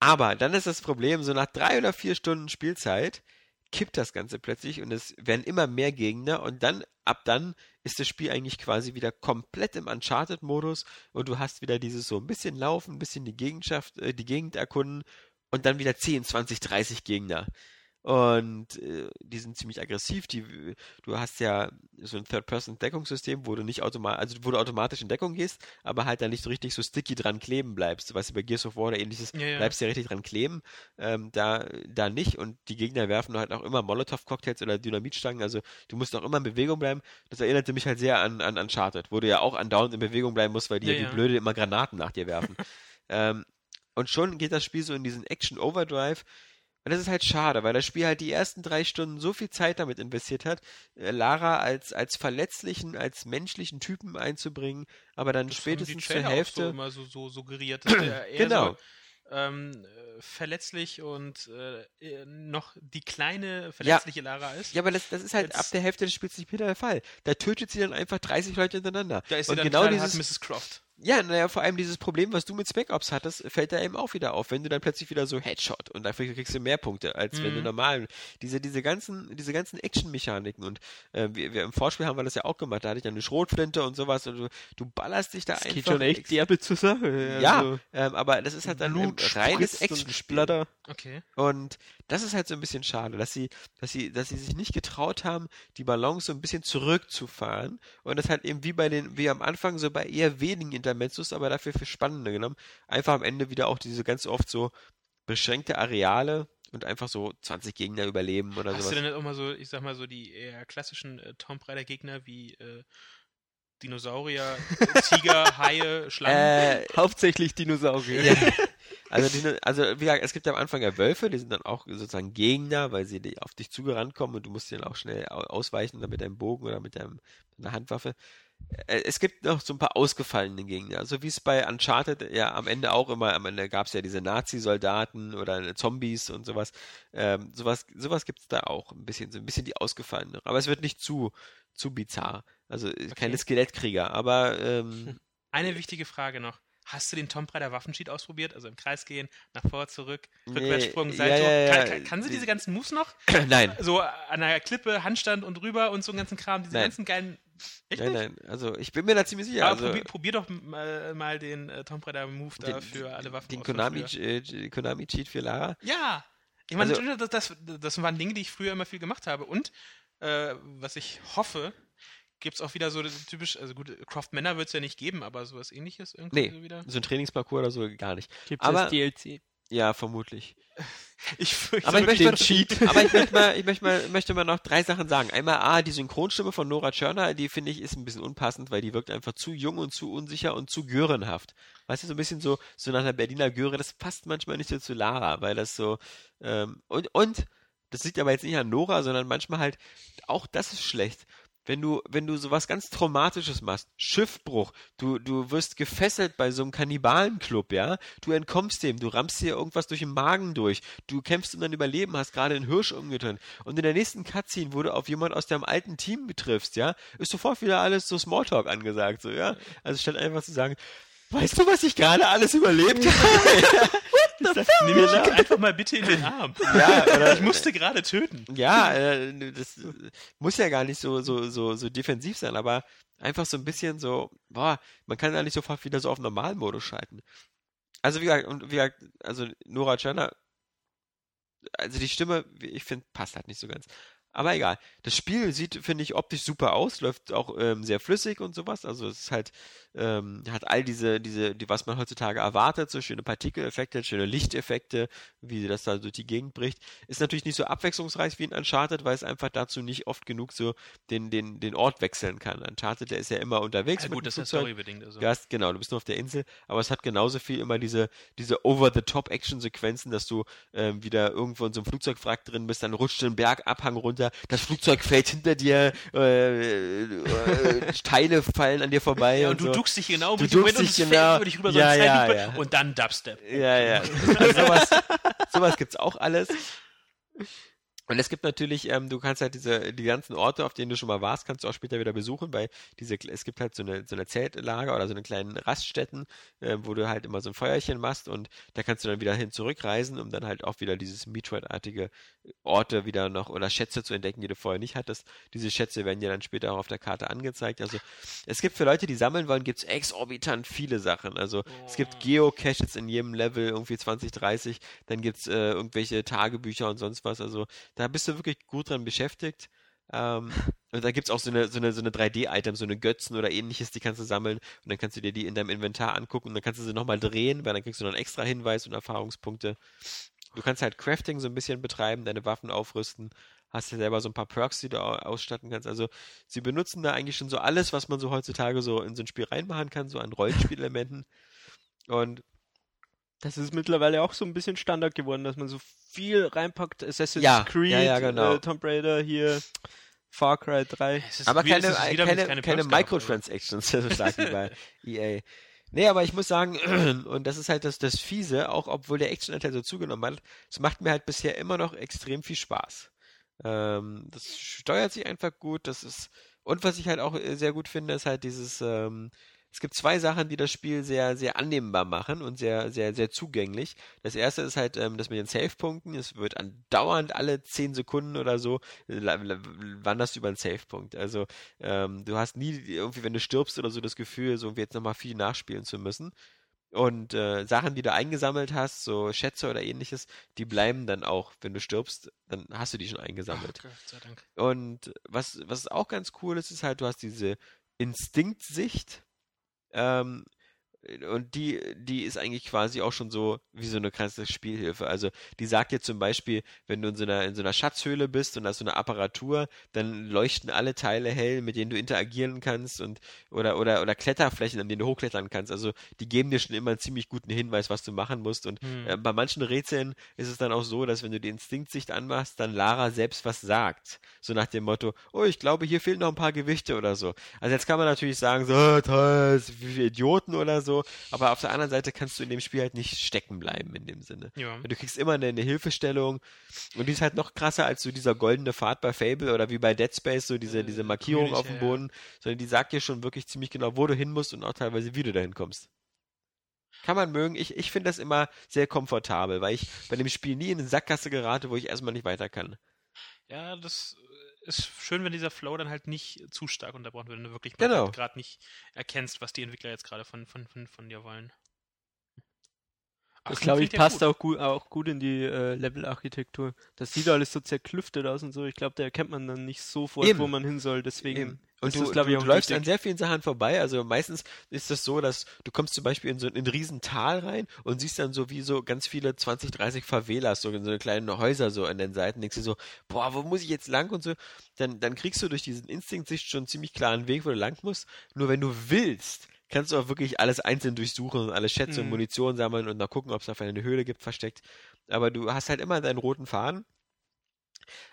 Aber dann ist das Problem, so nach drei oder vier Stunden Spielzeit kippt das Ganze plötzlich und es werden immer mehr Gegner und dann, ab dann ist das Spiel eigentlich quasi wieder komplett im Uncharted-Modus und du hast wieder dieses so ein bisschen laufen, ein bisschen die Gegenschaft, äh, die Gegend erkunden und dann wieder 10, 20, 30 Gegner. Und äh, die sind ziemlich aggressiv. Die, du hast ja so ein Third-Person-Deckungssystem, wo du nicht automatisch, also wo du automatisch in Deckung gehst, aber halt dann nicht so richtig so sticky dran kleben bleibst. weißt Du bei Gears of War oder ähnliches, ja, ja. bleibst ja richtig dran kleben. Ähm, da, da nicht. Und die Gegner werfen halt auch immer Molotow-Cocktails oder Dynamitstangen. Also du musst auch immer in Bewegung bleiben. Das erinnerte mich halt sehr an, an Uncharted, wo du ja auch andauernd in Bewegung bleiben musst, weil die ja, ja wie blöde immer Granaten nach dir werfen. ähm, und schon geht das Spiel so in diesen Action-Overdrive, und das ist halt schade, weil das Spiel halt die ersten drei Stunden so viel Zeit damit investiert hat, äh, Lara als, als verletzlichen, als menschlichen Typen einzubringen, aber dann das spätestens zur Hälfte. Auch so immer so, so suggeriert, dass der eher genau. so ähm, verletzlich und äh, noch die kleine verletzliche ja. Lara ist. Ja, aber das, das ist halt Jetzt, ab der Hälfte des Spiels nicht wieder der Fall. Da tötet sie dann einfach 30 Leute hintereinander. Da ist sie und dann genau dieses Mrs. Croft. Ja, naja, vor allem dieses Problem, was du mit Spec Ops hattest, fällt da eben auch wieder auf, wenn du dann plötzlich wieder so Headshot und dafür kriegst du mehr Punkte, als mhm. wenn du mhm. normal, diese, diese ganzen, diese ganzen Action-Mechaniken und äh, wir, wir, im Vorspiel haben wir das ja auch gemacht, da hatte ich dann eine Schrotflinte und sowas und du, du ballerst dich da das einfach. Geht schon echt derbe zur Sache. Ja, also ähm, aber das ist halt dann Blut, ein reines Action-Spiel. Okay. Und das ist halt so ein bisschen schade, dass sie, dass sie, dass sie sich nicht getraut haben, die Balance so ein bisschen zurückzufahren und das halt eben wie bei den, wie am Anfang so bei eher wenigen Intermezzos, aber dafür für spannende genommen. Einfach am Ende wieder auch diese ganz oft so beschränkte Areale und einfach so 20 Gegner überleben oder Hast sowas. Hast du denn auch mal so, ich sag mal so die eher klassischen äh, Tomb Raider Gegner wie äh, Dinosaurier, Tiger, Haie, Schlangen? Äh, hauptsächlich Dinosaurier. Ja. Also, also wie gesagt, es gibt am Anfang ja Wölfe, die sind dann auch sozusagen Gegner, weil sie auf dich zugerannt kommen und du musst dann auch schnell ausweichen oder mit deinem Bogen oder mit, deinem, mit einer Handwaffe. Äh, es gibt noch so ein paar ausgefallene Gegner, also wie es bei Uncharted ja am Ende auch immer, am Ende gab es ja diese Nazi-Soldaten oder Zombies und sowas. Ähm, sowas sowas gibt es da auch, ein bisschen, so ein bisschen die ausgefallene. Aber es wird nicht zu, zu bizarr. Also okay. keine Skelettkrieger, aber ähm, Eine wichtige Frage noch. Hast du den Tomb Raider Waffensheet ausprobiert? Also im Kreis gehen, nach vor, zurück, Rückwärtssprung, Salto. Ja, ja, ja, kann, kann, sie diese ganzen Moves noch? Nein. So an der Klippe, Handstand und rüber und so einen ganzen Kram, diese Nein. ganzen geilen Echt nein, nein, also ich bin mir da ziemlich sicher. Aber also, probier, probier, doch mal, mal den äh, Tomb Raider Move da den, für alle Waffen. Den Konami, äh, Konami Cheat für Lara? Ja! Ich meine, also, das, das, das waren Dinge, die ich früher immer viel gemacht habe. Und äh, was ich hoffe, gibt es auch wieder so typisch, also gut, Croft Männer wird es ja nicht geben, aber sowas ähnliches irgendwie nee, so wieder. So ein Trainingsparcours oder so gar nicht. Gibt es DLC? Ja, vermutlich. Ich fürchte aber ich möchte, den Cheat. Aber ich möchte mal, ich möchte mal, möchte mal noch drei Sachen sagen. Einmal A, die Synchronstimme von Nora Tschörner, die finde ich ist ein bisschen unpassend, weil die wirkt einfach zu jung und zu unsicher und zu görenhaft. Weißt du, so ein bisschen so, so nach einer Berliner Göre, das passt manchmal nicht so zu Lara, weil das so, ähm, und, und, das liegt aber jetzt nicht an Nora, sondern manchmal halt, auch das ist schlecht wenn du, wenn du sowas ganz Traumatisches machst, Schiffbruch, du, du wirst gefesselt bei so einem Kannibalenclub, ja, du entkommst dem, du rammst dir irgendwas durch den Magen durch, du kämpfst um dein Überleben, hast gerade einen Hirsch umgetönt und in der nächsten Cutscene, wo du auf jemand aus deinem alten Team betriffst, ja, ist sofort wieder alles so Smalltalk angesagt, so, ja, also statt einfach zu sagen, weißt du, was ich gerade alles überlebt habe? Nimm mich einfach mal bitte in den Arm. Ja, oder, ich musste gerade töten. Ja, äh, das muss ja gar nicht so, so, so, so defensiv sein, aber einfach so ein bisschen so, boah, man kann ja nicht sofort wieder so auf Normalmodus schalten. Also wie gesagt, und wie gesagt, also Nora Tschirner, also die Stimme, ich finde, passt halt nicht so ganz. Aber egal. Das Spiel sieht, finde ich, optisch super aus, läuft auch ähm, sehr flüssig und sowas. Also es ist halt, ähm, hat all diese, diese, die, was man heutzutage erwartet, so schöne Partikeleffekte, schöne Lichteffekte, wie das da durch die Gegend bricht. Ist natürlich nicht so abwechslungsreich wie in Uncharted, weil es einfach dazu nicht oft genug so den, den, den Ort wechseln kann. Uncharted, der ist ja immer unterwegs. Ja, gut, das ist storybedingt. Also. Ja, genau, du bist nur auf der Insel, aber es hat genauso viel immer diese, diese Over-the-Top-Action-Sequenzen, dass du ähm, wieder irgendwo in so einem Flugzeugwrack drin bist, dann rutscht einen Bergabhang runter, das Flugzeug fällt hinter dir, äh, äh, Teile fallen an dir vorbei. Ja, und, und du so. duckst dich genau, du duckst dich genau. über dich rüber, ja, so ja, ja. und dann Dubstep. Ja, ja. Also sowas, sowas gibt's auch alles. Und es gibt natürlich, ähm, du kannst halt diese, die ganzen Orte, auf denen du schon mal warst, kannst du auch später wieder besuchen, weil diese, es gibt halt so eine, so eine Zeltlager oder so eine kleinen Raststätten, äh, wo du halt immer so ein Feuerchen machst und da kannst du dann wieder hin zurückreisen, um dann halt auch wieder dieses Metroid-artige Orte wieder noch oder Schätze zu entdecken, die du vorher nicht hattest. Diese Schätze werden dir dann später auch auf der Karte angezeigt. Also es gibt für Leute, die sammeln wollen, gibt's exorbitant viele Sachen. Also es gibt Geocaches in jedem Level, irgendwie 20, 30, dann gibt's äh, irgendwelche Tagebücher und sonst was. Also da bist du wirklich gut dran beschäftigt. Ähm, und da gibt es auch so eine, so eine, so eine 3D-Item, so eine Götzen oder ähnliches, die kannst du sammeln und dann kannst du dir die in deinem Inventar angucken und dann kannst du sie nochmal drehen, weil dann kriegst du noch einen extra Hinweis und Erfahrungspunkte. Du kannst halt Crafting so ein bisschen betreiben, deine Waffen aufrüsten, hast ja selber so ein paar Perks, die du ausstatten kannst. Also sie benutzen da eigentlich schon so alles, was man so heutzutage so in so ein Spiel reinmachen kann, so an Rollenspielelementen. Und das ist mittlerweile auch so ein bisschen Standard geworden, dass man so viel reinpackt. Assassin's ja, Creed, ja, ja, genau. äh, Tomb Raider hier, Far Cry 3. Aber keine, keine, keine, keine Microtransactions, so sagt wie bei EA. Nee, aber ich muss sagen, und das ist halt das, das Fiese, auch obwohl der Actionanteil so zugenommen hat, es macht mir halt bisher immer noch extrem viel Spaß. Ähm, das steuert sich einfach gut, das ist, und was ich halt auch äh, sehr gut finde, ist halt dieses, ähm, es gibt zwei Sachen, die das Spiel sehr, sehr annehmbar machen und sehr, sehr, sehr zugänglich. Das erste ist halt ähm, das mit den Save-Punkten. Es wird andauernd alle zehn Sekunden oder so wanderst du über einen Save-Punkt. Also ähm, du hast nie irgendwie, wenn du stirbst oder so, das Gefühl, so jetzt nochmal viel nachspielen zu müssen. Und äh, Sachen, die du eingesammelt hast, so Schätze oder ähnliches, die bleiben dann auch, wenn du stirbst, dann hast du die schon eingesammelt. Oh, und was, was auch ganz cool ist, ist halt, du hast diese Instinktsicht ähm, und die, die ist eigentlich quasi auch schon so wie so eine krasse Spielhilfe. Also die sagt dir zum Beispiel, wenn du in so einer, in so einer Schatzhöhle bist und hast so eine Apparatur, dann leuchten alle Teile hell, mit denen du interagieren kannst und oder oder oder Kletterflächen, an denen du hochklettern kannst. Also die geben dir schon immer einen ziemlich guten Hinweis, was du machen musst. Und hm. äh, bei manchen Rätseln ist es dann auch so, dass wenn du die Instinktsicht anmachst, dann Lara selbst was sagt. So nach dem Motto, oh, ich glaube, hier fehlen noch ein paar Gewichte oder so. Also jetzt kann man natürlich sagen, so, toll, wie Idioten oder so aber auf der anderen Seite kannst du in dem Spiel halt nicht stecken bleiben in dem Sinne. Ja. Du kriegst immer eine, eine, Hilfestellung und die ist halt noch krasser als so dieser goldene Pfad bei Fable oder wie bei Dead Space, so diese, diese Markierung auf dem Boden, ja. sondern die sagt dir schon wirklich ziemlich genau, wo du hin musst und auch teilweise, wie du dahin kommst. Kann man mögen. Ich, ich finde das immer sehr komfortabel, weil ich bei dem Spiel nie in eine Sackgasse gerate, wo ich erstmal nicht weiter kann. Ja, das ist schön, wenn dieser Flow dann halt nicht zu stark unterbrochen wird, wenn du wirklich genau. Halt gerade nicht erkennst, was die Entwickler jetzt gerade von, von, von, von dir wollen. Ach, das glaube ich passt gut. Auch, gut, auch gut in die äh, Level-Architektur. Das sieht alles so zerklüftet aus und so. Ich glaube, da erkennt man dann nicht sofort, Eben. wo man hin soll. Deswegen. Eben. Und du, das, du, du läufst an sehr vielen Sachen vorbei. Also meistens ist das so, dass du kommst zum Beispiel in so ein Riesental rein und siehst dann so wie so ganz viele 20, 30 Favelas, so in so kleine Häuser so an den Seiten. Denkst du so, boah, wo muss ich jetzt lang und so. Dann, dann kriegst du durch diesen Instinkt-Sicht schon einen ziemlich klaren Weg, wo du lang musst. Nur wenn du willst, kannst du auch wirklich alles einzeln durchsuchen und alle Schätze mhm. und Munition sammeln und dann gucken, ob es auf eine Höhle gibt, versteckt. Aber du hast halt immer deinen roten Faden.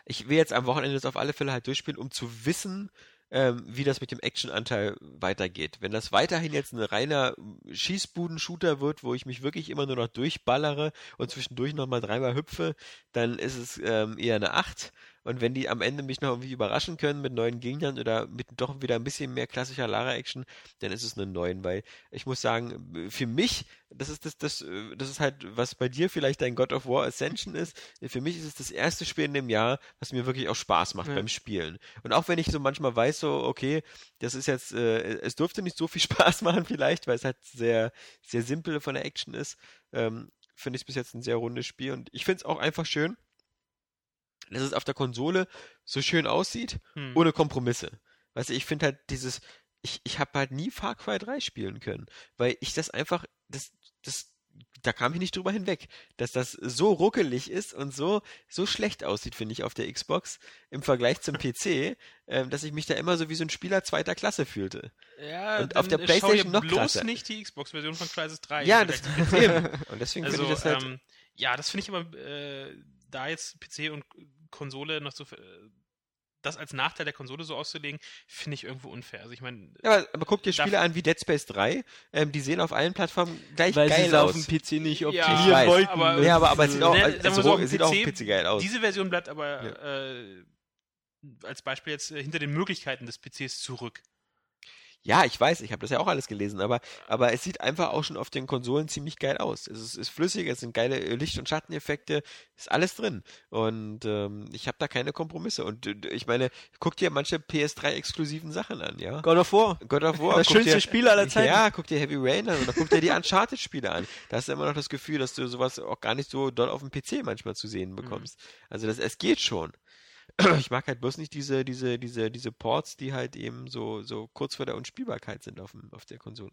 Ich will jetzt am Wochenende das auf alle Fälle halt durchspielen, um zu wissen, ähm, wie das mit dem Action-Anteil weitergeht. Wenn das weiterhin jetzt ein reiner Schießbuden-Shooter wird, wo ich mich wirklich immer nur noch durchballere und zwischendurch nochmal dreimal hüpfe, dann ist es ähm, eher eine 8. Und wenn die am Ende mich noch irgendwie überraschen können mit neuen Gegnern oder mit doch wieder ein bisschen mehr klassischer Lara-Action, dann ist es eine 9, weil ich muss sagen, für mich, das ist das, das, das ist halt, was bei dir vielleicht dein God of War Ascension ist, für mich ist es das erste Spiel in dem Jahr, was mir wirklich auch Spaß macht ja. beim Spielen. Und auch wenn ich so manchmal weiß, so, okay, das ist jetzt, äh, es durfte nicht so viel Spaß machen vielleicht, weil es halt sehr, sehr simpel von der Action ist, ähm, finde ich es bis jetzt ein sehr rundes Spiel und ich finde es auch einfach schön, dass es auf der Konsole so schön aussieht, hm. ohne Kompromisse. Weißt du, ich finde halt dieses, ich, ich habe halt nie Far Cry 3 spielen können, weil ich das einfach, das, das, da kam ich nicht drüber hinweg, dass das so ruckelig ist und so, so schlecht aussieht, finde ich, auf der Xbox im Vergleich zum PC, äh, dass ich mich da immer so wie so ein Spieler zweiter Klasse fühlte. Ja, und auf der Playstation noch bloß krasser. nicht die Xbox-Version von Crysis 3. Ja, das. Und deswegen also, finde ich das halt. Ähm, ja, das finde ich aber äh, da jetzt PC und Konsole noch so äh, das als Nachteil der Konsole so auszulegen, finde ich irgendwo unfair. Also ich meine, ja, aber, aber guck dir Spiele an wie Dead Space 3, ähm, die sehen auf allen Plattformen gleich Weil geil aus. auf dem PC nicht optimieren ja, wollten. Aber, ja, aber, aber es sieht auch, ne, also, so, es sieht auch auf dem PC geil aus. Diese Version bleibt aber ja. äh, als Beispiel jetzt äh, hinter den Möglichkeiten des PCs zurück. Ja, ich weiß, ich habe das ja auch alles gelesen, aber, aber es sieht einfach auch schon auf den Konsolen ziemlich geil aus. Es ist, ist flüssig, es sind geile Licht- und Schatteneffekte, ist alles drin. Und ähm, ich habe da keine Kompromisse. Und ich meine, guck dir manche PS3-exklusiven Sachen an, ja? God of War. God of War. Das schönste dir, Spiel aller Zeiten. Ja, guck dir Heavy Rain an oder guck dir die Uncharted-Spiele an. Da hast du immer noch das Gefühl, dass du sowas auch gar nicht so dort auf dem PC manchmal zu sehen bekommst. Mhm. Also das, es geht schon. ich mag halt bloß nicht diese, diese, diese, diese Ports, die halt eben so, so kurz vor der Unspielbarkeit sind auf, dem, auf der Konsole.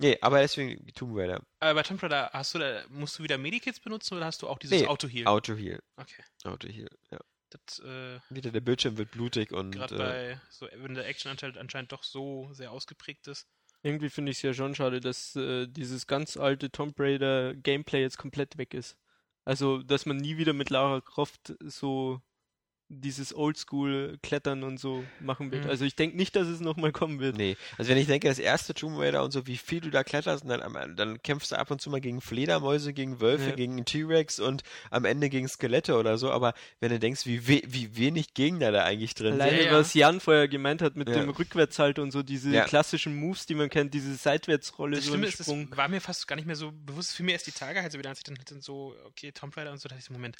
Nee, aber deswegen Tomb Raider. Aber bei Tomb Raider hast du da, musst du wieder Medikits benutzen oder hast du auch dieses nee, Auto-Heal? Auto-Heal. Okay. Auto-Heal, ja. Das, äh, wieder der Bildschirm wird blutig und. Gerade äh, bei, so, wenn der Actionanteil anscheinend doch so sehr ausgeprägt ist. Irgendwie finde ich es ja schon schade, dass äh, dieses ganz alte Tomb Raider Gameplay jetzt komplett weg ist. Also, dass man nie wieder mit Lara Croft so dieses Oldschool-Klettern und so machen wird. Mhm. Also ich denke nicht, dass es nochmal kommen wird. Nee, also wenn ich denke, das erste Tomb Raider und so, wie viel du da kletterst, und dann, dann kämpfst du ab und zu mal gegen Fledermäuse, gegen Wölfe, ja. gegen T-Rex und am Ende gegen Skelette oder so, aber wenn du denkst, wie, we wie wenig Gegner da eigentlich drin Alleine, sind. Alleine, was Jan vorher gemeint hat mit ja. dem Rückwärtshalt und so, diese ja. klassischen Moves, die man kennt, diese Seitwärtsrolle, das so Schlimme ist, das war mir fast gar nicht mehr so bewusst, für mich erst die Tage halt so wieder, als ich dann, dann so, okay, Tomb Raider und so, da hatte ich so, Moment,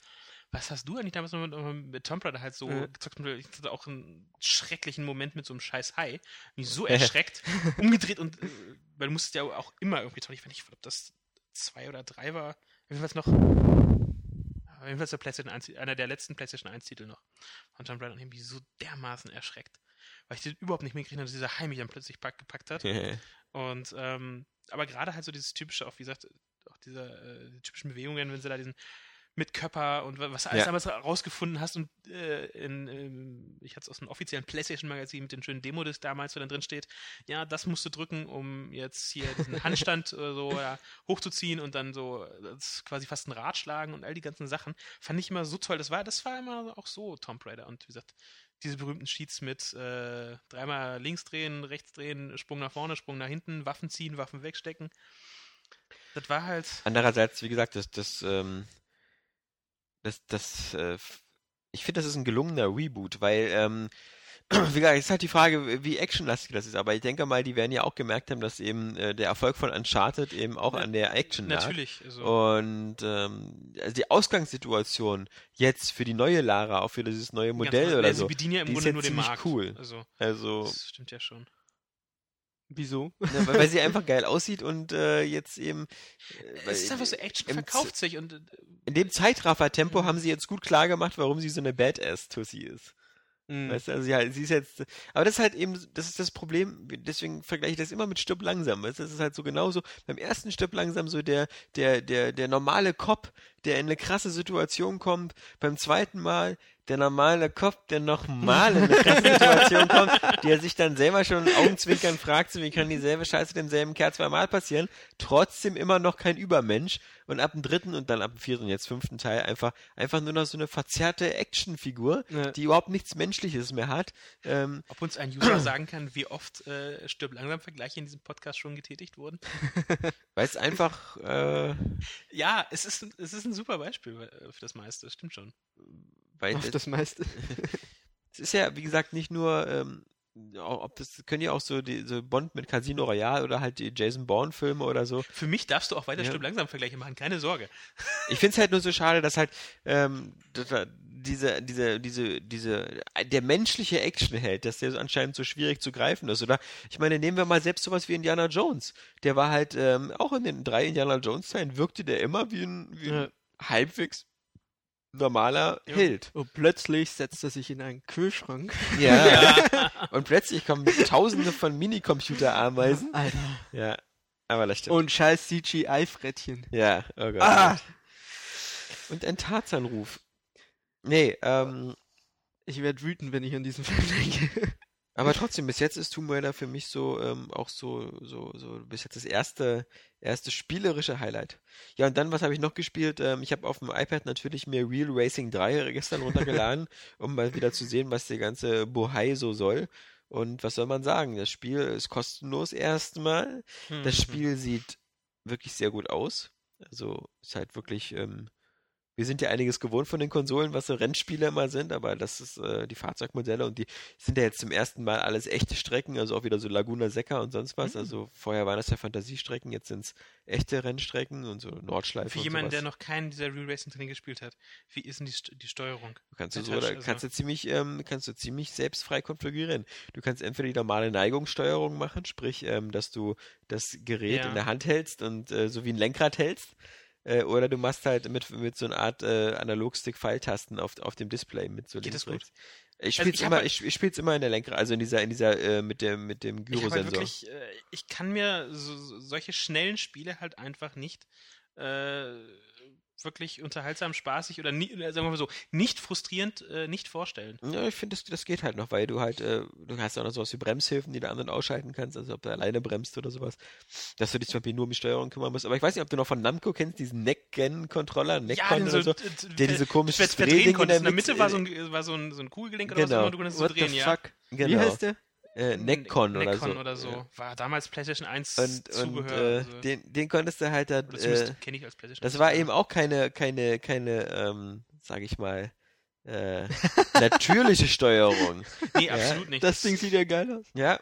was hast du eigentlich damals mit, mit Tomb Raider halt so äh. gezockt? Ich hatte auch einen schrecklichen Moment mit so einem scheiß Hai. Mich so erschreckt, umgedreht und, äh, weil du musstest ja auch immer irgendwie, ich weiß nicht, ob das zwei oder drei war, jedenfalls noch, jedenfalls der PlayStation 1, einer der letzten PlayStation 1 Titel noch von Tomb Raider und irgendwie so dermaßen erschreckt. Weil ich den überhaupt nicht mehr gekriegt habe, dass dieser Hai mich dann plötzlich gepackt hat. und, ähm, aber gerade halt so dieses typische, auch wie gesagt, auch diese äh, die typischen Bewegungen, wenn sie da diesen mit Körper und was du alles ja. damals rausgefunden hast und äh, in, in, ich hatte es aus einem offiziellen PlayStation-Magazin mit den schönen Demo-Disc damals, wo dann drin steht, ja, das musst du drücken, um jetzt hier diesen Handstand äh, so ja, hochzuziehen und dann so quasi fast ein Rad schlagen und all die ganzen Sachen, fand ich immer so toll. Das war, das war immer auch so Tomb Raider und wie gesagt, diese berühmten Sheets mit äh, dreimal links drehen, rechts drehen, Sprung nach vorne, Sprung nach hinten, Waffen ziehen, Waffen wegstecken. Das war halt. Andererseits, wie gesagt, das, das ähm, das, das, äh, ich finde, das ist ein gelungener Reboot, weil ähm, wie gesagt, ist halt die Frage, wie actionlastig das ist. Aber ich denke mal, die werden ja auch gemerkt haben, dass eben äh, der Erfolg von Uncharted eben auch ja, an der Action lag. Natürlich. Also. Und ähm, also die Ausgangssituation jetzt für die neue Lara, auch für dieses neue Modell Ganz, oder also so, bedienen ja im die Grunde ist nur den Markt. cool. Also, also das stimmt ja schon. Wieso? Ja, weil, weil, sie einfach geil aussieht und äh, jetzt eben. Äh, es ist einfach so Action verkauft sich und. Äh, in dem Zeitraffer-Tempo haben sie jetzt gut klar gemacht, warum sie so eine Badass-Tussi ist. Mhm. Weißt du, also ja, sie ist jetzt, aber das ist halt eben, das ist das Problem, deswegen vergleiche ich das immer mit Stück langsam. Weißt? Das ist halt so genauso, beim ersten Stück langsam so der, der, der, der normale Cop, der in eine krasse Situation kommt, beim zweiten Mal der normale Kopf, der nochmal in eine Situation kommt, der sich dann selber schon Augenzwinkern fragt, wie kann dieselbe Scheiße demselben Kerl zweimal passieren, trotzdem immer noch kein Übermensch und ab dem dritten und dann ab dem vierten und jetzt fünften Teil einfach, einfach nur noch so eine verzerrte Actionfigur, ja. die überhaupt nichts Menschliches mehr hat. Ähm, Ob uns ein User sagen kann, wie oft äh, Stirb langsam Vergleiche in diesem Podcast schon getätigt wurden? Weil es einfach, äh, ja, es ist, es ist ein super Beispiel für das meiste, das stimmt schon. Weil Auf das meiste. es ist ja, wie gesagt, nicht nur, ähm, ob das können ja auch so die so Bond mit Casino Royale oder halt die Jason Bourne Filme oder so. Für mich darfst du auch weiter ja. Stimmt langsam Vergleiche machen, keine Sorge. Ich finde es halt nur so schade, dass halt ähm, dass diese diese diese diese der menschliche Actionheld, dass der so anscheinend so schwierig zu greifen ist. Oder ich meine, nehmen wir mal selbst sowas wie Indiana Jones. Der war halt ähm, auch in den drei Indiana Jones Teilen wirkte der immer wie ein, wie ein halbwegs normaler. Held. Und plötzlich setzt er sich in einen Kühlschrank. Ja. ja. Und plötzlich kommen tausende von Minicomputer-Ameisen. Alter. Ja. Aber das stimmt. Und scheiß CGI-Frettchen. Ja, oh Gott. Ah. Und ein Tarzanruf. Nee, ähm. Ich werde wütend, wenn ich an diesen Film denke. Aber trotzdem, bis jetzt ist Tomb Raider für mich so ähm, auch so, so, so bis jetzt das erste, erste spielerische Highlight. Ja, und dann, was habe ich noch gespielt? Ähm, ich habe auf dem iPad natürlich mir Real Racing 3 gestern runtergeladen, um mal wieder zu sehen, was der ganze Bohai so soll. Und was soll man sagen? Das Spiel ist kostenlos erstmal. Das mhm. Spiel sieht wirklich sehr gut aus. Also ist halt wirklich ähm, wir sind ja einiges gewohnt von den Konsolen, was so Rennspiele immer sind, aber das ist äh, die Fahrzeugmodelle und die sind ja jetzt zum ersten Mal alles echte Strecken, also auch wieder so Laguna Seca und sonst was. Mhm. Also vorher waren das ja Fantasiestrecken, jetzt sind es echte Rennstrecken und so Nordschleife. Für jemanden, der noch keinen dieser Real Racing Training gespielt hat, wie ist denn die, die Steuerung? Du kannst du so, also kannst du ziemlich, ähm, kannst du ziemlich selbstfrei konfigurieren. Du kannst entweder die normale Neigungssteuerung machen, sprich, ähm, dass du das Gerät ja. in der Hand hältst und äh, so wie ein Lenkrad hältst äh, oder du machst halt mit, mit so einer Art äh, Analogstick-Pfeiltasten auf, auf dem Display mit so Geht links gut? Ich spiele es also immer, halt ich, ich spiel's immer in der Lenkrad, also in dieser, in dieser, äh, mit dem, mit dem halt Gyrosensor. Ich, halt wirklich, äh, ich kann mir so, solche schnellen Spiele halt einfach nicht äh, wirklich unterhaltsam, spaßig oder nie, sagen wir mal so, nicht frustrierend äh, nicht vorstellen. Ja, ich finde, das, das geht halt noch, weil du halt, äh, du hast auch noch sowas wie Bremshilfen, die du anderen ausschalten kannst, also ob du alleine bremst oder sowas, dass du dich zum Beispiel nur um die Steuerung kümmern musst. Aber ich weiß nicht, ob du noch von Namco kennst, diesen Neck-Gen-Controller, Neck-Con ja, oder so, der diese komische Drehding in der, in der Mitte war so ein, war so ein, so ein Kugelgelenk oder genau. was, du konntest so drehen, ja. Genau. Wie heißt der? Äh, Neckcon oder so. oder so. War damals PlayStation 1 und, Zubehör. Und, äh, also. den, den konntest du halt da. Äh, kenne ich als PlayStation. Das war eben auch keine, keine, keine, ähm, sag ich mal, äh, natürliche Steuerung. Nee, ja? absolut nicht. Das Ding sieht ja geil aus. Ja.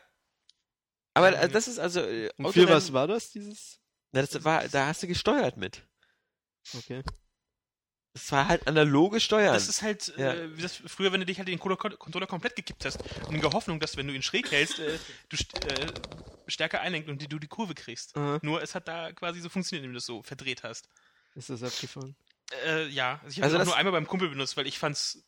Aber äh, das ist also. Äh, und für was war das, dieses? Na, das war, da hast du gesteuert mit. Okay. Es war halt analoge Steuern. Das ist halt, ja. äh, wie das früher, wenn du dich halt den Controller komplett gekippt hast und in der Hoffnung, dass wenn du ihn schräg hältst, äh, du äh, stärker einlenkt und die, du die Kurve kriegst. Aha. Nur es hat da quasi so funktioniert, wenn du das so verdreht hast. Ist das abgefahren? Äh, ja, also ich habe also das nur einmal beim Kumpel benutzt, weil ich fand's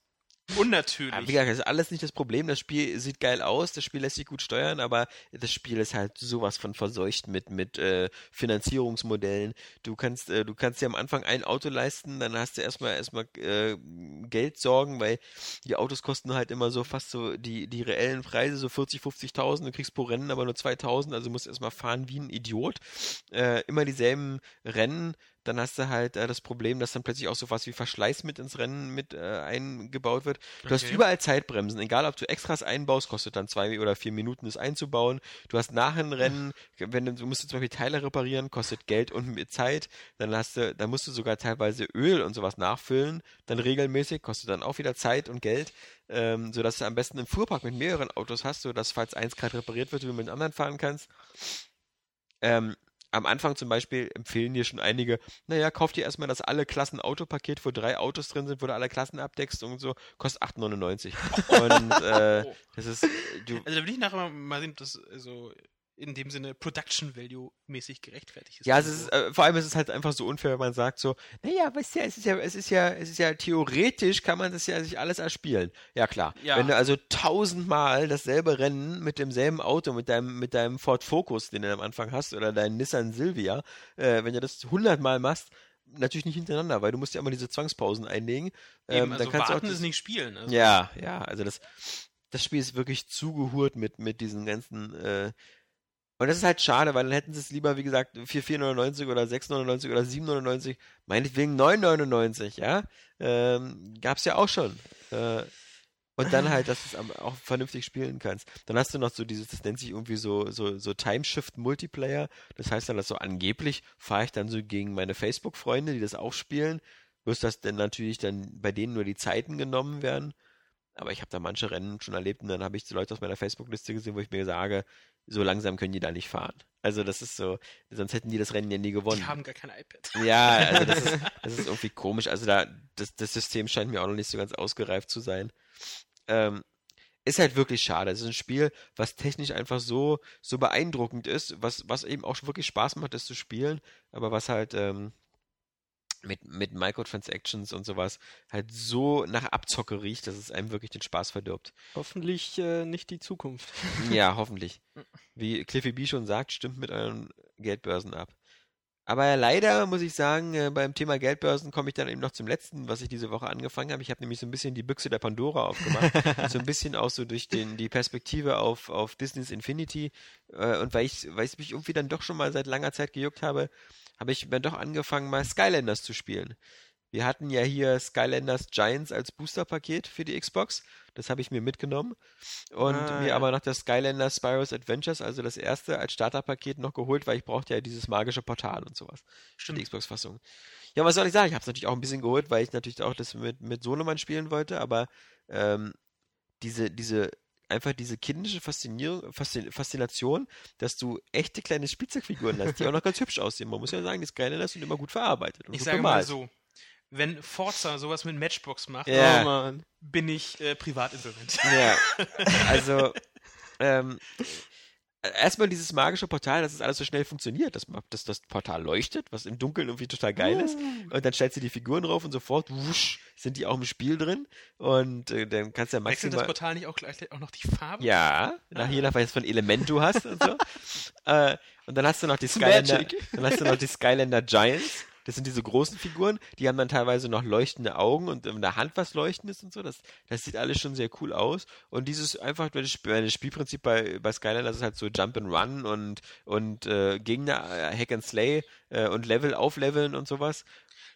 Unnatürlich. Ja, wie gesagt, das ist alles nicht das Problem. Das Spiel sieht geil aus, das Spiel lässt sich gut steuern, aber das Spiel ist halt sowas von verseucht mit, mit äh, Finanzierungsmodellen. Du kannst, äh, du kannst dir am Anfang ein Auto leisten, dann hast du erstmal erstmal äh, Geld sorgen, weil die Autos kosten halt immer so fast so die, die reellen Preise, so 40, 50.000, du kriegst pro Rennen aber nur 2.000, also musst erstmal fahren wie ein Idiot. Äh, immer dieselben Rennen dann hast du halt äh, das Problem, dass dann plötzlich auch sowas wie Verschleiß mit ins Rennen mit äh, eingebaut wird. Du okay. hast überall Zeitbremsen, egal ob du Extras einbaust, kostet dann zwei oder vier Minuten, das einzubauen. Du hast nach dem Rennen, wenn du, du musst du zum Beispiel Teile reparieren, kostet Geld und Zeit. Dann hast du, dann musst du sogar teilweise Öl und sowas nachfüllen, dann regelmäßig, kostet dann auch wieder Zeit und Geld. Ähm, sodass du am besten einen Fuhrpark mit mehreren Autos hast, sodass falls eins gerade repariert wird, du mit dem anderen fahren kannst. Ähm, am Anfang zum Beispiel empfehlen dir schon einige, naja, kauf dir erstmal das alle Klassen Autopaket, wo drei Autos drin sind, wo du alle Klassen abdeckst und so, kostet 8,99. und äh, das ist. Du, also da will ich nachher mal sehen, ob das so in dem Sinne Production Value mäßig gerechtfertigt ist. Ja, es ist, äh, vor allem ist es halt einfach so unfair, wenn man sagt so, naja, weißt du, es ist ja, es ist ja, es ist ja theoretisch kann man das ja sich alles erspielen. Ja klar. Ja. Wenn du also tausendmal dasselbe Rennen mit demselben Auto, mit deinem, mit deinem Ford Focus, den du am Anfang hast, oder deinem Nissan Silvia, äh, wenn du das hundertmal machst, natürlich nicht hintereinander, weil du musst ja immer diese Zwangspausen einlegen. Eben, ähm, also dann kannst warten du auch das, ist nicht spielen. Also. Ja, ja, also das, das Spiel ist wirklich zugehurt mit, mit diesen ganzen äh, und das ist halt schade, weil dann hätten sie es lieber, wie gesagt, für 4,99 oder 6,99 oder 7,99, meinetwegen 9,99, ja. Ähm, gab's ja auch schon. Äh, und dann halt, dass du es auch vernünftig spielen kannst. Dann hast du noch so dieses, das nennt sich irgendwie so, so, so Timeshift Multiplayer. Das heißt dann, dass so angeblich fahre ich dann so gegen meine Facebook-Freunde, die das auch spielen. Bloß, dass dann natürlich dann bei denen nur die Zeiten genommen werden. Aber ich habe da manche Rennen schon erlebt und dann habe ich so Leute aus meiner Facebook-Liste gesehen, wo ich mir sage, so langsam können die da nicht fahren. Also das ist so, sonst hätten die das Rennen ja nie gewonnen. Die haben gar kein iPad. Ja, also das ist, das ist irgendwie komisch. Also da, das, das System scheint mir auch noch nicht so ganz ausgereift zu sein. Ähm, ist halt wirklich schade. Es ist ein Spiel, was technisch einfach so, so beeindruckend ist, was, was eben auch wirklich Spaß macht, das zu spielen, aber was halt, ähm, mit, mit Microtransactions und sowas halt so nach Abzocke riecht, dass es einem wirklich den Spaß verdirbt. Hoffentlich äh, nicht die Zukunft. ja, hoffentlich. Wie Cliffy B schon sagt, stimmt mit euren Geldbörsen ab. Aber leider muss ich sagen, äh, beim Thema Geldbörsen komme ich dann eben noch zum letzten, was ich diese Woche angefangen habe. Ich habe nämlich so ein bisschen die Büchse der Pandora aufgemacht. so ein bisschen auch so durch den, die Perspektive auf, auf Disney's Infinity. Äh, und weil ich, weil ich mich irgendwie dann doch schon mal seit langer Zeit gejuckt habe, habe ich dann doch angefangen, mal Skylanders zu spielen. Wir hatten ja hier Skylanders Giants als Booster-Paket für die Xbox. Das habe ich mir mitgenommen. Und ah, mir ja. aber noch das Skylanders Spyro's Adventures, also das erste, als Starterpaket noch geholt, weil ich brauchte ja dieses magische Portal und sowas. Stimmt. Die Xbox-Fassung. Ja, was soll ich sagen? Ich habe es natürlich auch ein bisschen geholt, weil ich natürlich auch das mit, mit Sonoman spielen wollte, aber ähm, diese, diese einfach diese kindische Faszinierung, Faszination, dass du echte kleine Spielzeugfiguren hast, die auch noch ganz hübsch aussehen. Man muss ja sagen, die Skylanders sind immer gut verarbeitet. ich sage mal so, wenn Forza sowas mit Matchbox macht, ja. oh bin ich äh, privat insolvent. Ja, also ähm, erstmal dieses magische Portal, dass es alles so schnell funktioniert, dass, dass das Portal leuchtet, was im Dunkeln irgendwie total geil ist. Uh. Und dann stellst du die Figuren drauf und sofort wusch, sind die auch im Spiel drin. Und äh, dann kannst du ja maximal... Wechselt das Portal nicht auch gleich auch noch die Farbe? Ja, nach, je nach was für ein Element du hast und so. äh, und dann hast du noch die Skylander, dann hast du noch die Skylander Giants. Das sind diese großen Figuren, die haben dann teilweise noch leuchtende Augen und in der Hand was leuchtendes und so. Das, das sieht alles schon sehr cool aus. Und dieses einfach, das Spielprinzip bei, bei Skyline, das ist halt so Jump and Run und, und äh, Gegner, äh, Hack and Slay äh, und Level aufleveln und sowas.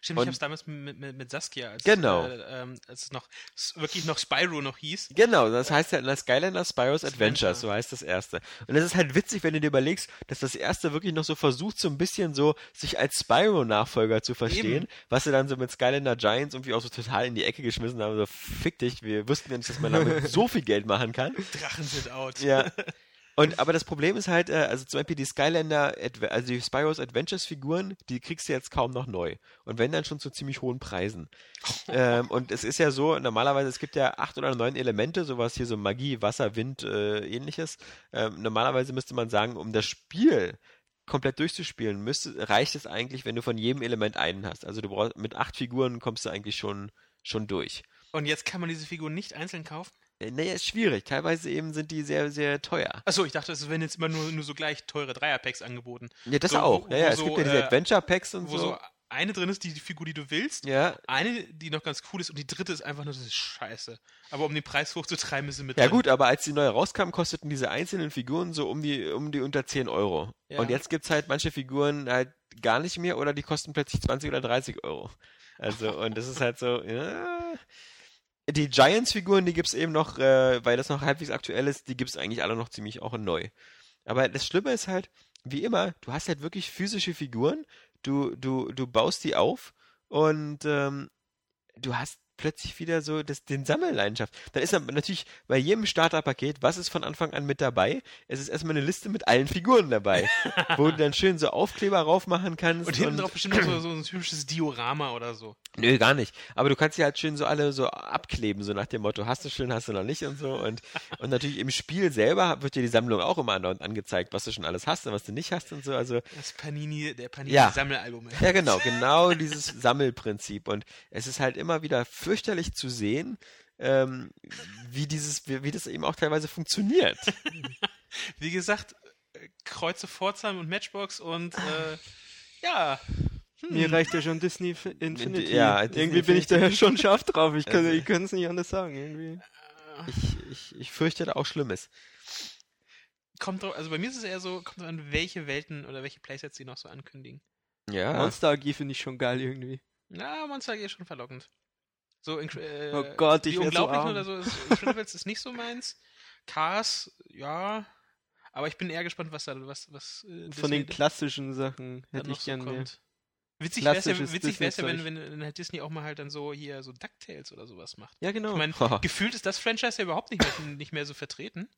Stimmt, und, ich habe es damals mit, mit, mit, Saskia, als, genau. Äh, ähm, als es noch wirklich noch Spyro noch hieß. Genau, das heißt ja in der Skylander Spyro's Adventures, so heißt das erste. Und es ist halt witzig, wenn du dir überlegst, dass das erste wirklich noch so versucht, so ein bisschen so sich als Spyro-Nachfolger zu verstehen, Eben. was sie dann so mit Skylander Giants irgendwie auch so total in die Ecke geschmissen haben, so fick dich, wir wussten ja nicht, dass man damit so viel Geld machen kann. Drachen sind out. Ja. Und aber das Problem ist halt, äh, also zum Beispiel die Skylander, also die Spyros Adventures Figuren, die kriegst du jetzt kaum noch neu. Und wenn dann schon zu ziemlich hohen Preisen. ähm, und es ist ja so, normalerweise, es gibt ja acht oder neun Elemente, sowas hier so Magie, Wasser, Wind, äh, ähnliches. Ähm, normalerweise müsste man sagen, um das Spiel komplett durchzuspielen, müsste, reicht es eigentlich, wenn du von jedem Element einen hast. Also du brauchst mit acht Figuren kommst du eigentlich schon, schon durch. Und jetzt kann man diese Figuren nicht einzeln kaufen? Äh, naja, ist schwierig. Teilweise eben sind die sehr, sehr teuer. Achso, ich dachte, es werden jetzt immer nur, nur so gleich teure Dreierpacks angeboten. Ja, das so, auch. Ja, ja, es so, gibt ja diese äh, Adventure-Packs und wo so. so eine drin ist, die, die Figur, die du willst, ja. eine, die noch ganz cool ist und die dritte ist einfach nur, das ist scheiße. Aber um den Preis hochzutreiben, ist sie mit Ja drin. gut, aber als die neue rauskam, kosteten diese einzelnen Figuren so um die, um die unter 10 Euro. Ja. Und jetzt gibt's halt manche Figuren halt gar nicht mehr oder die kosten plötzlich 20 oder 30 Euro. Also, und das ist halt so, ja. Die Giants-Figuren, die gibt's eben noch, äh, weil das noch halbwegs aktuell ist, die gibt's eigentlich alle noch ziemlich auch neu. Aber das Schlimme ist halt, wie immer, du hast halt wirklich physische Figuren, du, du, du baust die auf und ähm, du hast plötzlich wieder so das, den Sammelleidenschaft. Dann ist natürlich bei jedem Starterpaket, was ist von Anfang an mit dabei? Es ist erstmal eine Liste mit allen Figuren dabei, wo du dann schön so Aufkleber raufmachen kannst. Und hinten drauf bestimmt so, so ein typisches Diorama oder so. Nö, gar nicht. Aber du kannst sie halt schön so alle so abkleben, so nach dem Motto, hast du schön, hast du noch nicht und so. Und, und natürlich im Spiel selber wird dir die Sammlung auch immer angezeigt, was du schon alles hast und was du nicht hast und so. Also, das Panini, der Panini-Sammelalbum. Ja. ja, genau, genau dieses Sammelprinzip. Und es ist halt immer wieder fürchterlich zu sehen, ähm, wie dieses, wie, wie das eben auch teilweise funktioniert. wie gesagt, Kreuze Pforzheim und Matchbox und äh, ja. Hm. Mir reicht ja schon Disney Infinity. Ja, Disney irgendwie bin ich daher schon scharf drauf. Ich kann also, es nicht anders sagen. Irgendwie. Ich, ich, ich fürchte da auch Schlimmes. Kommt drauf, also bei mir ist es eher so, kommt drauf an, welche Welten oder welche Playsets sie noch so ankündigen. Ja. Monster AG finde ich schon geil irgendwie. Na, Monster AG ist schon verlockend. So, äh, oh Gott, ich unglaublich so oder so. Incredibles ist nicht so meins. Cars, ja. Aber ich bin eher gespannt, was da, was, was. Äh, Von den klassischen Sachen hätte ich gerne mehr. Witzig wäre es ja, witzig wär's ja wenn, wenn, wenn halt Disney auch mal halt dann so hier so DuckTales oder sowas macht. Ja, genau. Ich meine, gefühlt ist das Franchise ja überhaupt nicht mehr, nicht mehr so vertreten.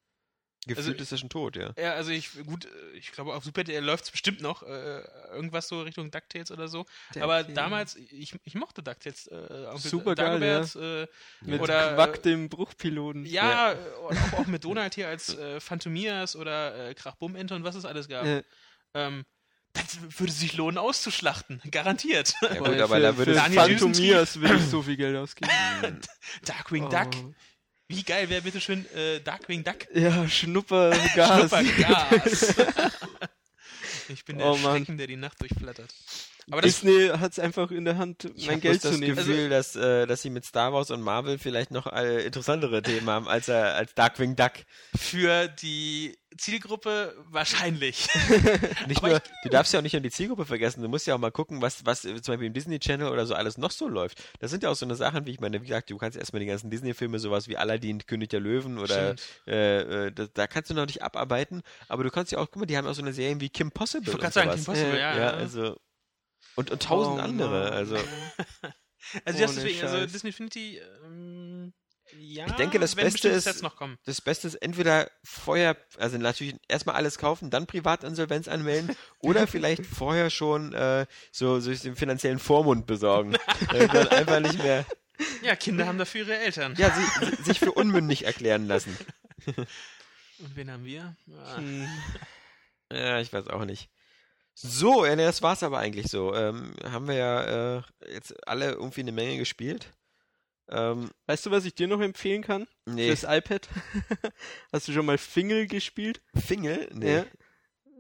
Gefühlt also, ist er schon tot, ja. Ja, also ich, gut, äh, ich glaube, auf Super RTL läuft es bestimmt noch, äh, irgendwas so Richtung DuckTales oder so. Der Aber damals, ich, ich mochte DuckTales. Äh, Super geil, ja. äh, Mit oder, Quack, dem Bruchpiloten. Ja, ja. Auch, auch, mit Donald hier als äh, Phantomias oder äh, Krachbummente und was es alles gab. Ähm, das würde sich lohnen auszuschlachten, garantiert. Ja, gut, aber für, da würde Phantomias würde ich so viel Geld ausgeben. Darkwing oh. Duck. Wie geil wäre bitte schön äh, Darkwing Duck? Ja, Schnuppergas. Schnuppergas. ich bin der oh, Schrecken, der die Nacht durchflattert. Aber Disney hat es einfach in der Hand, ich mein Geld zu nehmen. Ich habe das Gefühl, also, dass, äh, dass sie mit Star Wars und Marvel vielleicht noch äh, interessantere Themen haben als, äh, als Darkwing Duck. Für die Zielgruppe wahrscheinlich. nicht nur, du darfst ja auch nicht an die Zielgruppe vergessen. Du musst ja auch mal gucken, was, was zum Beispiel im Disney Channel oder so alles noch so läuft. Das sind ja auch so eine Sachen, wie ich meine, wie gesagt, du kannst erstmal die ganzen Disney-Filme, sowas wie Aladdin, König der Löwen oder äh, äh, da, da, kannst du noch nicht abarbeiten, aber du kannst ja auch, guck mal, die haben auch so eine Serie wie Kim Possible. Ich wollte gerade sagen, Kim Possible, ja. ja, also und, und tausend oh, andere, also. also, das deswegen, also Disney Infinity, ähm, ja, ich denke, das Beste ist, das Beste ist entweder vorher, also natürlich erstmal alles kaufen, dann Privatinsolvenz anmelden oder vielleicht vorher schon äh, so, so den finanziellen Vormund besorgen. dann einfach nicht mehr. Ja, Kinder haben dafür ihre Eltern. Ja, sie, sich für unmündig erklären lassen. Und wen haben wir? Ah. Ja, ich weiß auch nicht. So, ja, das war's aber eigentlich so. Ähm, haben wir ja äh, jetzt alle irgendwie eine Menge gespielt. Ähm, weißt du, was ich dir noch empfehlen kann? Nee. Fürs iPad? Hast du schon mal Fingel gespielt? Fingel? Nee. Ja.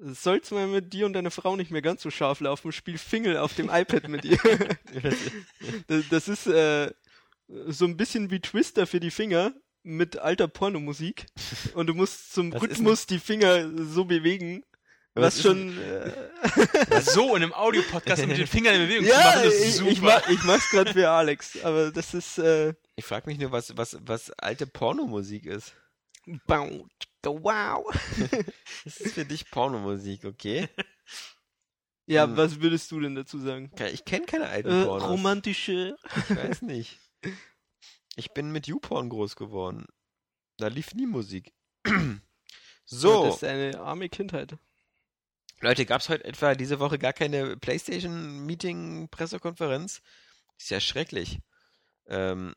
Soll's mal mit dir und deiner Frau nicht mehr ganz so scharf laufen, spiel Fingel auf dem iPad mit ihr. das, das, ist äh, so ein bisschen wie Twister für die Finger mit alter Pornomusik. Und du musst zum was Rhythmus die Finger so bewegen, was, was schon. Äh so in einem Audiopodcast mit den Fingern in Bewegung ja, zu machen, das ist super. Ich, ich, mach, ich mach's gerade für Alex, aber das ist. Äh ich frage mich nur, was, was, was alte Pornomusik ist. Wow. das ist für dich Pornomusik, okay? Ja, hm. was würdest du denn dazu sagen? Ich kenne keine alten äh, Pornos. Romantische. Ich weiß nicht. Ich bin mit YouPorn groß geworden. Da lief nie Musik. so. das ist eine arme Kindheit. Leute, gab es heute etwa diese Woche gar keine PlayStation-Meeting-Pressekonferenz? Ist ja schrecklich. Ähm,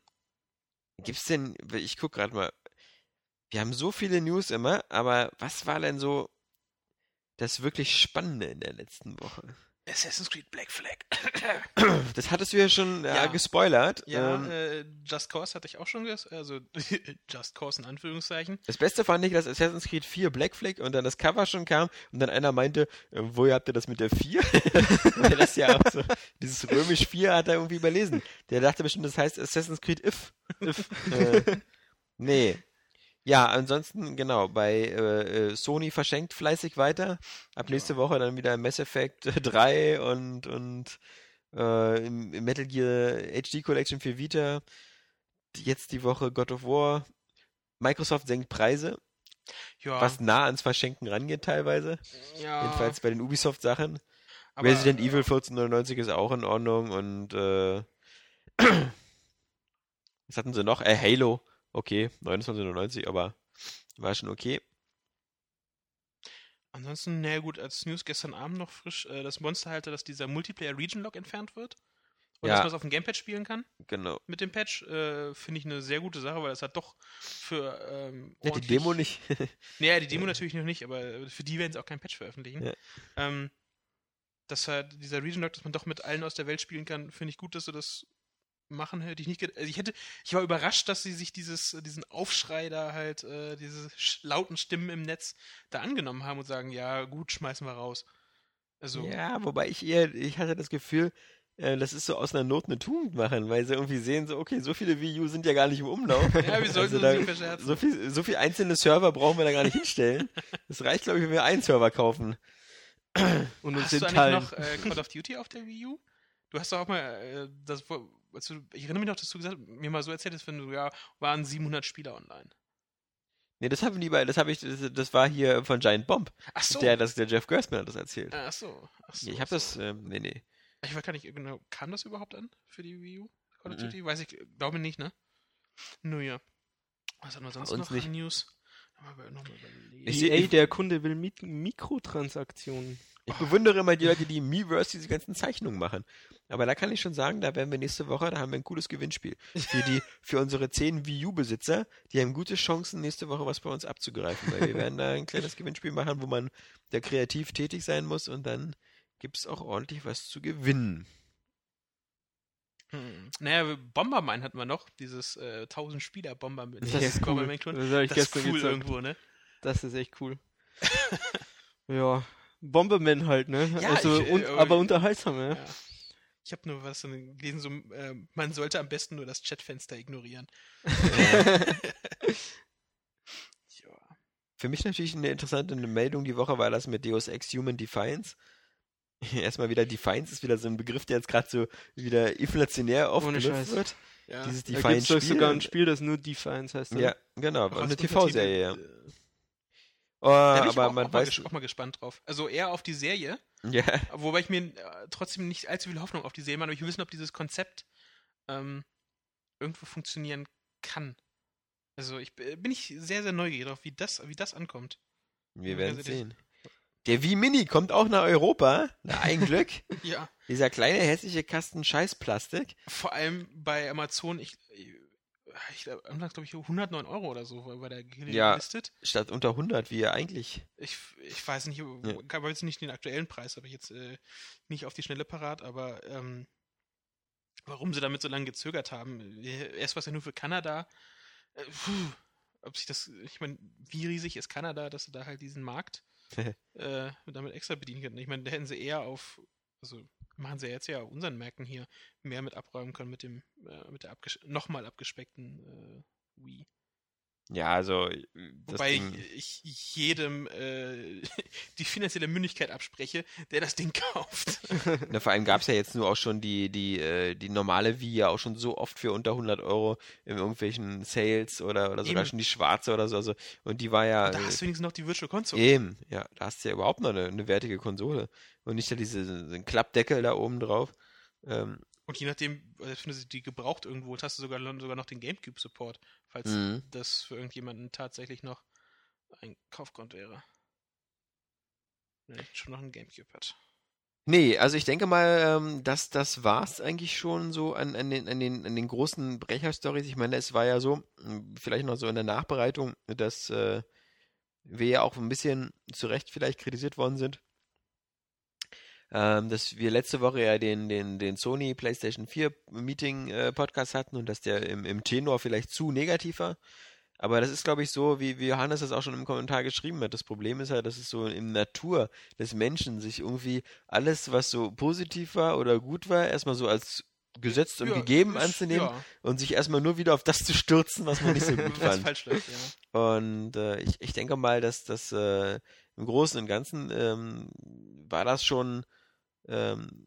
gibt's denn, ich guck gerade mal, wir haben so viele News immer, aber was war denn so das wirklich Spannende in der letzten Woche? Assassin's Creed Black Flag. Das hattest du ja schon äh, ja. gespoilert. Ja, ähm, äh, Just Cause hatte ich auch schon gesagt, also Just Cause in Anführungszeichen. Das Beste fand ich, dass Assassin's Creed 4 Black Flag und dann das Cover schon kam und dann einer meinte, äh, woher habt ihr das mit der 4? Weil das ja auch so, dieses römisch 4 hat er irgendwie überlesen. Der dachte bestimmt, das heißt Assassin's Creed If. if. äh, nee, ja, ansonsten, genau, bei äh, äh, Sony verschenkt fleißig weiter. Ab nächste Woche dann wieder Mass Effect 3 und, und äh, im, im Metal Gear HD Collection für Vita. Jetzt die Woche God of War. Microsoft senkt Preise. Ja. Was nah ans Verschenken rangeht teilweise. Ja. Jedenfalls bei den Ubisoft-Sachen. Resident Evil 1499 ist auch in Ordnung und äh, was hatten sie noch? Äh, Halo okay, 29,99, aber war schon okay. Ansonsten, naja gut, als News gestern Abend noch frisch, äh, das Monster halte, dass dieser Multiplayer Region Lock entfernt wird. Und ja. dass man es auf dem Gamepad spielen kann. Genau. Mit dem Patch äh, finde ich eine sehr gute Sache, weil das hat doch für. Ähm, ja, die Demo nicht. naja, die Demo natürlich noch nicht, aber für die werden sie auch kein Patch veröffentlichen. Ja. Ähm, dass halt dieser Region Lock, dass man doch mit allen aus der Welt spielen kann, finde ich gut, dass sie das machen, hätte ich nicht also ich hätte, ich war überrascht, dass sie sich dieses, diesen Aufschrei da halt, äh, diese lauten Stimmen im Netz da angenommen haben und sagen, ja, gut, schmeißen wir raus. Also. Ja, wobei ich eher, ich hatte das Gefühl, äh, das ist so aus einer Not eine Tugend machen, weil sie irgendwie sehen, so, okay, so viele Wii U sind ja gar nicht im Umlauf. ja, wir sollten also da, verscherzen. So viel, so viel einzelne Server brauchen wir da gar nicht hinstellen. Es reicht, glaube ich, wenn wir einen Server kaufen. Und uns Hast du eigentlich noch äh, Call of Duty auf der Wii U? Du hast doch auch mal äh, das also ich erinnere mich noch, dass du gesagt, mir mal so erzählt hast, wenn du, ja, waren 700 Spieler online. Nee, das haben die bei, das habe ich, das, das, war hier von Giant Bomb. Ach so. Der, das, der Jeff Gersman hat das erzählt. Ach so. Ach so ich habe das, ähm, nee, nee. Ich weiß gar nicht genau, kam das überhaupt an für die Wii U? Call of Duty? Mhm. Weiß ich, glaube nicht, ne? Nur ja. Was haben wir sonst noch nicht. News? EA, der Kunde will Mik Mikrotransaktionen. Ich bewundere immer die Leute, die im Miiverse diese ganzen Zeichnungen machen. Aber da kann ich schon sagen, da werden wir nächste Woche, da haben wir ein cooles Gewinnspiel. Für die, für unsere 10 Wii U-Besitzer, die haben gute Chancen, nächste Woche was bei uns abzugreifen. Weil wir werden da ein kleines Gewinnspiel machen, wo man da kreativ tätig sein muss und dann gibt es auch ordentlich was zu gewinnen. Hm. Naja, Bomberman hatten wir noch, dieses äh, 1000 Spieler Bomberman. Das, das ist cool. Das, das ist cool irgendwo, ne? Das ist echt cool. ja, Bomberman halt, ne? Ja, also, ich, und, äh, aber unterhaltsam, ja. ja. Ich habe nur was gelesen, so, äh, man sollte am besten nur das Chatfenster ignorieren. ja. Für mich natürlich eine interessante Meldung die Woche war das mit Deus Ex Human Defiance. Erstmal wieder Defiance ist wieder so ein Begriff, der jetzt gerade so wieder inflationär oft genutzt wird. Ja. Dieses Defiance. Da gibt es sogar ein Spiel, das nur Defiance heißt. Ja, genau. Auch eine TV-Serie, ja. Oh, da bin ich aber auch, man auch, weiß mal, auch mal gespannt drauf. Also eher auf die Serie. Ja. Wobei ich mir äh, trotzdem nicht allzu viel Hoffnung auf die Serie mache, aber ich will wissen, ob dieses Konzept ähm, irgendwo funktionieren kann. Also ich bin ich sehr, sehr neugierig darauf, wie das, wie das ankommt. Wir werden also sehen. Der Wii Mini kommt auch nach Europa. Na, ein Glück. ja. Dieser kleine hässliche Kasten Scheißplastik. Vor allem bei Amazon, ich, ich glaube, glaube ich 109 Euro oder so war der gelistet. Ja, statt unter 100, wie er eigentlich. Ich, ich weiß nicht, ja. ich habe jetzt nicht den aktuellen Preis, habe ich jetzt äh, nicht auf die Schnelle parat, aber ähm, warum sie damit so lange gezögert haben. Erst war es ja nur für Kanada. Äh, puh, ob sich das, ich meine, wie riesig ist Kanada, dass sie da halt diesen Markt äh, damit extra bedienen könnten. Ich meine, da hätten sie eher auf, also machen sie jetzt ja unseren Märkten hier mehr mit abräumen können mit dem, äh, mit der abges nochmal abgespeckten äh, Wii. Ja, also. Wobei Ding... ich jedem äh, die finanzielle Mündigkeit abspreche, der das Ding kauft. Na, vor allem gab es ja jetzt nur auch schon die, die, äh, die normale Wii ja auch schon so oft für unter 100 Euro in irgendwelchen Sales oder, oder sogar eben. schon die schwarze oder so. Also, und die war ja. Und da hast du wenigstens noch die Virtual Console. Eben, ja. Da hast du ja überhaupt noch eine, eine wertige Konsole. Und nicht da diese Klappdeckel da oben drauf. Ähm, und je nachdem, wenn du die gebraucht irgendwo hast du sogar, sogar noch den GameCube-Support, falls mhm. das für irgendjemanden tatsächlich noch ein Kaufgrund wäre. Wenn er schon noch einen GameCube hat. Nee, also ich denke mal, ähm, dass das war's eigentlich schon so an, an, den, an, den, an den großen Brecher-Stories. Ich meine, es war ja so, hm, vielleicht noch so in der Nachbereitung, dass äh, wir ja auch ein bisschen zu Recht vielleicht kritisiert worden sind, ähm, dass wir letzte Woche ja den, den, den Sony PlayStation 4 Meeting äh, Podcast hatten und dass der im, im Tenor vielleicht zu negativ war. Aber das ist, glaube ich, so, wie, wie Johannes das auch schon im Kommentar geschrieben hat. Das Problem ist halt, dass es so in Natur des Menschen sich irgendwie alles, was so positiv war oder gut war, erstmal so als gesetzt und ja, gegeben ist, anzunehmen ja. und sich erstmal nur wieder auf das zu stürzen, was man nicht so gut fand. falsch läuft, ja. Und äh, ich, ich denke mal, dass das äh, im Großen und Ganzen ähm, war das schon ähm,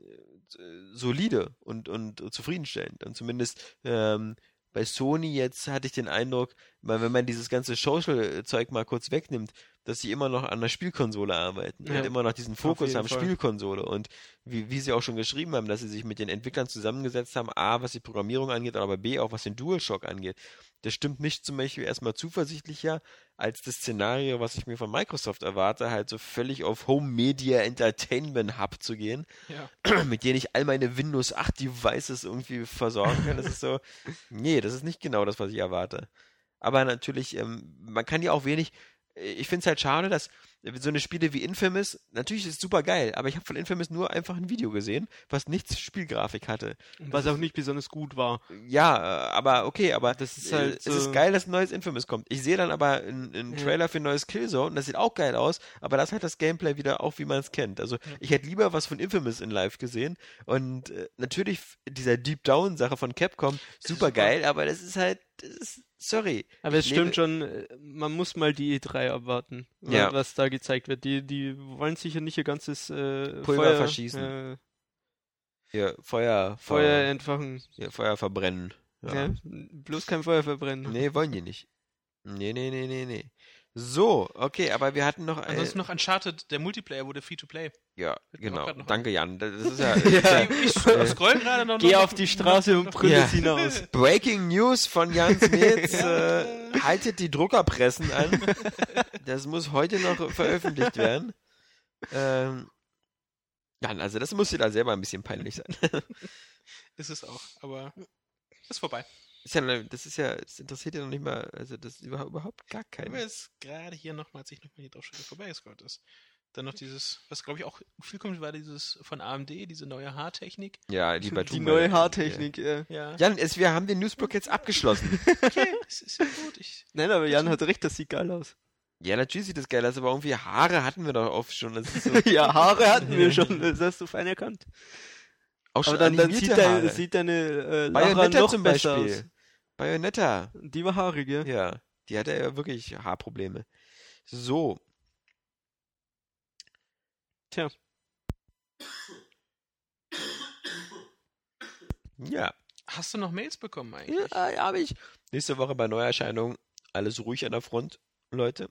solide und, und zufriedenstellend. Und zumindest ähm, bei Sony jetzt hatte ich den Eindruck, weil wenn man dieses ganze Social-Zeug mal kurz wegnimmt, dass sie immer noch an der Spielkonsole arbeiten ja. und immer noch diesen Fokus haben, Fall. Spielkonsole. Und wie, wie sie auch schon geschrieben haben, dass sie sich mit den Entwicklern zusammengesetzt haben, A, was die Programmierung angeht, aber B, auch was den DualShock angeht. Das stimmt mich zum Beispiel erstmal zuversichtlicher als das Szenario, was ich mir von Microsoft erwarte, halt so völlig auf Home Media Entertainment Hub zu gehen, ja. mit denen ich all meine Windows 8 Devices irgendwie versorgen kann. Das ist so, nee, das ist nicht genau das, was ich erwarte. Aber natürlich, ähm, man kann ja auch wenig, ich finde es halt schade, dass so eine Spiele wie Infamous, natürlich ist es super geil, aber ich habe von Infamous nur einfach ein Video gesehen, was nichts Spielgrafik hatte. Was auch nicht besonders gut war. Ja, äh, aber okay, aber das ist halt, es ist geil, dass ein neues Infamous kommt. Ich sehe dann aber einen, einen Trailer für ein neues Killzone und das sieht auch geil aus, aber das hat das Gameplay wieder auch, wie man es kennt. Also ich hätte lieber was von Infamous in Live gesehen und äh, natürlich dieser Deep Down Sache von Capcom, super geil, aber das ist halt, das ist sorry. Aber es stimmt schon, äh, man muss mal die E3 abwarten, ja. was da gezeigt wird. Die, die wollen sicher nicht ihr ganzes äh, Pulver Feuer, verschießen. Äh, ja, Feuer, Feuer, Feuer entfachen. Ja, Feuer verbrennen. Ja. ja. bloß kein Feuer verbrennen. Nee, wollen die nicht. Nee, nee, nee, nee, nee. So, okay, aber wir hatten noch. Ansonsten noch Uncharted, der Multiplayer wurde free to play. Ja, genau. Danke, Jan. Das ist ja. ja. Ich, ich äh, scroll gerade noch. Geh noch auf die Straße und brüll ja. hinaus. Breaking News von Jan Smith. äh, haltet die Druckerpressen an. Das muss heute noch veröffentlicht werden. Ähm, Jan, also das muss dir da selber ein bisschen peinlich sein. ist es auch, aber ist vorbei. Ist ja, das ist ja, das interessiert ja noch nicht mal, also das ist überhaupt gar kein. Aber es gerade hier nochmal, als ich nochmal hier drauf vorbeigescrollt ist. Dann noch dieses, was glaube ich auch viel kommt, war dieses von AMD, diese neue Haartechnik. Ja, die, die neue Haartechnik, ja. ja. Jan, es, wir haben den Newsblock jetzt abgeschlossen. okay, es ist ja gut. Ich, Nein, aber Jan hat recht, das sieht geil aus. Ja, natürlich sieht das geil aus, aber irgendwie Haare hatten wir doch oft schon. So ja, Haare hatten wir schon, das hast du fein erkannt. Auch schon aber dann, dann sieht, dein, sieht deine äh, Lara noch zum besser Beispiel. aus. Bayonetta. Die war haarig, ja? Ja, die hatte ja wirklich Haarprobleme. So. Tja. Ja. Hast du noch Mails bekommen eigentlich? Ja, ja habe ich. Nächste Woche bei Neuerscheinung alles ruhig an der Front, Leute.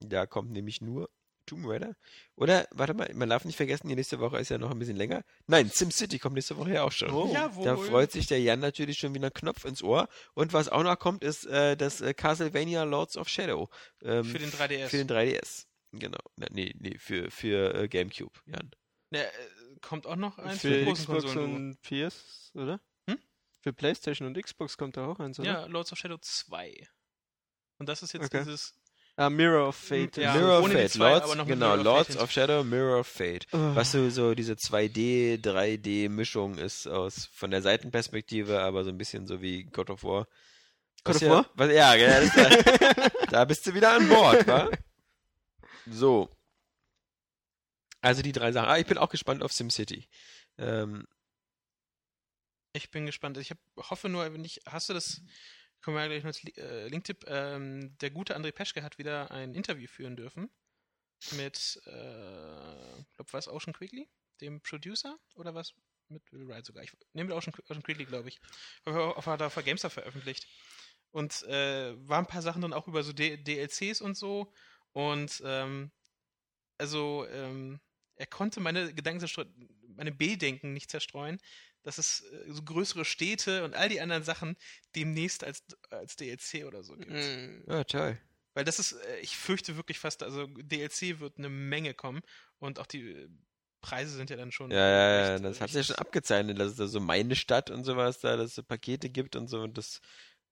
Da kommt nämlich nur Tomb Raider. Oder, warte mal, man darf nicht vergessen, die nächste Woche ist ja noch ein bisschen länger. Nein, SimCity kommt nächste Woche ja auch schon. Oh, Jawohl. Da freut sich der Jan natürlich schon wie ein Knopf ins Ohr. Und was auch noch kommt, ist äh, das äh, Castlevania Lords of Shadow. Ähm, für den 3DS. Für den 3DS. Genau. Na, nee, nee, für, für äh, Gamecube, Jan. Ne, kommt auch noch eins für, für Xbox Konsolen. und PS, oder? Hm? Für Playstation und Xbox kommt da auch eins, oder? Ja, Lords of Shadow 2. Und das ist jetzt okay. dieses Ah, Mirror of Fate. Ja, Mirror of Fate. Zwei, Lords, genau, Mirror Lords of, of Shadow, Mirror of Fate. Oh. Was so, so diese 2D, 3D-Mischung ist aus von der Seitenperspektive, aber so ein bisschen so wie God of War. God of War? Was, ja, ja da, da bist du wieder an Bord, wa? So. Also die drei Sachen. Ah, ich bin auch gespannt auf SimCity. Ähm, ich bin gespannt. Ich hab, hoffe nur, wenn ich, hast du das Kommen wir gleich noch als äh, Linktipp. Ähm, der gute André Peschke hat wieder ein Interview führen dürfen mit, äh, glaube was, Ocean Quigley, dem Producer oder was? Mit Will Wright sogar. Ich nehme Ocean, Ocean Quigley, glaube ich. Auf, auf, auf Gamestar veröffentlicht. Und äh, waren ein paar Sachen dann auch über so D DLCs und so. Und ähm, also ähm, er konnte meine Gedanken zerstreuen, meine B-Denken nicht zerstreuen, dass es äh, so größere Städte und all die anderen Sachen demnächst als, als DLC oder so gibt. Ja, toll. Weil das ist, äh, ich fürchte wirklich fast, also DLC wird eine Menge kommen und auch die äh, Preise sind ja dann schon. Ja, ja, ja, das hat sich ja schon abgezeichnet, dass es da so meine Stadt und sowas da, dass es so Pakete gibt und so und das.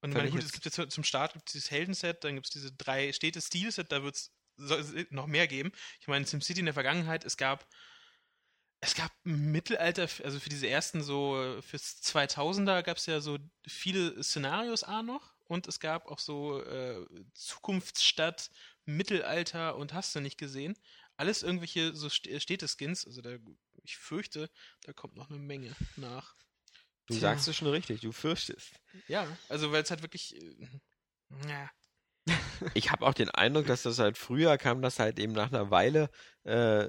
Und meine, gut, es gibt jetzt zum Start gibt dieses Heldenset, dann gibt es diese drei Städte-Stil-Set, da wird es noch mehr geben. Ich meine, SimCity in der Vergangenheit, es gab Es gab Mittelalter, also für diese ersten so, fürs 2000er gab es ja so viele Szenarios A noch und es gab auch so äh, Zukunftsstadt, Mittelalter und hast du nicht gesehen. Alles irgendwelche so Städteskins, also da, ich fürchte, da kommt noch eine Menge nach. Du Tja. sagst es schon richtig, du fürchtest. Ja, also weil es halt wirklich, äh, ja. Ich habe auch den Eindruck, dass das halt früher kam, das halt eben nach einer Weile äh,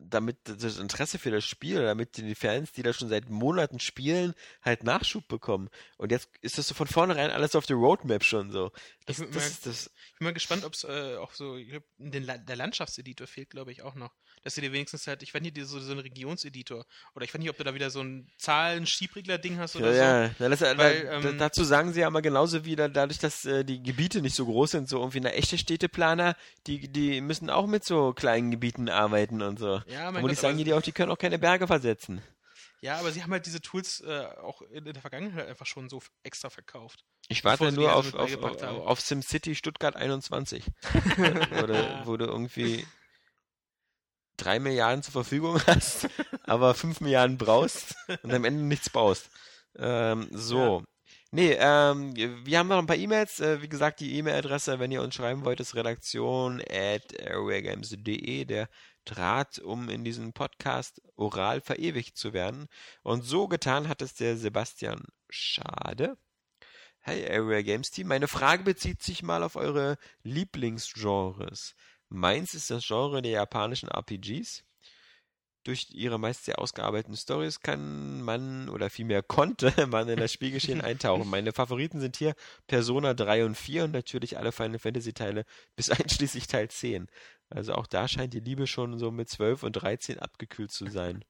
damit das Interesse für das Spiel, damit die Fans, die da schon seit Monaten spielen, halt Nachschub bekommen. Und jetzt ist das so von vornherein alles auf der Roadmap schon so. Das, ich, bin das, mal, das, ich bin mal gespannt, ob es äh, auch so, ich glaub, den, der Landschaftseditor fehlt, glaube ich, auch noch. Dass du dir wenigstens halt, ich weiß nicht, so, so einen Regionseditor. Oder ich weiß nicht, ob du da wieder so ein Zahlen-Schiebregler-Ding hast oder ja, so. Ja, das, Weil, da, ähm, dazu sagen sie ja mal genauso wieder, dadurch, dass äh, die Gebiete nicht so groß sind, so irgendwie eine echte Städteplaner, die, die müssen auch mit so kleinen Gebieten arbeiten und so. Ja, mein und ich sagen die auch, die können auch keine Berge versetzen. Ja, aber sie haben halt diese Tools äh, auch in der Vergangenheit einfach schon so extra verkauft. Ich warte nur auf, auf, auf, auf SimCity Stuttgart 21. wo, du, irgendwie drei Milliarden zur Verfügung hast, aber fünf Milliarden brauchst und am Ende nichts baust. Ähm, so. Ja. Nee, ähm, wir haben noch ein paar E-Mails. Äh, wie gesagt, die E-Mail-Adresse, wenn ihr uns schreiben wollt, ist redaktion at airwaygames.de. Der Draht, um in diesem Podcast oral verewigt zu werden. Und so getan hat es der Sebastian Schade. Hey, Area Games Team. Meine Frage bezieht sich mal auf eure Lieblingsgenres. Meins ist das Genre der japanischen RPGs. Durch ihre meist sehr ausgearbeiteten Stories kann man, oder vielmehr konnte man in das Spielgeschehen eintauchen. Meine Favoriten sind hier Persona 3 und 4 und natürlich alle Final Fantasy Teile bis einschließlich Teil 10. Also auch da scheint die Liebe schon so mit 12 und 13 abgekühlt zu sein.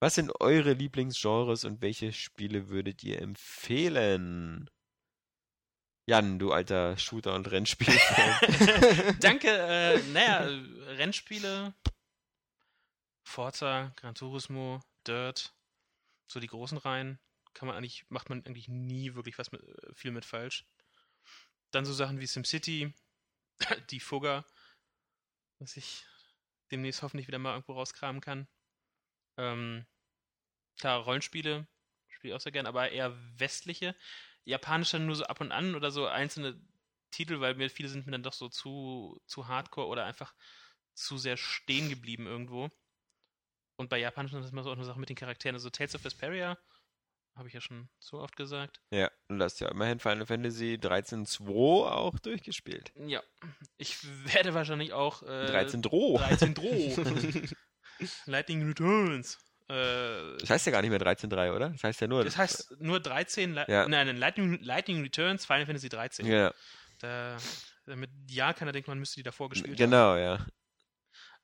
Was sind eure Lieblingsgenres und welche Spiele würdet ihr empfehlen? Jan, du alter Shooter- und Rennspiel. Danke. Äh, naja, Rennspiele, Forza, Gran Turismo, Dirt, so die großen Reihen, kann man eigentlich, macht man eigentlich nie wirklich was mit, äh, viel mit falsch. Dann so Sachen wie SimCity, die Fugger, was ich demnächst hoffentlich wieder mal irgendwo rauskramen kann. Ähm, klar, Rollenspiele spiele ich auch sehr gern, aber eher westliche. Japanische nur so ab und an oder so einzelne Titel, weil mir viele sind mir dann doch so zu, zu hardcore oder einfach zu sehr stehen geblieben irgendwo. Und bei japanischen ist es immer so auch eine Sache mit den Charakteren. Also Tales of Vesperia habe ich ja schon so oft gesagt. Ja, und du hast ja immerhin Final Fantasy 13.2 auch durchgespielt. Ja, ich werde wahrscheinlich auch äh, 13 Droh. 13 Droh. Lightning Returns. Äh, das heißt ja gar nicht mehr 13.3, oder? Das heißt ja nur. Das heißt nur 13, ja. nein, Lightning, Lightning Returns, Final Fantasy 13. Ja. Da, damit ja keiner denkt, man müsste die davor gespielt genau, haben. Genau, ja.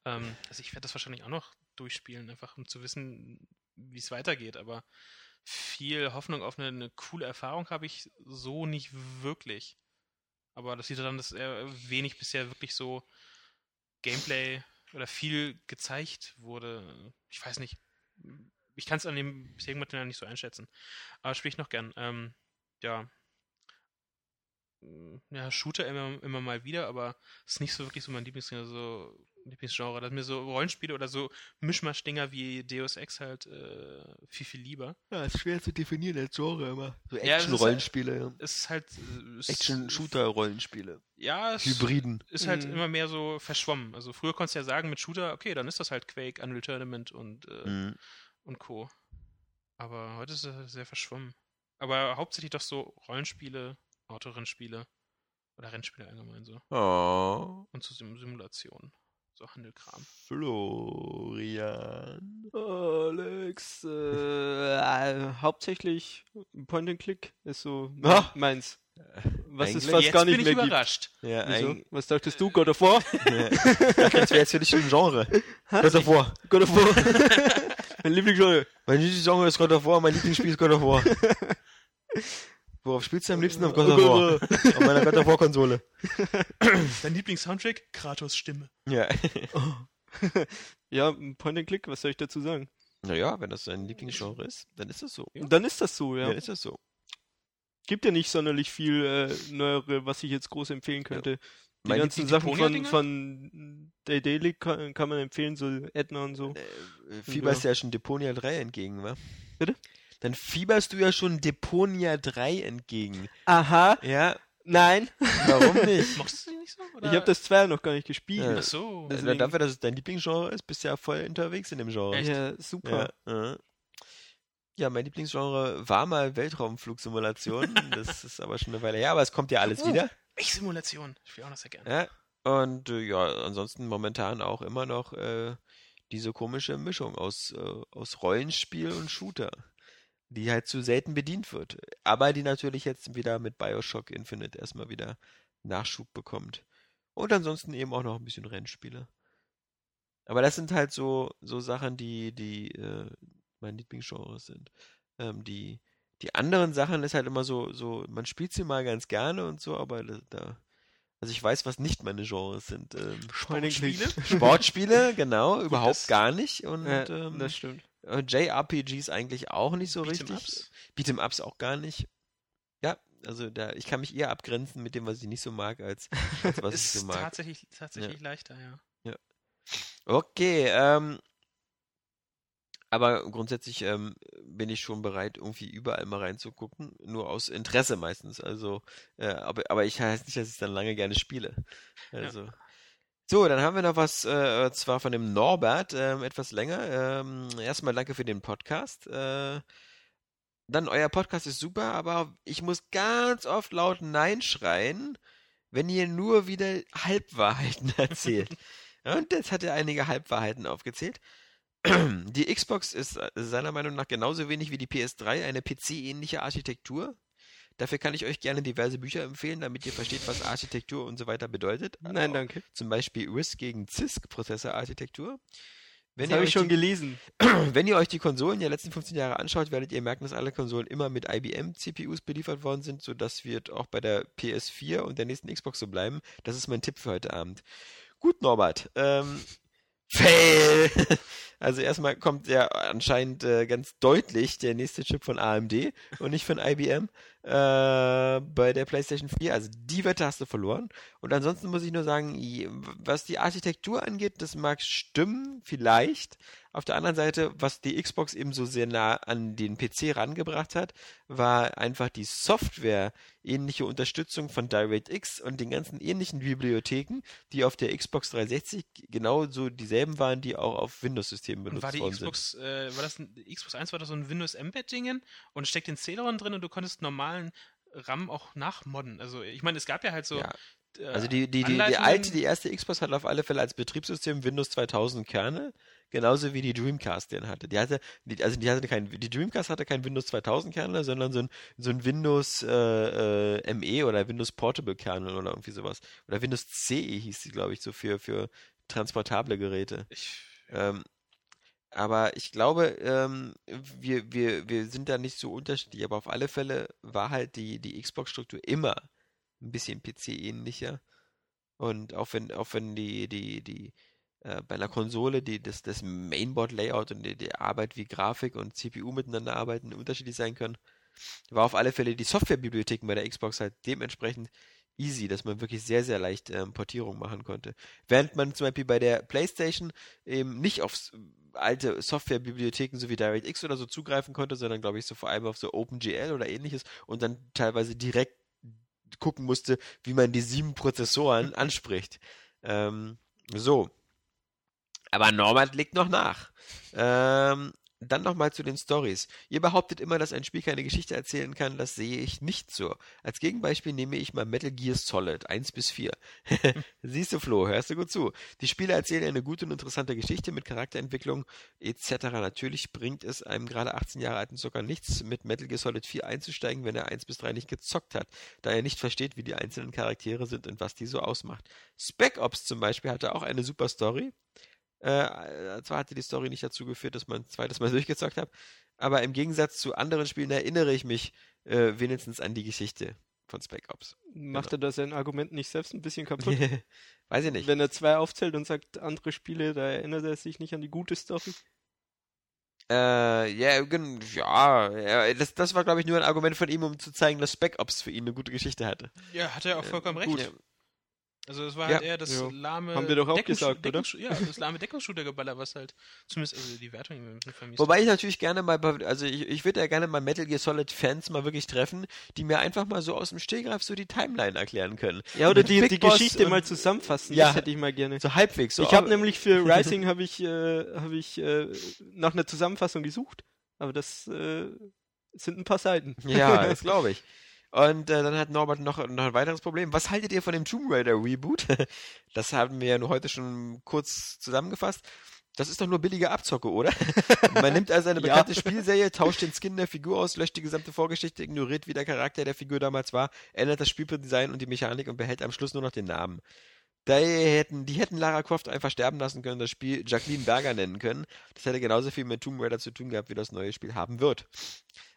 Ähm, also ich werde das wahrscheinlich auch noch durchspielen, einfach um zu wissen, wie es weitergeht, aber viel Hoffnung auf eine, eine coole Erfahrung habe ich so nicht wirklich. Aber das liegt daran, dass er wenig bisher wirklich so Gameplay oder viel gezeigt wurde. Ich weiß nicht. Ich kann es an dem bisherigen Material nicht so einschätzen. Aber spiele ich noch gern. Ähm, ja. Ja, Shooter immer, immer mal wieder, aber es ist nicht so wirklich so mein Lieblingsgenre. So Lieblingsgenre. Das mir so Rollenspiele oder so Mischmaschdinger wie Deus Ex halt äh, viel, viel lieber. Ja, ist schwer zu definieren als Genre immer. So Action-Rollenspiele. Ja, es ist halt. Äh, Action-Shooter-Rollenspiele. Ja, es Hybriden. ist halt mhm. immer mehr so verschwommen. Also früher konntest du ja sagen mit Shooter, okay, dann ist das halt Quake, Unreal Tournament und, äh, mhm. und Co. Aber heute ist es halt sehr verschwommen. Aber hauptsächlich doch so Rollenspiele, Autorennspiele oder Rennspiele allgemein so. Oh. Und zu Simulationen so Handelkram. Florian. Alex. Äh, äh, hauptsächlich Point and Click ist so oh. meins. Was es fast gar nicht bin ich mehr überrascht. gibt. Ja, Was dachtest du, God of War? ja. Das wäre jetzt für dich ein Genre. God of War. God of War. mein Lieblingsgenre. Mein Lieblingsgenre ist God of War, mein Lieblingsspiel ist God of War. Worauf spielst du am liebsten auf God of War? auf meiner God of War Konsole. Dein Lieblingssoundtrack? Kratos Stimme. Ja. ja, Point and Click, was soll ich dazu sagen? Naja, wenn das dein Lieblingsgenre ist, dann ist das so. Ja. Dann ist das so, ja. Dann ist das so. Gibt ja nicht sonderlich viel äh, neuere, was ich jetzt groß empfehlen könnte. Ja. Die Meine ganzen Sachen von, von Day Daily kann, kann, man empfehlen, so Edna und so. Äh, fieberst ja. ja schon Deponia 3 entgegen, wa? Bitte? Dann fieberst du ja schon Deponia 3 entgegen. Aha. Ja. Nein. Warum nicht? Machst du die nicht so? Oder? Ich habe das 2 noch gar nicht gespielt. Ja. Ach so. Also dafür, dass es dein Lieblingsgenre ist, bist du ja voll unterwegs in dem Genre. Echt? Ja, super. Ja, ja, mein Lieblingsgenre war mal Weltraumflugsimulation. das ist aber schon eine Weile her, aber es kommt ja alles oh, wieder. Ich Simulation. Ich spiele auch noch sehr gerne. Ja, und äh, ja, ansonsten momentan auch immer noch äh, diese komische Mischung aus, äh, aus Rollenspiel und Shooter, die halt zu selten bedient wird. Aber die natürlich jetzt wieder mit Bioshock Infinite erstmal wieder Nachschub bekommt. Und ansonsten eben auch noch ein bisschen Rennspiele. Aber das sind halt so, so Sachen, die, die äh, mein Lieblingsgenre sind. Ähm, die, die anderen Sachen ist halt immer so, so, man spielt sie mal ganz gerne und so, aber da, also ich weiß, was nicht meine Genres sind. Ähm, Sportspiele? Sportspiele, genau, überhaupt das, gar nicht. Und ja, ähm, das stimmt. Äh, JRPGs eigentlich auch nicht so Beat richtig. Beat'em Ups auch gar nicht. Ja, also da, ich kann mich eher abgrenzen mit dem, was ich nicht so mag, als, als was ich so mag. Tatsächlich, tatsächlich ja. leichter, ja. Ja. Okay, ähm, aber grundsätzlich ähm, bin ich schon bereit, irgendwie überall mal reinzugucken, nur aus Interesse meistens. Also, äh, aber, aber ich heißt nicht, dass ich dann lange gerne spiele. Also. Ja. So, dann haben wir noch was, äh, zwar von dem Norbert, äh, etwas länger. Ähm, erstmal danke für den Podcast. Äh, dann, euer Podcast ist super, aber ich muss ganz oft laut Nein schreien, wenn ihr nur wieder Halbwahrheiten erzählt. Und jetzt hat er einige Halbwahrheiten aufgezählt. Die Xbox ist äh, seiner Meinung nach genauso wenig wie die PS3 eine PC-ähnliche Architektur. Dafür kann ich euch gerne diverse Bücher empfehlen, damit ihr versteht, was Architektur und so weiter bedeutet. Nein, danke. Zum Beispiel RISC gegen CISC Prozessorarchitektur. Wenn das habe ich schon die, gelesen. Wenn ihr euch die Konsolen der letzten 15 Jahre anschaut, werdet ihr merken, dass alle Konsolen immer mit IBM-CPUs beliefert worden sind, sodass wird auch bei der PS4 und der nächsten Xbox so bleiben. Das ist mein Tipp für heute Abend. Gut, Norbert. Ähm, Fail! Also erstmal kommt ja anscheinend äh, ganz deutlich der nächste Chip von AMD und nicht von IBM äh, bei der PlayStation 4. Also die Wette hast du verloren. Und ansonsten muss ich nur sagen, was die Architektur angeht, das mag stimmen, vielleicht. Auf der anderen Seite, was die Xbox eben so sehr nah an den PC rangebracht hat, war einfach die Software ähnliche Unterstützung von DirectX und den ganzen ähnlichen Bibliotheken, die auf der Xbox 360 genauso dieselben waren, die auch auf Windows-Systemen benutzt war die worden Xbox, sind. Äh, war das ein, Xbox 1 war das so ein Windows Embed-Dingen und steckt den Celeron drin und du konntest normalen RAM auch nachmodden. Also ich meine, es gab ja halt so ja. Äh, also die, die, die, die alte, die erste Xbox hat auf alle Fälle als Betriebssystem Windows 2000 Kerne, genauso wie die Dreamcast den hatte. Die hatte, die, also die hatte kein, die Dreamcast hatte kein Windows 2000 Kernel, sondern so ein, so ein Windows äh, äh, ME oder Windows Portable Kernel oder irgendwie sowas. Oder Windows CE hieß sie, glaube ich, so für, für transportable Geräte. Ich, ähm, aber ich glaube, ähm, wir, wir, wir sind da nicht so unterschiedlich, aber auf alle Fälle war halt die, die Xbox-Struktur immer ein bisschen PC-ähnlicher. Und auch wenn, auch wenn die, die, die, äh, bei einer Konsole, die, das, das Mainboard-Layout und die, die Arbeit wie Grafik und CPU miteinander arbeiten unterschiedlich sein können, war auf alle Fälle die Softwarebibliotheken bei der Xbox halt dementsprechend easy, dass man wirklich sehr, sehr leicht ähm, Portierung machen konnte. Während man zum Beispiel bei der PlayStation eben nicht auf alte Softwarebibliotheken so wie DirectX oder so zugreifen konnte, sondern glaube ich so vor allem auf so OpenGL oder ähnliches und dann teilweise direkt gucken musste, wie man die sieben Prozessoren anspricht. Ähm, so. Aber Norbert legt noch nach. Ähm, dann nochmal zu den Stories. Ihr behauptet immer, dass ein Spiel keine Geschichte erzählen kann, das sehe ich nicht so. Als Gegenbeispiel nehme ich mal Metal Gear Solid 1 bis 4. Siehst du, Flo, hörst du gut zu. Die Spiele erzählen eine gute und interessante Geschichte mit Charakterentwicklung etc. Natürlich bringt es einem gerade 18 Jahre alten Zucker nichts, mit Metal Gear Solid 4 einzusteigen, wenn er 1 bis 3 nicht gezockt hat, da er nicht versteht, wie die einzelnen Charaktere sind und was die so ausmacht. Spec Ops zum Beispiel hatte auch eine super Story, äh, zwar hatte die Story nicht dazu geführt, dass man ein zweites Mal durchgezockt hat, aber im Gegensatz zu anderen Spielen erinnere ich mich äh, wenigstens an die Geschichte von Spec Ops. Macht genau. er das sein Argument nicht selbst ein bisschen kaputt? Weiß ich nicht. Wenn er zwei aufzählt und sagt, andere Spiele, da erinnert er sich nicht an die gute Story? Äh, ja, ja, das, das war, glaube ich, nur ein Argument von ihm, um zu zeigen, dass Spec Ops für ihn eine gute Geschichte hatte. Ja, hat er auch vollkommen äh, recht. Gut. Also es war halt eher das ja. lahme Haben wir doch auch gesagt, oder? Ja, das lahme Deckungsshooter-Geballer, was halt zumindest also die Wertung ein bisschen vermisst. Wobei ich natürlich gerne mal, also ich, ich würde ja gerne mal Metal Gear Solid Fans mal wirklich treffen, die mir einfach mal so aus dem Stehgreif so die Timeline erklären können. Ja, oder die, die Geschichte mal zusammenfassen. Ja, das hätte ich mal gerne. So halbwegs. So ich habe nämlich für Rising habe ich, äh, hab ich äh, nach einer Zusammenfassung gesucht, aber das äh, sind ein paar Seiten. Ja, das glaube ich. Und äh, dann hat Norbert noch, noch ein weiteres Problem. Was haltet ihr von dem Tomb Raider Reboot? das haben wir ja nur heute schon kurz zusammengefasst. Das ist doch nur billige Abzocke, oder? Man nimmt also eine bekannte ja. Spielserie, tauscht den Skin der Figur aus, löscht die gesamte Vorgeschichte, ignoriert, wie der Charakter der Figur damals war, ändert das Spieldesign und die Mechanik und behält am Schluss nur noch den Namen. Da hätten, die hätten Lara Croft einfach sterben lassen können, das Spiel Jacqueline Berger nennen können. Das hätte genauso viel mit Tomb Raider zu tun gehabt, wie das neue Spiel haben wird.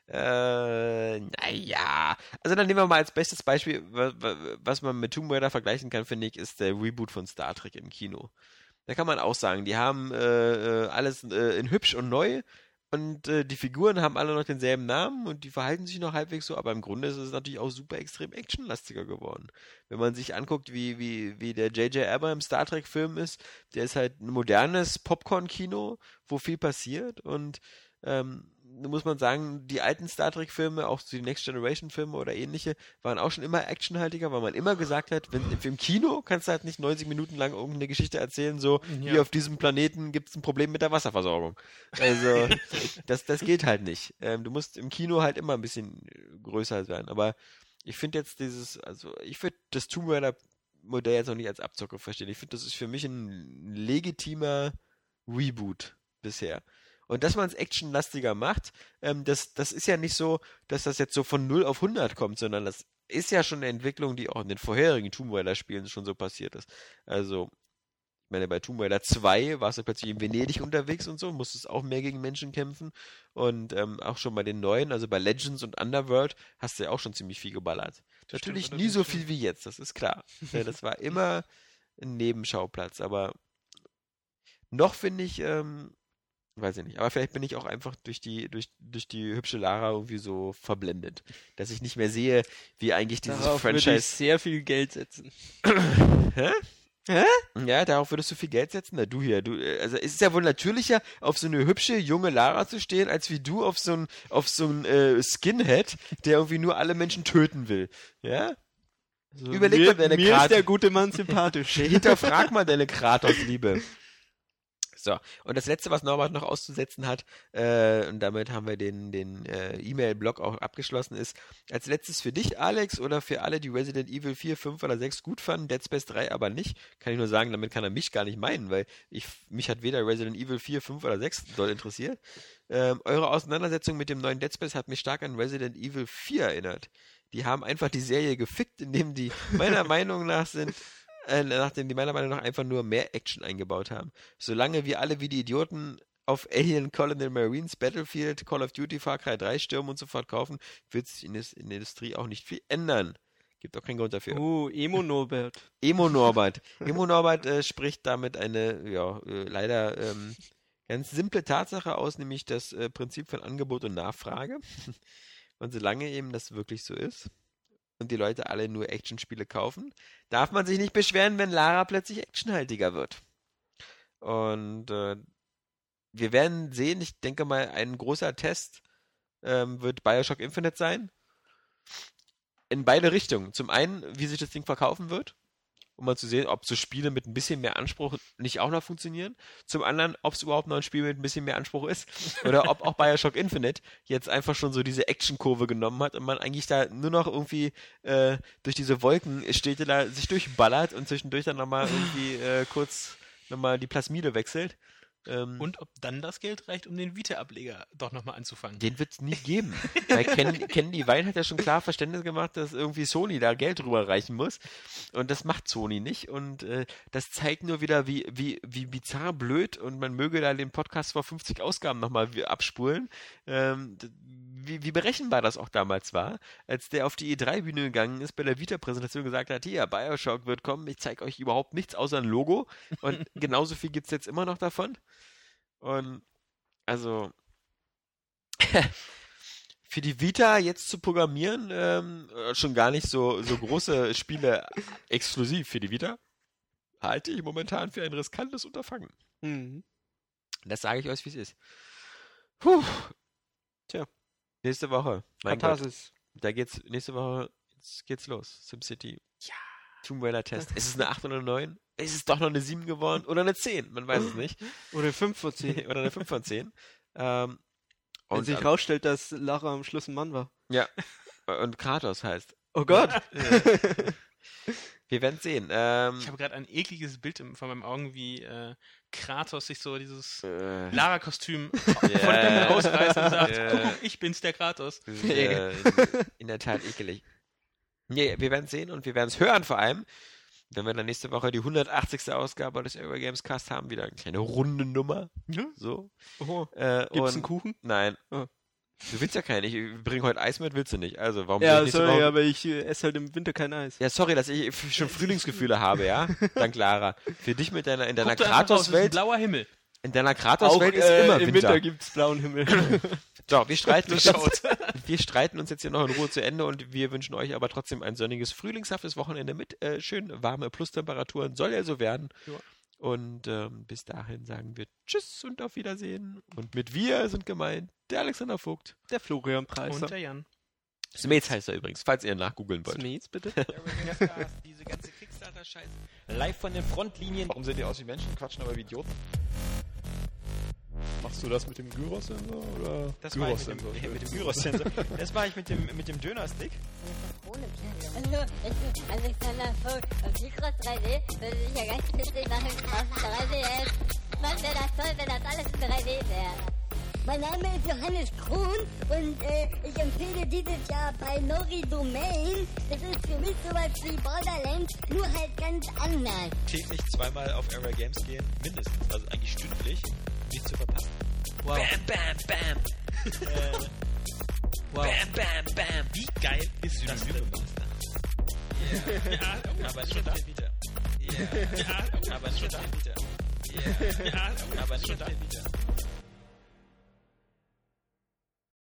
Äh, naja. Also dann nehmen wir mal als bestes Beispiel, was man mit Tomb Raider vergleichen kann, finde ich, ist der Reboot von Star Trek im Kino. Da kann man auch sagen, die haben äh, äh alles äh, in hübsch und neu und äh, die Figuren haben alle noch denselben Namen und die verhalten sich noch halbwegs so, aber im Grunde ist es natürlich auch super extrem actionlastiger geworden. Wenn man sich anguckt, wie, wie, wie der J.J. Abrams Star Trek Film ist, der ist halt ein modernes Popcorn-Kino, wo viel passiert und ähm, muss man sagen, die alten Star Trek-Filme, auch die Next Generation-Filme oder ähnliche, waren auch schon immer actionhaltiger, weil man immer gesagt hat, wenn im Kino kannst du halt nicht 90 Minuten lang irgendeine Geschichte erzählen, so ja. wie auf diesem Planeten gibt es ein Problem mit der Wasserversorgung. Also das, das geht halt nicht. Ähm, du musst im Kino halt immer ein bisschen größer sein. Aber ich finde jetzt dieses, also ich würde das Tomb Raider Modell jetzt auch nicht als Abzocke verstehen. Ich finde, das ist für mich ein legitimer Reboot bisher. Und dass man es actionlastiger macht, ähm, das, das ist ja nicht so, dass das jetzt so von 0 auf 100 kommt, sondern das ist ja schon eine Entwicklung, die auch in den vorherigen Tomb Raider-Spielen schon so passiert ist. Also, ich meine, bei Tomb Raider 2 warst du plötzlich in Venedig unterwegs und so, musstest auch mehr gegen Menschen kämpfen. Und ähm, auch schon bei den neuen, also bei Legends und Underworld, hast du ja auch schon ziemlich viel geballert. Das Natürlich nie so viel wie jetzt, das ist klar. ja, das war immer ein Nebenschauplatz, aber noch finde ich, ähm, Weiß ich nicht. Aber vielleicht bin ich auch einfach durch die, durch, durch die hübsche Lara irgendwie so verblendet. Dass ich nicht mehr sehe, wie eigentlich dieses darauf Franchise. Würde ich sehr viel Geld setzen. Hä? Hä? Ja, darauf würdest du viel Geld setzen? Na, du hier, du, also es ist ja wohl natürlicher, auf so eine hübsche junge Lara zu stehen, als wie du auf so ein, auf so ein äh, Skinhead, der irgendwie nur alle Menschen töten will. Ja? Also Überleg mir, mal deine Mir Kratos. ist der gute Mann sympathisch. Hinterfrag mal deine Kratos-Liebe. So, und das letzte, was Norbert noch auszusetzen hat, äh, und damit haben wir den, den äh, E-Mail-Blog auch abgeschlossen, ist als letztes für dich, Alex, oder für alle, die Resident Evil 4, 5 oder 6 gut fanden, Dead Space 3 aber nicht, kann ich nur sagen, damit kann er mich gar nicht meinen, weil ich, mich hat weder Resident Evil 4, 5 oder 6 doll interessiert. Ähm, eure Auseinandersetzung mit dem neuen Dead Space hat mich stark an Resident Evil 4 erinnert. Die haben einfach die Serie gefickt, indem die meiner Meinung nach sind äh, nachdem die meiner Meinung nach einfach nur mehr Action eingebaut haben. Solange wir alle wie die Idioten auf Alien Colonial Marines, Battlefield, Call of Duty, Far Cry 3 stürmen und sofort kaufen, wird sich in, in der Industrie auch nicht viel ändern. Gibt auch keinen Grund dafür. Uh, Emo Norbert. Emo Norbert. Emo Norbert äh, spricht damit eine, ja, äh, leider ähm, ganz simple Tatsache aus, nämlich das äh, Prinzip von Angebot und Nachfrage. Und solange eben das wirklich so ist, und die Leute alle nur Actionspiele kaufen, darf man sich nicht beschweren, wenn Lara plötzlich actionhaltiger wird. Und äh, wir werden sehen, ich denke mal, ein großer Test ähm, wird Bioshock Infinite sein. In beide Richtungen. Zum einen, wie sich das Ding verkaufen wird um mal zu sehen, ob so Spiele mit ein bisschen mehr Anspruch nicht auch noch funktionieren. Zum anderen, ob es überhaupt noch ein Spiel mit ein bisschen mehr Anspruch ist. Oder ob auch Bioshock Infinite jetzt einfach schon so diese Actionkurve genommen hat und man eigentlich da nur noch irgendwie äh, durch diese Wolkenstädte da sich durchballert und zwischendurch dann nochmal irgendwie äh, kurz nochmal die Plasmide wechselt. Ähm, und ob dann das Geld reicht, um den Vita-Ableger doch nochmal anzufangen. Den wird es nie geben. Weil Ken, Ken Levine hat ja schon klar Verständnis gemacht, dass irgendwie Sony da Geld rüberreichen muss. Und das macht Sony nicht. Und äh, das zeigt nur wieder, wie, wie, wie bizarr blöd und man möge da den Podcast vor 50 Ausgaben nochmal abspulen. Ähm, wie, wie berechenbar das auch damals war, als der auf die E3-Bühne gegangen ist, bei der Vita-Präsentation gesagt hat, hier, Bioshock wird kommen, ich zeige euch überhaupt nichts außer ein Logo. Und genauso viel gibt es jetzt immer noch davon. Und also für die Vita jetzt zu programmieren, ähm, schon gar nicht so, so große Spiele exklusiv für die Vita, halte ich momentan für ein riskantes Unterfangen. Mhm. Das sage ich euch, wie es ist. Puh. Nächste Woche. Mein Katharsis. Gott. Da geht's, nächste Woche geht's los. SimCity. Ja. Tomb Raider Test. ist es eine 8 oder eine 9? Ist es doch noch eine 7 geworden? Oder eine 10? Man weiß es nicht. Oder eine 5 von 10. oder eine 5 von 10. Ähm, Wenn sich rausstellt, dass Lara am Schluss ein Mann war. Ja. Und Kratos heißt. Oh Gott. Wir werden sehen. Ähm, ich habe gerade ein ekliges Bild vor meinen Augen, wie äh, Kratos sich so dieses äh, Lara-Kostüm yeah. von dem rausreißt und sagt, yeah. guck, ich bin's, der Kratos. Äh, in der Tat ekelig. Nee, wir werden sehen und wir werden es hören vor allem, wenn wir dann nächste Woche die 180. Ausgabe des Eurogames Cast haben, wieder eine kleine runde Nummer. Ja. So. Oh. Äh, Gibt's einen Kuchen? Nein. Oh. Du willst ja keinen. Ich bringe heute Eis mit, willst du nicht. Also warum Ja, ich sorry, so aber ich äh, esse halt im Winter kein Eis. Ja, sorry, dass ich schon Frühlingsgefühle habe, ja? Dank Lara. Für dich mit deiner in deiner Kratos-Welt. blauer Himmel. In deiner Kratos-Welt ist äh, immer Winter. Im Winter gibt's blauen Himmel. so, wir streiten, uns jetzt, wir streiten uns jetzt hier noch in Ruhe zu Ende und wir wünschen euch aber trotzdem ein sonniges, frühlingshaftes Wochenende mit äh, schön warme Plustemperaturen. Soll ja so werden. Ja. Und ähm, bis dahin sagen wir Tschüss und auf Wiedersehen. Und mit wir sind gemeint der Alexander Vogt, der Florian Preis und der Jan. Smets heißt er übrigens, falls ihr nachgoogeln wollt. Smets, bitte. Diese ganze Kickstarter-Scheiße. Live von den Frontlinien. Warum sehen die aus wie Menschen, quatschen aber wie Idioten? Machst du das mit dem Gyros-Sensor oder? Das ich mit dem, mit dem Gyros-Sensor. das war ich mit dem, mit dem Döner-Stick. Also, Alexander Vogt und Mikros 3D würde ich ja ganz witzig machen auf 3DS. Man wäre das toll, wenn das alles in 3D wäre. Mein Name ist Johannes Krohn und äh, ich empfehle dieses Jahr bei Nori Domain. Das ist für mich sowas wie Borderlands, nur halt ganz anders. Täglich zweimal auf Area Games gehen, mindestens, also eigentlich stündlich nicht zu verpassen. Wow. Bam, bam, bam. äh, wow. Bam, bam, bam. Wie geil ist das denn? Yeah. ja, aber schon da wieder. Yeah. Ja, aber schon da wieder. Yeah. Ja, aber schon da wieder.